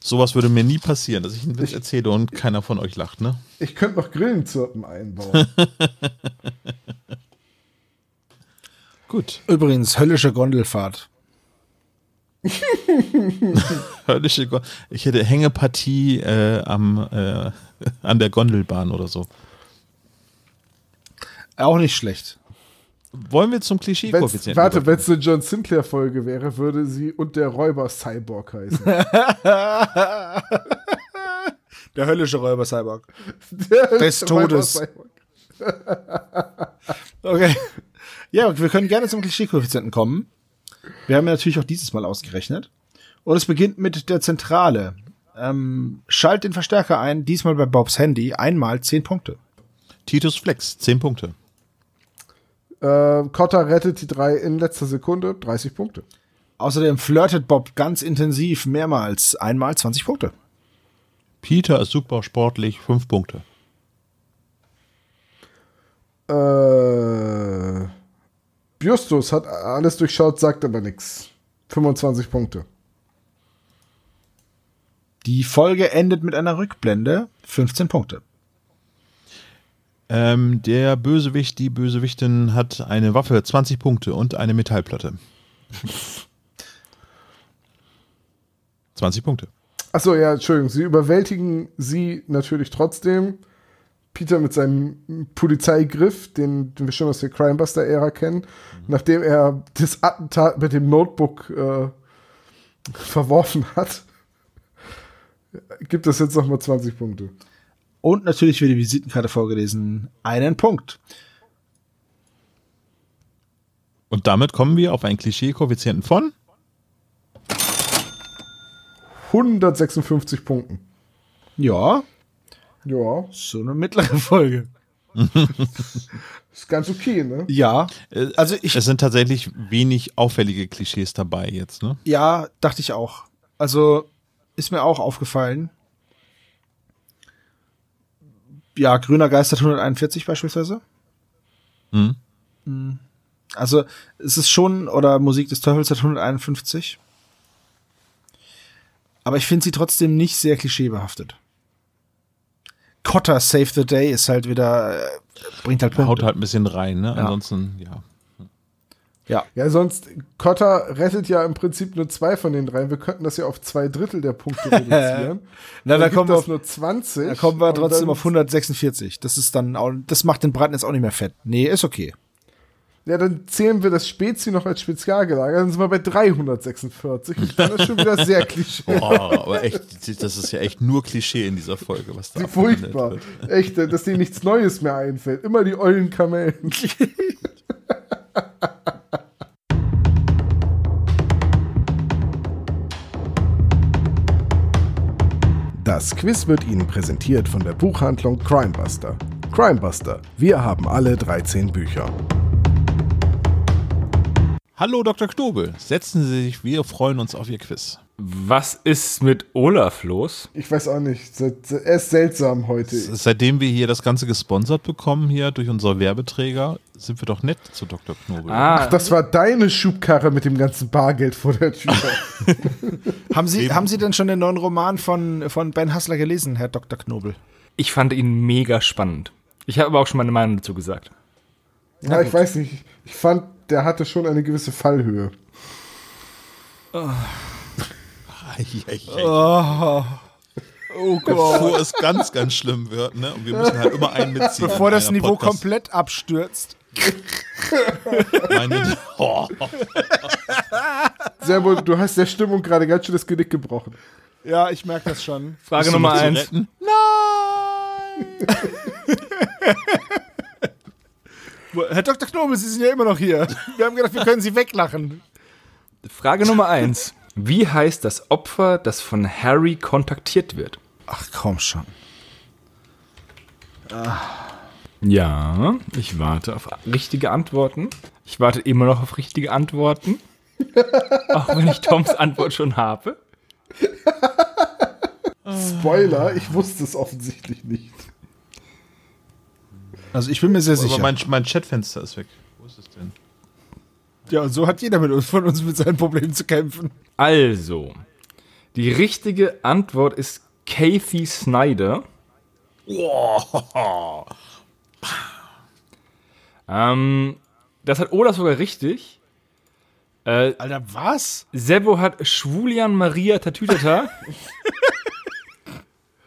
Sowas würde mir nie passieren, dass ich einen Witz erzähle und keiner von euch lacht, ne? Ich könnte noch Grillenzirpen einbauen. Gut. Übrigens, höllische Gondelfahrt. Höllische Go ich hätte Hängepartie äh, am, äh, an der Gondelbahn oder so. Auch nicht schlecht. Wollen wir zum Klischee-Koeffizienten? warte, wenn es eine John Sinclair-Folge wäre, würde sie und der Räuber Cyborg heißen. Der höllische Räuber Cyborg. Der Des Räuber Todes. Cyborg. Okay. Ja, wir können gerne zum Klischee-Koeffizienten kommen. Wir haben ja natürlich auch dieses Mal ausgerechnet. Und es beginnt mit der Zentrale. Ähm, schalt den Verstärker ein, diesmal bei Bobs Handy, einmal 10 Punkte. Titus Flex, 10 Punkte. Äh, Cotta rettet die drei in letzter Sekunde, 30 Punkte. Außerdem flirtet Bob ganz intensiv mehrmals, einmal 20 Punkte. Peter ist super sportlich, 5 Punkte. Äh, Justus hat alles durchschaut, sagt aber nichts. 25 Punkte. Die Folge endet mit einer Rückblende, 15 Punkte. Ähm, der Bösewicht, die Bösewichtin hat eine Waffe, 20 Punkte und eine Metallplatte. 20 Punkte. Achso, ja, Entschuldigung. Sie überwältigen sie natürlich trotzdem. Peter mit seinem Polizeigriff, den, den wir schon aus der Crimebuster-Ära kennen, nachdem er das Attentat mit dem Notebook äh, verworfen hat, gibt es jetzt nochmal 20 Punkte. Und natürlich wird die Visitenkarte vorgelesen, einen Punkt. Und damit kommen wir auf einen Klischee-Koeffizienten von 156 Punkten. Ja, Ja, so eine mittlere Folge. ist ganz okay, ne? Ja, Äh, also ich, Es sind tatsächlich wenig auffällige Klischees dabei jetzt, ne? ja, dachte ich auch. Also ist mir auch aufgefallen. Ja, Grüner Geist hat 141 beispielsweise. Mhm. Also es ist schon, oder Musik des Teufels hat 151. Aber ich finde sie trotzdem nicht sehr klischeebehaftet. Cotter Save the Day ist halt wieder, äh, bringt halt Punkte. Haut halt ein bisschen rein, ne? Ja. Ansonsten, ja. Ja, Ja, sonst, Cotta rettet ja im Prinzip nur zwei von den drei. Wir könnten das ja auf zwei Drittel der Punkte reduzieren. Na, da Dann kommen wir das auf, nur 20. da kommen wir trotzdem auf 146. Das ist dann auch, das macht den Braten jetzt auch nicht mehr fett. Nee, ist okay. Ja, dann zählen wir das Spezi noch als Spezialgelager. Dann sind wir bei 346. Und dann ist schon wieder sehr klischee. Boah, aber echt, das ist ja echt nur Klischee in dieser Folge, was da furchtbar. wird. Echt, dass denen nichts Neues mehr einfällt. Immer die ollen Kamellen. Das Quiz wird Ihnen präsentiert von der Buchhandlung Crimebuster. Crimebuster, wir haben alle 13 Bücher. Hallo Dr. Knobel, setzen Sie sich, wir freuen uns auf Ihr Quiz. Was ist mit Olaf los? Ich weiß auch nicht, er ist seltsam heute. Seitdem wir hier das Ganze gesponsert bekommen, hier durch unser Werbeträger, sind wir doch nett zu Dr. Knobel. Ah, Das war deine Schubkarre mit dem ganzen Bargeld vor der Tür. Haben Sie, Eben. haben Sie denn schon den neuen Roman von, von Ben Hassler gelesen, Herr Dr. Knobel? ich fand ihn mega spannend. Ich habe aber auch schon meine Meinung dazu gesagt. Ja, ich weiß nicht. Ich fand, der hatte schon eine gewisse Fallhöhe. Oh, oh Bevor es ganz, ganz schlimm wird, ne? Und wir müssen halt immer einen mitziehen. Bevor das Niveau Podcast- komplett abstürzt. Meine, oh. Servo, du hast der Stimmung gerade ganz schön das Genick gebrochen. Ja, ich merke das schon. Frage Nummer eins. retten? Herr Dr. Knobel, Sie sind ja immer noch hier. Wir haben gedacht, wir können Sie weglachen. Frage Nummer eins. Wie heißt das Opfer, das von Harry kontaktiert wird? Ach, komm schon. Ja, ich warte auf richtige Antworten. Ich warte immer noch auf richtige Antworten. Auch wenn ich Toms Antwort schon habe. Spoiler, ich wusste es offensichtlich nicht. Also ich bin mir sehr Aber sicher. mein, mein Chatfenster ist weg. Wo ist es denn? ja, und so hat jeder mit uns, von uns mit seinen Problemen zu kämpfen. Also, die richtige Antwort ist Kathy Snyder. Ähm, das hat Olaf sogar richtig. Äh, Alter, was? Sebo hat Schwulian Maria Tatütata.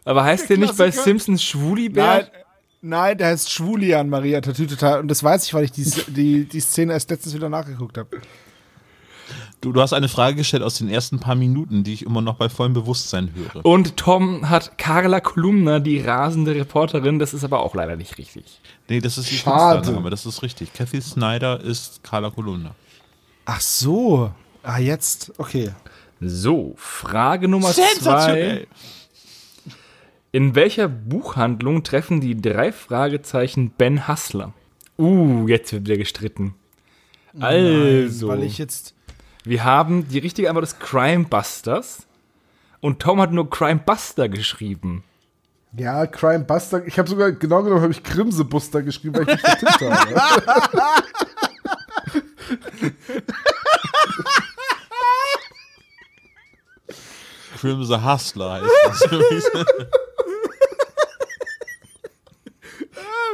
Aber heißt der nicht bei. Simpsons Nein, Schwulibert? Nein, der heißt Schwulian Maria Tatütata. Und das weiß ich, weil ich die, die, die Szene erst letztens wieder nachgeguckt habe. Du, du hast eine Frage gestellt aus den ersten paar Minuten, die ich immer noch bei vollem Bewusstsein höre. Und Tom hat Carla Kolumna, die rasende Reporterin. Das ist aber auch leider nicht richtig. Nee, das ist die Schade. Künstlername, das ist richtig. Kathy Snyder ist Carla Kolumna. Ach so. Ah, jetzt. Okay. So, Frage Nummer zwei. In welcher Buchhandlung treffen die drei Fragezeichen Ben Hassler? Uh, jetzt wird wieder gestritten. Also, Weil ich jetzt. wir haben die richtige Antwort ist Crime Busters und Tom hat nur Crime Buster geschrieben. Ja, Crime Buster. Ich habe sogar, genau genommen, habe ich Grimsebuster geschrieben, weil ich mich vertippt habe. Crimson Hustler heißt das.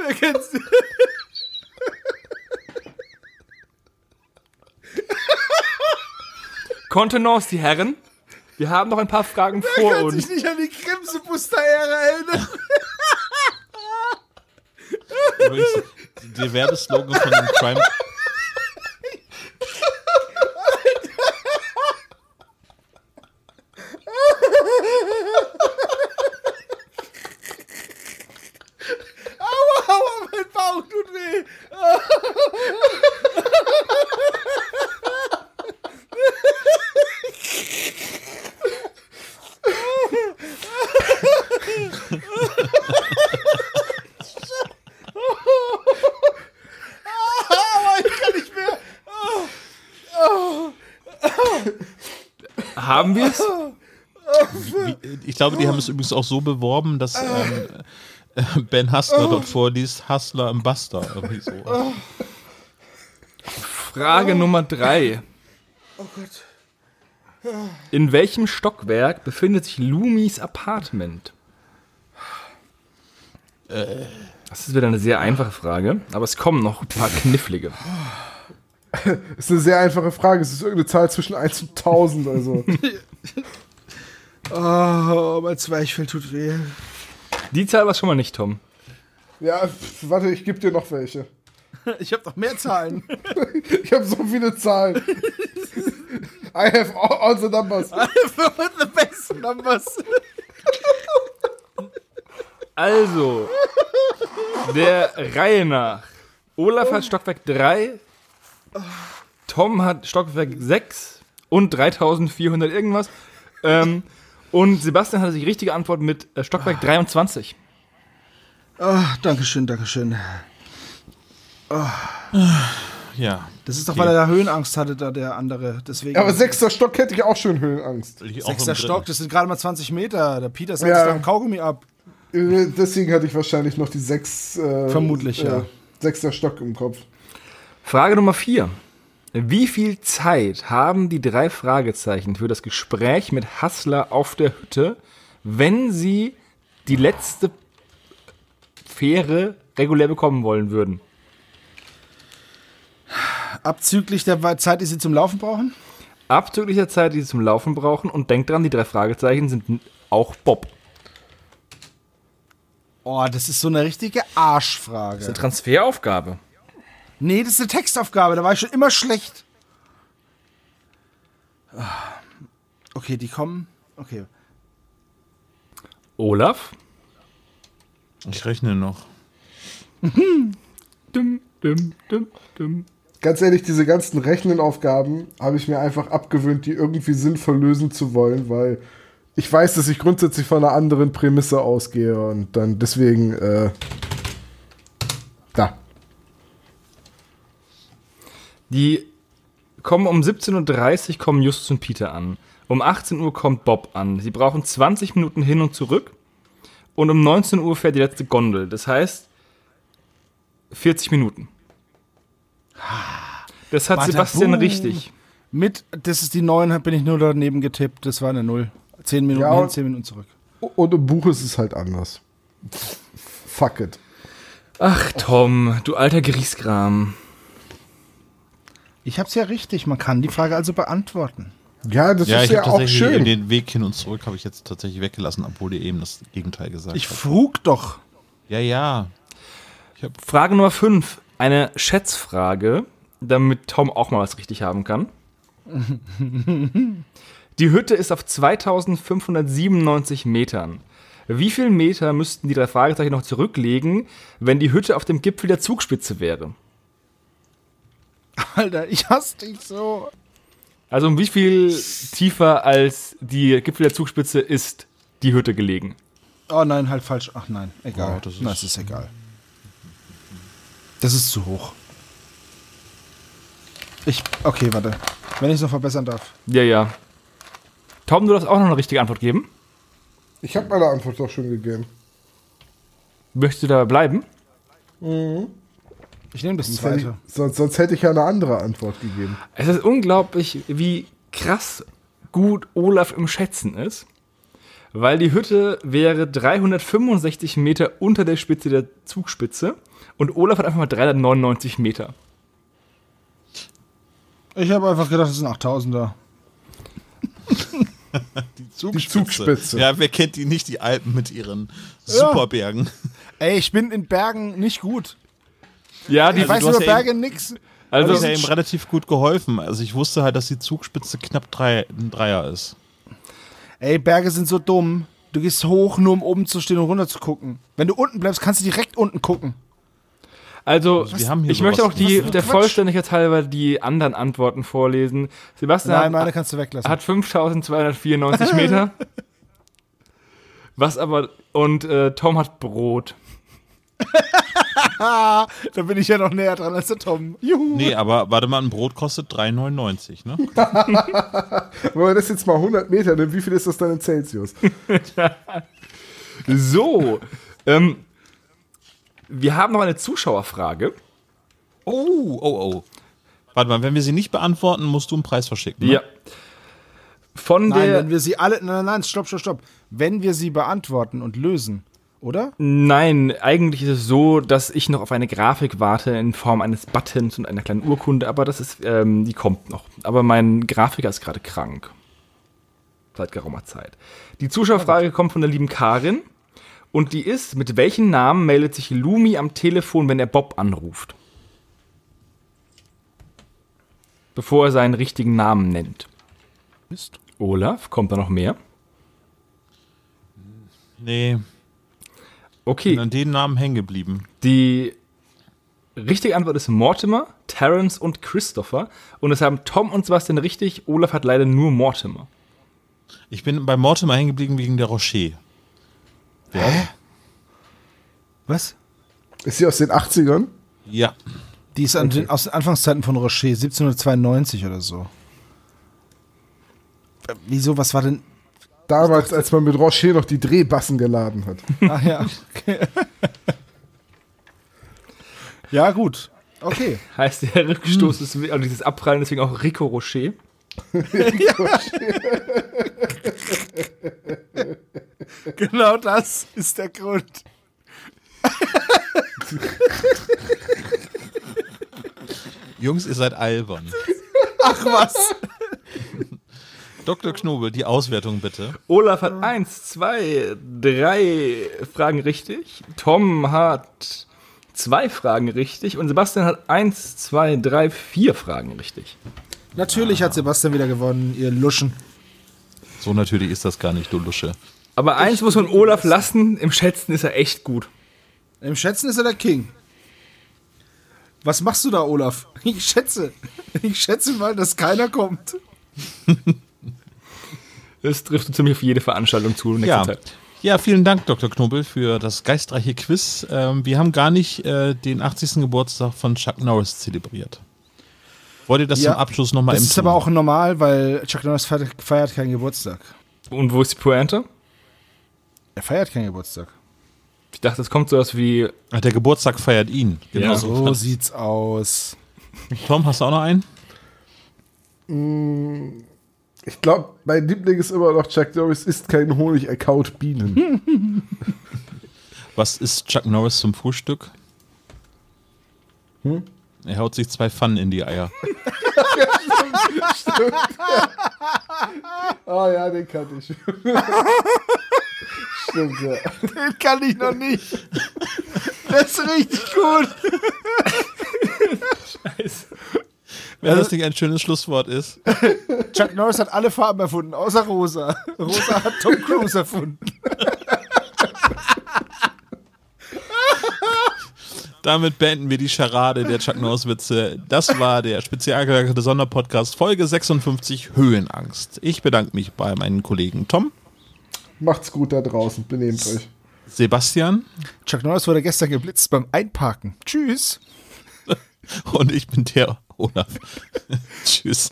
Wer kennt's? Kontenance, die Herren. Wir haben noch ein paar Fragen vor kann uns. sich nicht an die Krimsebuster-Ära erinnern. Übrigens, der Werbeslogan von dem Crime. Bauch tut weh. Ich kann nicht mehr. Haben wir es? Ich glaube, die haben es übrigens auch so beworben, dass ähm, äh, Ben Hustler dort vorliest, Hustler im Buster. Irgendwie so. Frage Nummer drei. Oh Gott. In welchem Stockwerk befindet sich Lumis Apartment? Das ist wieder eine sehr einfache Frage, aber es kommen noch ein paar knifflige. Das ist eine sehr einfache Frage. Es ist irgendeine Zahl zwischen 1 und 1000. Also. Oh, mein Zwerchfell tut weh. Die Zahl war schon mal nicht, Tom. Ja, warte, ich gebe dir noch welche. Ich habe noch mehr Zahlen. Ich habe so viele Zahlen. I have all, all the numbers. With the best numbers. Also, der Reihe nach. Olaf hat Stockwerk 3, Tom hat Stockwerk 6 und 3400 irgendwas. Ähm, und Sebastian hatte die richtige Antwort mit äh, Stockwerk 23. Oh, Dankeschön, Dankeschön. Ja. Das ist doch, weil er da Höhenangst hatte, da der andere. Deswegen. Ja, aber sechster Stock hätte ich auch schon Höhenangst. Sechster Stock, das sind gerade mal 20 Meter. Der Peter setzt Ja. da ein Kaugummi ab. Äh, Deswegen hatte ich wahrscheinlich noch die sechs. Äh, Vermutlich, ja. Sechster Stock im Kopf. Frage Nummer 4. Wie viel Zeit haben die drei Fragezeichen für das Gespräch mit Hassler auf der Hütte, wenn sie die letzte Fähre regulär bekommen wollen würden? Abzüglich der Zeit, die sie zum Laufen brauchen? Abzüglich der Zeit, die sie zum Laufen brauchen. Und denkt dran, die drei Fragezeichen sind auch Bob. Oh, das ist so eine richtige Arschfrage. Eine Transferaufgabe. Nee, das ist eine Textaufgabe, da war ich schon immer schlecht. Ah. Okay, die kommen. Okay. Olaf? Ich rechne noch. Dum, dum, dum, dum. Ganz ehrlich, diese ganzen Rechenaufgaben habe ich mir einfach abgewöhnt, die irgendwie sinnvoll lösen zu wollen, weil ich weiß, dass ich grundsätzlich von einer anderen Prämisse ausgehe und dann deswegen, äh, Die kommen um 17.30 Uhr kommen Justus und Peter an. Um 18 Uhr kommt Bob an. Sie brauchen 20 Minuten hin und zurück. Und um 19 Uhr fährt die letzte Gondel. Das heißt 40 Minuten. Das hat Bada Sebastian boom. richtig. Mit, das ist die 9, bin ich nur daneben getippt. Das war eine 0. 10 Minuten Ja, hin, und- 10 Minuten zurück. Und im Buch ist es halt anders. Fuck it. Ach Tom, du alter Griesgram. Ich hab's ja richtig, man kann die Frage also beantworten. Ja, das Ja, ist ich ja habe auch schön. den Weg hin und zurück habe ich jetzt tatsächlich weggelassen, obwohl ihr eben das Gegenteil gesagt Ich habt. frug doch. Ja, ja. Frage Nummer 5. Eine Schätzfrage, damit Tom auch mal was richtig haben kann. Die Hütte ist auf 2597 Metern. Wie viel Meter müssten die drei Fragezeichen noch zurücklegen, wenn die Hütte auf dem Gipfel der Zugspitze wäre? Alter, ich hasse dich so. Also um wie viel tiefer als die Gipfel der Zugspitze ist die Hütte gelegen? Oh nein, halt falsch. Ach nein, egal. Oh, das ist- Na, es ist egal. Das ist zu hoch. Ich, okay, warte. Wenn ich es noch verbessern darf. Ja, ja. Tom, du darfst auch noch eine richtige Antwort geben. Ich habe meine Antwort doch schon gegeben. Möchtest du dabei bleiben? Ich nehme das Sonst hätte, zweite. ich, sonst, sonst hätte ich ja eine andere Antwort gegeben. Es ist unglaublich, wie krass gut Olaf im Schätzen ist. Weil die Hütte wäre 365 Meter unter der Spitze der Zugspitze und Olaf hat einfach mal 399 Meter. Ich habe einfach gedacht, das ist ein 8000er. Die Zugspitze. Ja, wer kennt die nicht, die Alpen mit ihren Superbergen? Ey, ich bin in Bergen nicht gut. Ja, die Ich weiß über Berge nix. Also, also das ist ja ihm relativ gut geholfen. Also ich wusste halt, dass die Zugspitze knapp drei, ein Dreier ist. Ey, Berge sind so dumm. Du gehst hoch, nur um oben zu stehen und runter zu gucken. Wenn du unten bleibst, kannst du direkt unten gucken. Also, wir haben hier ich möchte auch die, der Quatsch. Vollständigkeit halber die anderen Antworten vorlesen. Sebastian Nein, meine hat, kannst du weglassen. hat 5294 Meter. Was aber, und äh, Tom hat Brot. da bin ich ja noch näher dran als der Tom. Juhu. Nee, aber warte mal, ein Brot kostet 3,99, ne? Wenn man das jetzt mal 100 Meter nimmt, wie viel ist das dann in Celsius? So, ähm, wir haben noch eine Zuschauerfrage. Oh, oh, oh. Warte mal, wenn wir sie nicht beantworten, musst du einen Preis verschicken. Ne? Ja. Von Nein, der. wenn wir sie alle. Nein, nein, stopp, stopp, stopp. Wenn wir sie beantworten und lösen, oder? Nein, eigentlich ist es so, dass ich noch auf eine Grafik warte in Form eines Buttons und einer kleinen Urkunde, aber das ist, ähm, die kommt noch. Aber mein Grafiker ist gerade krank. Seit geraumer Zeit. Die Zuschauerfrage kommt von der lieben Karin und die ist, mit welchem Namen meldet sich Lumi am Telefon, wenn er Bob anruft? Bevor er seinen richtigen Namen nennt. Mist. Olaf, kommt da noch mehr? Nee, bin Okay. an den Namen hängen geblieben. Die richtige Antwort ist Mortimer, Terence und Christopher. Und es haben Tom und Sebastian richtig. Olaf hat leider nur Mortimer. Ich bin bei Mortimer hängen geblieben wegen der Rocher. Wer? Was? Ist sie aus den 80ern? Ja. Die ist an den, aus den Anfangszeiten von Rocher, 1792 oder so. Äh, Wieso, was war denn. Damals, als man mit Rocher noch die Drehbassen geladen hat. Ach ja, okay. ja, gut. Okay. Heißt der Rückstoß ist, also dieses Abprallen deswegen auch Rico Rocher. Genau das ist der Grund. Jungs, ihr seid albern. Ach was. Dr. Knobel, die Auswertung bitte. Olaf hat eins, zwei, drei Fragen richtig. Tom hat zwei Fragen richtig und Sebastian hat eins, zwei, drei, vier Fragen richtig. Natürlich hat Sebastian wieder gewonnen, ihr Luschen. So natürlich ist das gar nicht, du Lusche. Aber eins muss man Olaf lassen, im Schätzen ist er echt gut. Im Schätzen ist er der King. Was machst du da, Olaf? Ich schätze. Ich schätze mal, dass keiner kommt. Das trifft ziemlich auf jede Veranstaltung zu in Ja. nächster Zeit. ja, vielen Dank, Dr. Knobel, für das geistreiche Quiz. Ähm, wir haben gar nicht äh, den 80. Geburtstag von Chuck Norris zelebriert. Wollt ihr das Ja, zum Abschluss nochmal Das im ist aber auch normal, weil Chuck Norris feiert, feiert keinen Geburtstag. Und wo ist die Pointe? Er feiert keinen Geburtstag. Ich dachte, es kommt sowas wie. Ach, Der Geburtstag feiert ihn. Genau Ja. so. So sieht's aus. Tom, hast du auch noch einen? Ich glaube, mein Liebling ist immer noch Chuck Norris ist kein Honig, er kaut Bienen. Was ist Chuck Norris zum Frühstück? Er haut sich zwei Pfannen in die Eier. Ah ja, den kannte ich. Stimmt, ja. Den kann ich noch nicht. Das ist richtig gut. Wenn das nicht ein schönes Schlusswort ist. Chuck Norris hat alle Farben erfunden, außer rosa. Rosa hat Tom Cruise erfunden. Damit beenden wir die Charade der Chuck Norris-Witze. Das war der spezial gelagerte Sonderpodcast Folge 56 Höhenangst. Ich bedanke mich bei meinen Kollegen Tom, Macht's gut da draußen, benehmt euch. Sebastian Chuck Norris wurde gestern geblitzt beim Einparken. Tschüss. und ich bin der Olaf. Tschüss.